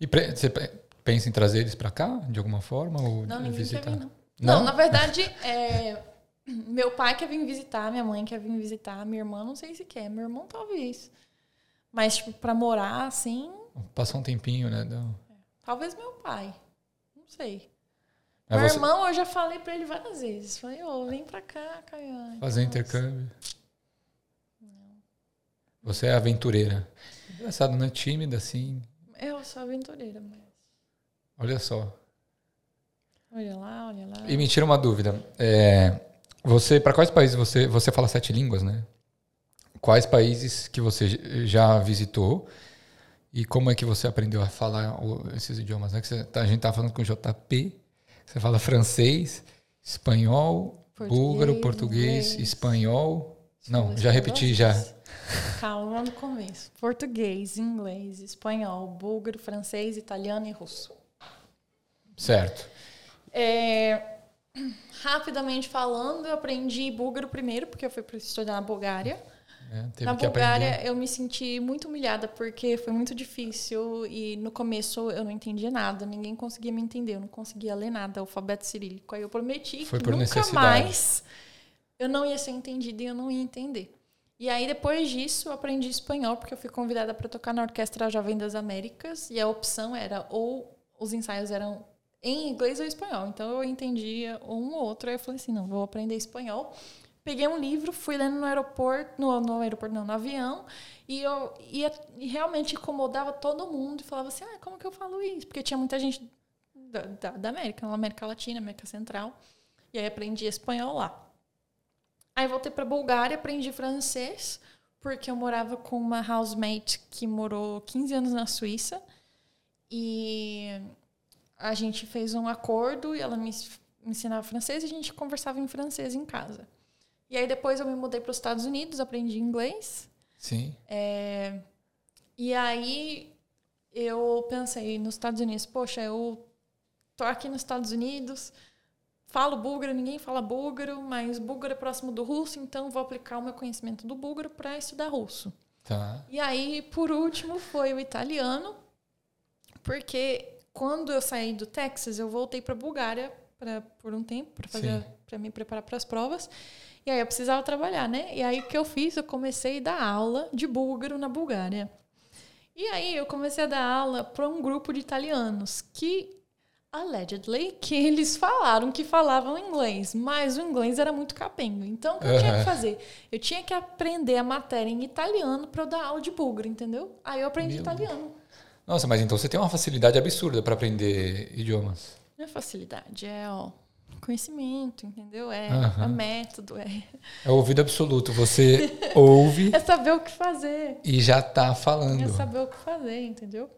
E você pe- pensa em trazer eles para cá, de alguma forma? Ou Não, ninguém visitar? vir, não. Não, na verdade, é, meu pai quer vir visitar, minha mãe quer vir visitar, minha irmã não sei se quer, meu irmão talvez. Mas, tipo, pra morar assim, Passar um tempinho, né? Não. talvez meu pai. Não sei. Mas meu você irmão, eu já falei pra ele várias vezes. Falei, ô, vem pra cá, Caiane. fazer intercâmbio. Você é aventureira. Engraçado, né? Tímida, assim. Eu sou aventureira, mas. Olha só. Olha lá, olha lá. E me tira uma dúvida. É, você, para quais países você você fala sete línguas, né? Quais países que você já visitou e como é que você aprendeu a falar esses idiomas? Né? Você tá- a gente tá falando com o JP. Você fala francês, espanhol, Português, búlgaro, português, inglês. espanhol. Não, já repeti já. Calma, no começo. Português, inglês, espanhol, búlgaro, francês, italiano e russo. Certo. É, rapidamente falando, eu aprendi búlgaro primeiro, porque eu fui para estudar na Bulgária. É, na Bulgária, aprender. eu me senti muito humilhada, porque foi muito difícil e no começo eu não entendia nada, ninguém conseguia me entender, eu não conseguia ler nada, alfabeto cirílico. Aí eu prometi Foi que nunca mais eu não ia ser entendida e eu não ia entender. E aí, depois disso, eu aprendi espanhol, porque eu fui convidada para tocar na Orquestra Jovem das Américas, e a opção era ou os ensaios eram em inglês ou espanhol. Então, eu entendia um ou outro, aí eu falei assim, não, vou aprender espanhol. Peguei um livro, fui lendo no aeroporto, no, no aeroporto não, no avião, e eu ia, e realmente incomodava todo mundo, e falava assim, ah, como que eu falo isso? Porque tinha muita gente da, da, da América, América Latina, América Central, e aí aprendi espanhol lá. Aí voltei para Bulgária, aprendi francês, porque eu morava com uma housemate que morou 15 anos na Suíça. E a gente fez um acordo e ela me ens- me ensinava francês e a gente conversava em francês em casa. E aí depois eu me mudei para os Estados Unidos, aprendi inglês. Sim. É, e aí eu pensei nos Estados Unidos, poxa, eu tô aqui nos Estados Unidos, falo búlgaro, ninguém fala búlgaro, mas búlgaro é próximo do russo, então vou aplicar o meu conhecimento do búlgaro para estudar russo. Tá. E aí, por último, foi o italiano, porque quando eu saí do Texas, eu voltei para Bulgária pra, por um tempo para fazer para me preparar para as provas. E aí eu precisava trabalhar, né? E aí o que eu fiz? Eu comecei a dar aula de búlgaro na Bulgária. E aí eu comecei a dar aula para um grupo de italianos que allegedly, que eles falaram que falavam inglês, mas o inglês era muito capengo. Então, o que eu tinha que fazer? Eu tinha que aprender a matéria em italiano para eu dar aula de búlgaro, entendeu? Aí eu aprendi Meu italiano. Nossa, mas então você tem uma facilidade absurda para aprender idiomas. Não é facilidade, é ó, conhecimento, entendeu? É, é método, é. É ouvido absoluto. Você ouve. É saber o que fazer. E já tá falando. É saber o que fazer, entendeu?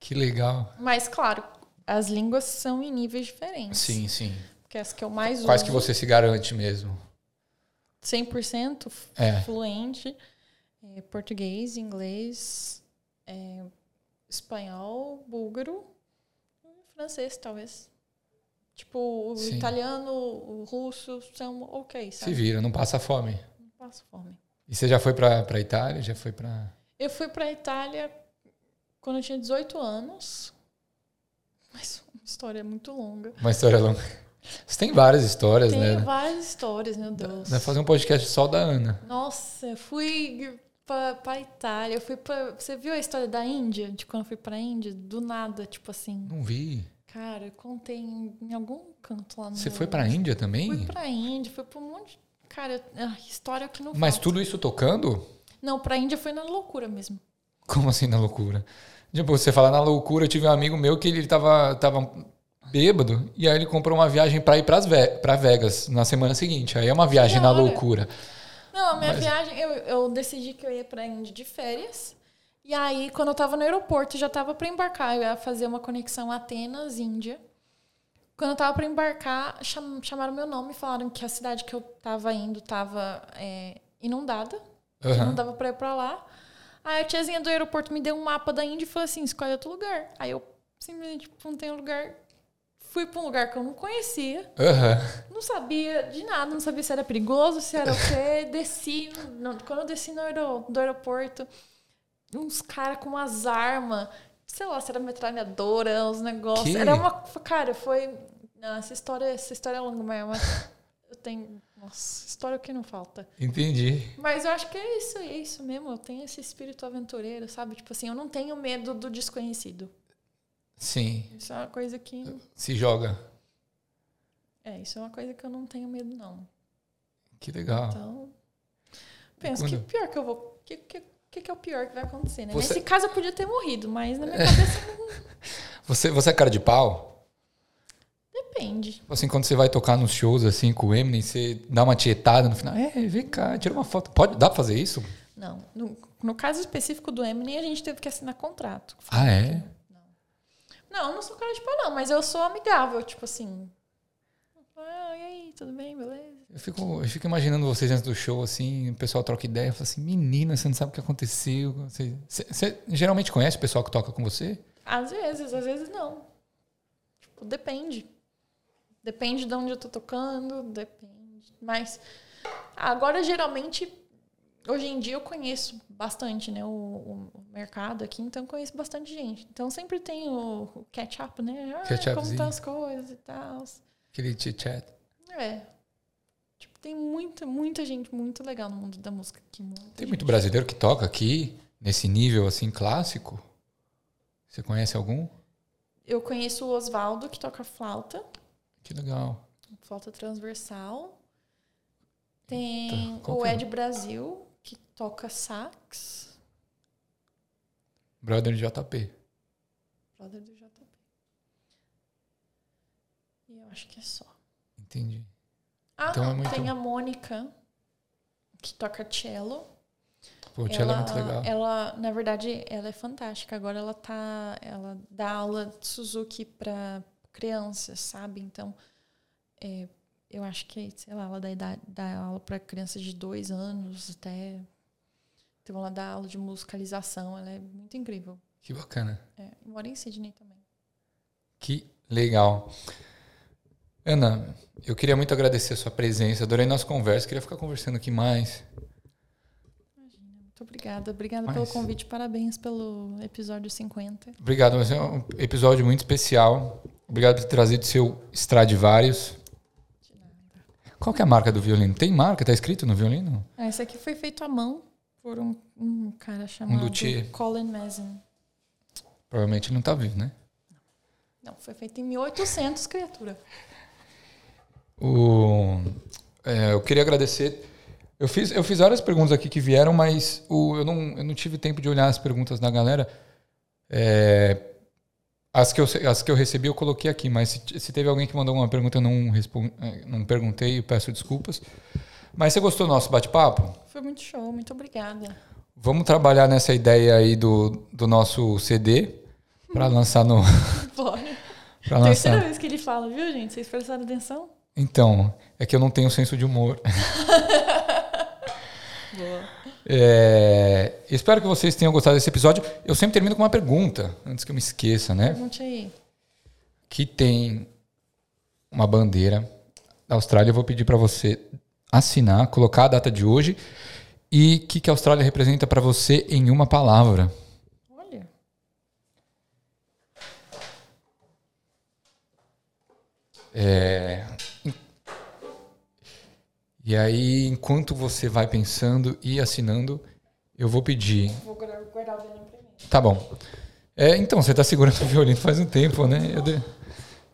Que legal. Mas, claro, as línguas são em níveis diferentes. Sim, sim. Porque as que eu mais Quais uso, que você se garante mesmo? 100% é. fluente. É, português, inglês, é, espanhol, búlgaro, francês, talvez. Tipo, o Sim. italiano, o russo são ok, sabe? Se vira, não passa fome. Não passa fome. E você já foi pra, pra Itália? Já foi pra... Eu fui pra Itália quando eu tinha 18 anos. Mas uma história muito longa. Uma história longa. Você tem várias histórias, tem né? Tem várias histórias, meu Deus. Vai fazer um podcast só da Ana. Nossa, fui pra, pra Itália. Eu fui pra. Você viu a história da Índia? De quando eu fui pra Índia? Do nada, tipo assim. Não vi. Cara, eu contei em, em algum canto lá no. Você foi pra Índia também? Fui pra Índia, fui pra um monte. Cara, a história que não Mas falta. tudo isso tocando? Não, pra Índia foi na loucura mesmo. Como assim na loucura? Tipo, você falar na loucura, eu tive um amigo meu que ele tava, tava bêbado e aí ele comprou uma viagem para ir para Vegas na semana seguinte. Aí é uma viagem na loucura. Não, a minha Mas... viagem, eu, eu decidi que eu ia pra Índia de férias. E aí, quando eu tava no aeroporto, já tava para embarcar. Eu ia fazer uma conexão Atenas, Índia. Quando eu tava para embarcar, cham, chamaram meu nome e falaram que a cidade que eu tava indo tava é, inundada. Uhum. Que não dava para ir para lá. Aí a tiazinha do aeroporto me deu um mapa da Índia e falou assim: escolhe outro lugar. Aí eu simplesmente apontei um lugar. Fui para um lugar que eu não conhecia. Uhum. Não sabia de nada, não sabia se era perigoso, se era o quê. Desci. No, quando eu desci no aer do aeroporto, uns caras com umas armas. Sei lá, se era metralhadora, uns negócios. Que? Era uma. Cara, foi. Não, essa história, essa história é longa, mas eu tenho nossa, história que não falta. Entendi. Mas eu acho que é isso, é isso mesmo. Eu tenho esse espírito aventureiro, sabe? Tipo assim, eu não tenho medo do desconhecido. Sim. Isso é uma coisa que. Se joga. É, isso é uma coisa que eu não tenho medo, não. Que legal. Então. Penso Quando... que pior que eu vou. Que, que, que, que é o pior que vai acontecer, né? Você... Nesse caso eu podia ter morrido, mas na minha cabeça. você, você é cara de pau? Depende. Assim, quando você vai tocar nos shows assim com o Eminem, você dá uma tietada no final. É, vem cá, tira uma foto. Pode, dá pra fazer isso? Não. No, no caso específico do Eminem, a gente teve que assinar contrato. Ah, é? Não. Não, não sou cara de pau, não, mas eu sou amigável, tipo assim. Ah, e aí, tudo bem, beleza? Eu fico, eu fico imaginando vocês antes do show, assim, o pessoal troca ideia, fala assim, menina, você não sabe o que aconteceu. Você, você, você geralmente conhece o pessoal que toca com você? Às vezes, às vezes não. Tipo, depende. Depende de onde eu tô tocando, depende. Mas agora, geralmente, hoje em dia eu conheço bastante, né? O, o mercado aqui, então eu conheço bastante gente. Então sempre tem o, o catch-up, né? Ah, como estão as coisas e tal. Aquele chit-chat. É. Tipo, tem muita, muita gente muito legal no mundo da música aqui. Tem muito brasileiro que toca aqui, nesse nível assim clássico? Você conhece algum? Eu conheço o Oswaldo, que toca flauta. Que legal. Flauta transversal. Tem o é? Ed Brasil, que toca sax. Brother do JP. Brother do JP. E eu acho que é só. Entendi. Ah, então é muito... tem a Mônica, que toca cello. Pô, cello é muito legal. Ela, na verdade, ela é fantástica. Agora ela tá. Ela dá aula de Suzuki para crianças, sabe? Então, é, eu acho que, sei lá, ela dá, dá, dá aula para crianças de dois anos até. Então, ela dá aula de musicalização, ela é muito incrível. Que bacana. É, mora em Sydney também. Que legal. Ana, eu queria muito agradecer a sua presença, adorei nossa conversa, queria ficar conversando aqui mais. Imagina, muito obrigada. Obrigada Mas... pelo convite, parabéns pelo episódio 50. Obrigado, mas é um episódio muito especial. Obrigado por ter trazido seu Stradivarius. De nada. Qual que é a marca do violino? Tem marca? Tá escrito no violino? Ah, esse aqui foi feito à mão por um, um cara chamado um Colin Mazin. Provavelmente não tá vivo, né? Não, foi feito em 1800, criatura. O, é, eu queria agradecer. Eu fiz, eu fiz várias perguntas aqui que vieram, mas o, eu, não, eu não tive tempo de olhar as perguntas da galera. É, as, que eu, as que eu recebi eu coloquei aqui, mas se, se teve alguém que mandou uma pergunta eu não, respondi, é, não perguntei, eu peço desculpas. Mas você gostou do nosso bate-papo? Foi muito show, muito obrigada. Vamos trabalhar nessa ideia aí do, do nosso CD para lançar no. Bora. Pra lançar. Terceira vez que ele fala, viu, gente? Vocês prestaram atenção? Então, é que eu não tenho senso de humor. é, espero que vocês tenham gostado desse episódio. Eu sempre termino com uma pergunta, antes que eu me esqueça, né? Pergunte aí. Que tem uma bandeira da Austrália. Eu vou pedir para você assinar, colocar a data de hoje e o que, que a Austrália representa para você em uma palavra. Olha. É, e aí, enquanto você vai pensando e assinando, eu vou pedir. Vou guardar o violino pra mim. Tá bom. É, então, você está segurando o violino faz um tempo, né? Eu de...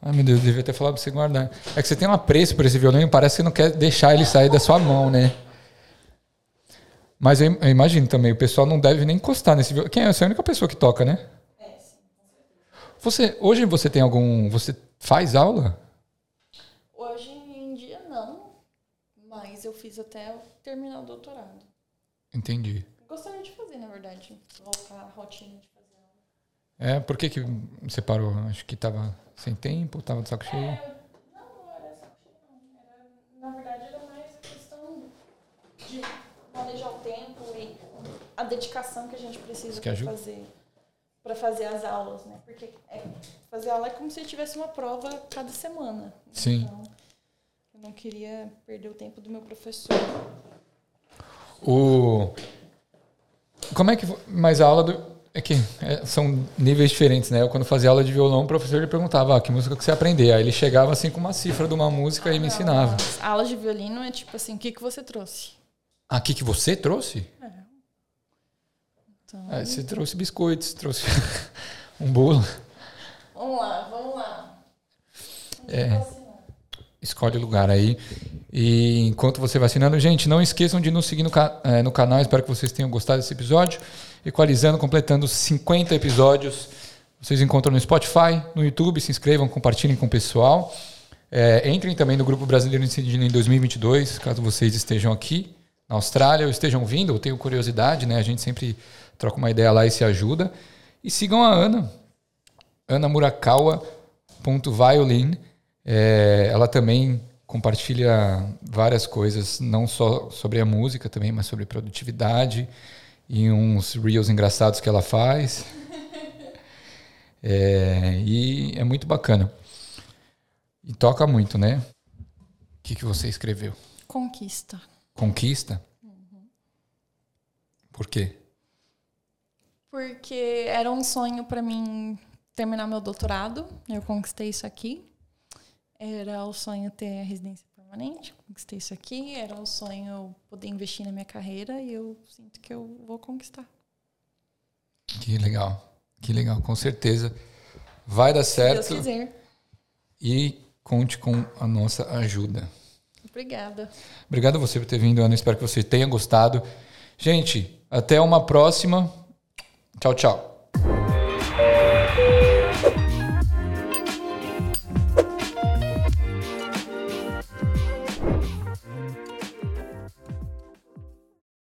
Ai, meu Deus, eu devia ter falado para você guardar. É que você tem um apreço por esse violino e parece que não quer deixar ele sair da sua mão, né? Mas eu, imagino também, o pessoal não deve nem encostar nesse violino. Quem é? Você é a única pessoa que toca, né? É, sim. Você, hoje você tem algum. Você faz aula? mas eu fiz até terminar o doutorado. Entendi. Gostaria de fazer, na verdade, voltar à rotina de. É, por que, que você parou? Acho que estava sem tempo, estava de saco cheio? É, não, não era saco cheio, não. Era, na verdade, era mais questão de manejar o tempo e a dedicação que a gente precisa para fazer para fazer as aulas, né? Porque é, fazer aula é como se tivesse uma prova cada semana. Sim. Então, não queria perder o tempo do meu professor. O como é que mas a aula do é que é, são níveis diferentes, né? Eu, quando fazia aula de violão, o professor ele perguntava ah, que música que você aprender. Aí ele chegava assim com uma cifra de uma música ah, e me não, ensinava. A aula de violino é tipo assim, o que, que você trouxe? Ah, o que, que você trouxe? É. Então... É, você trouxe biscoitos, trouxe um bolo. Vamos lá, vamos lá. É escolhe o lugar aí. E enquanto você vai assinando, gente, não esqueçam de nos seguir no, é, no canal. Espero que vocês tenham gostado desse episódio. Equalizando, completando 50 episódios. Vocês encontram no Spotify, no YouTube. Se inscrevam, compartilhem com o pessoal. É, entrem também no Grupo Brasileiro Indígena em 2022, caso vocês estejam aqui na Austrália ou estejam vindo, ou tenham curiosidade, né? A gente sempre troca uma ideia lá e se ajuda. E sigam a Ana, anamurakawa.violin. É, ela também compartilha várias coisas, não só sobre a música também, mas sobre produtividade e uns reels engraçados que ela faz. É, e é muito bacana. E toca muito, né? O que, que você escreveu? Conquista. Conquista? Uhum. Por quê? Porque era um sonho para mim terminar meu doutorado. Eu conquistei isso aqui. Era o sonho ter a residência permanente, conquistei isso aqui. Era o sonho poder investir na minha carreira e eu sinto que eu vou conquistar. Que legal, que legal, com certeza. Vai dar certo. Se Deus quiser. E conte com a nossa ajuda. Obrigada. Obrigado a você por ter vindo, Ana. Espero que você tenha gostado. Gente, até uma próxima. Tchau, tchau.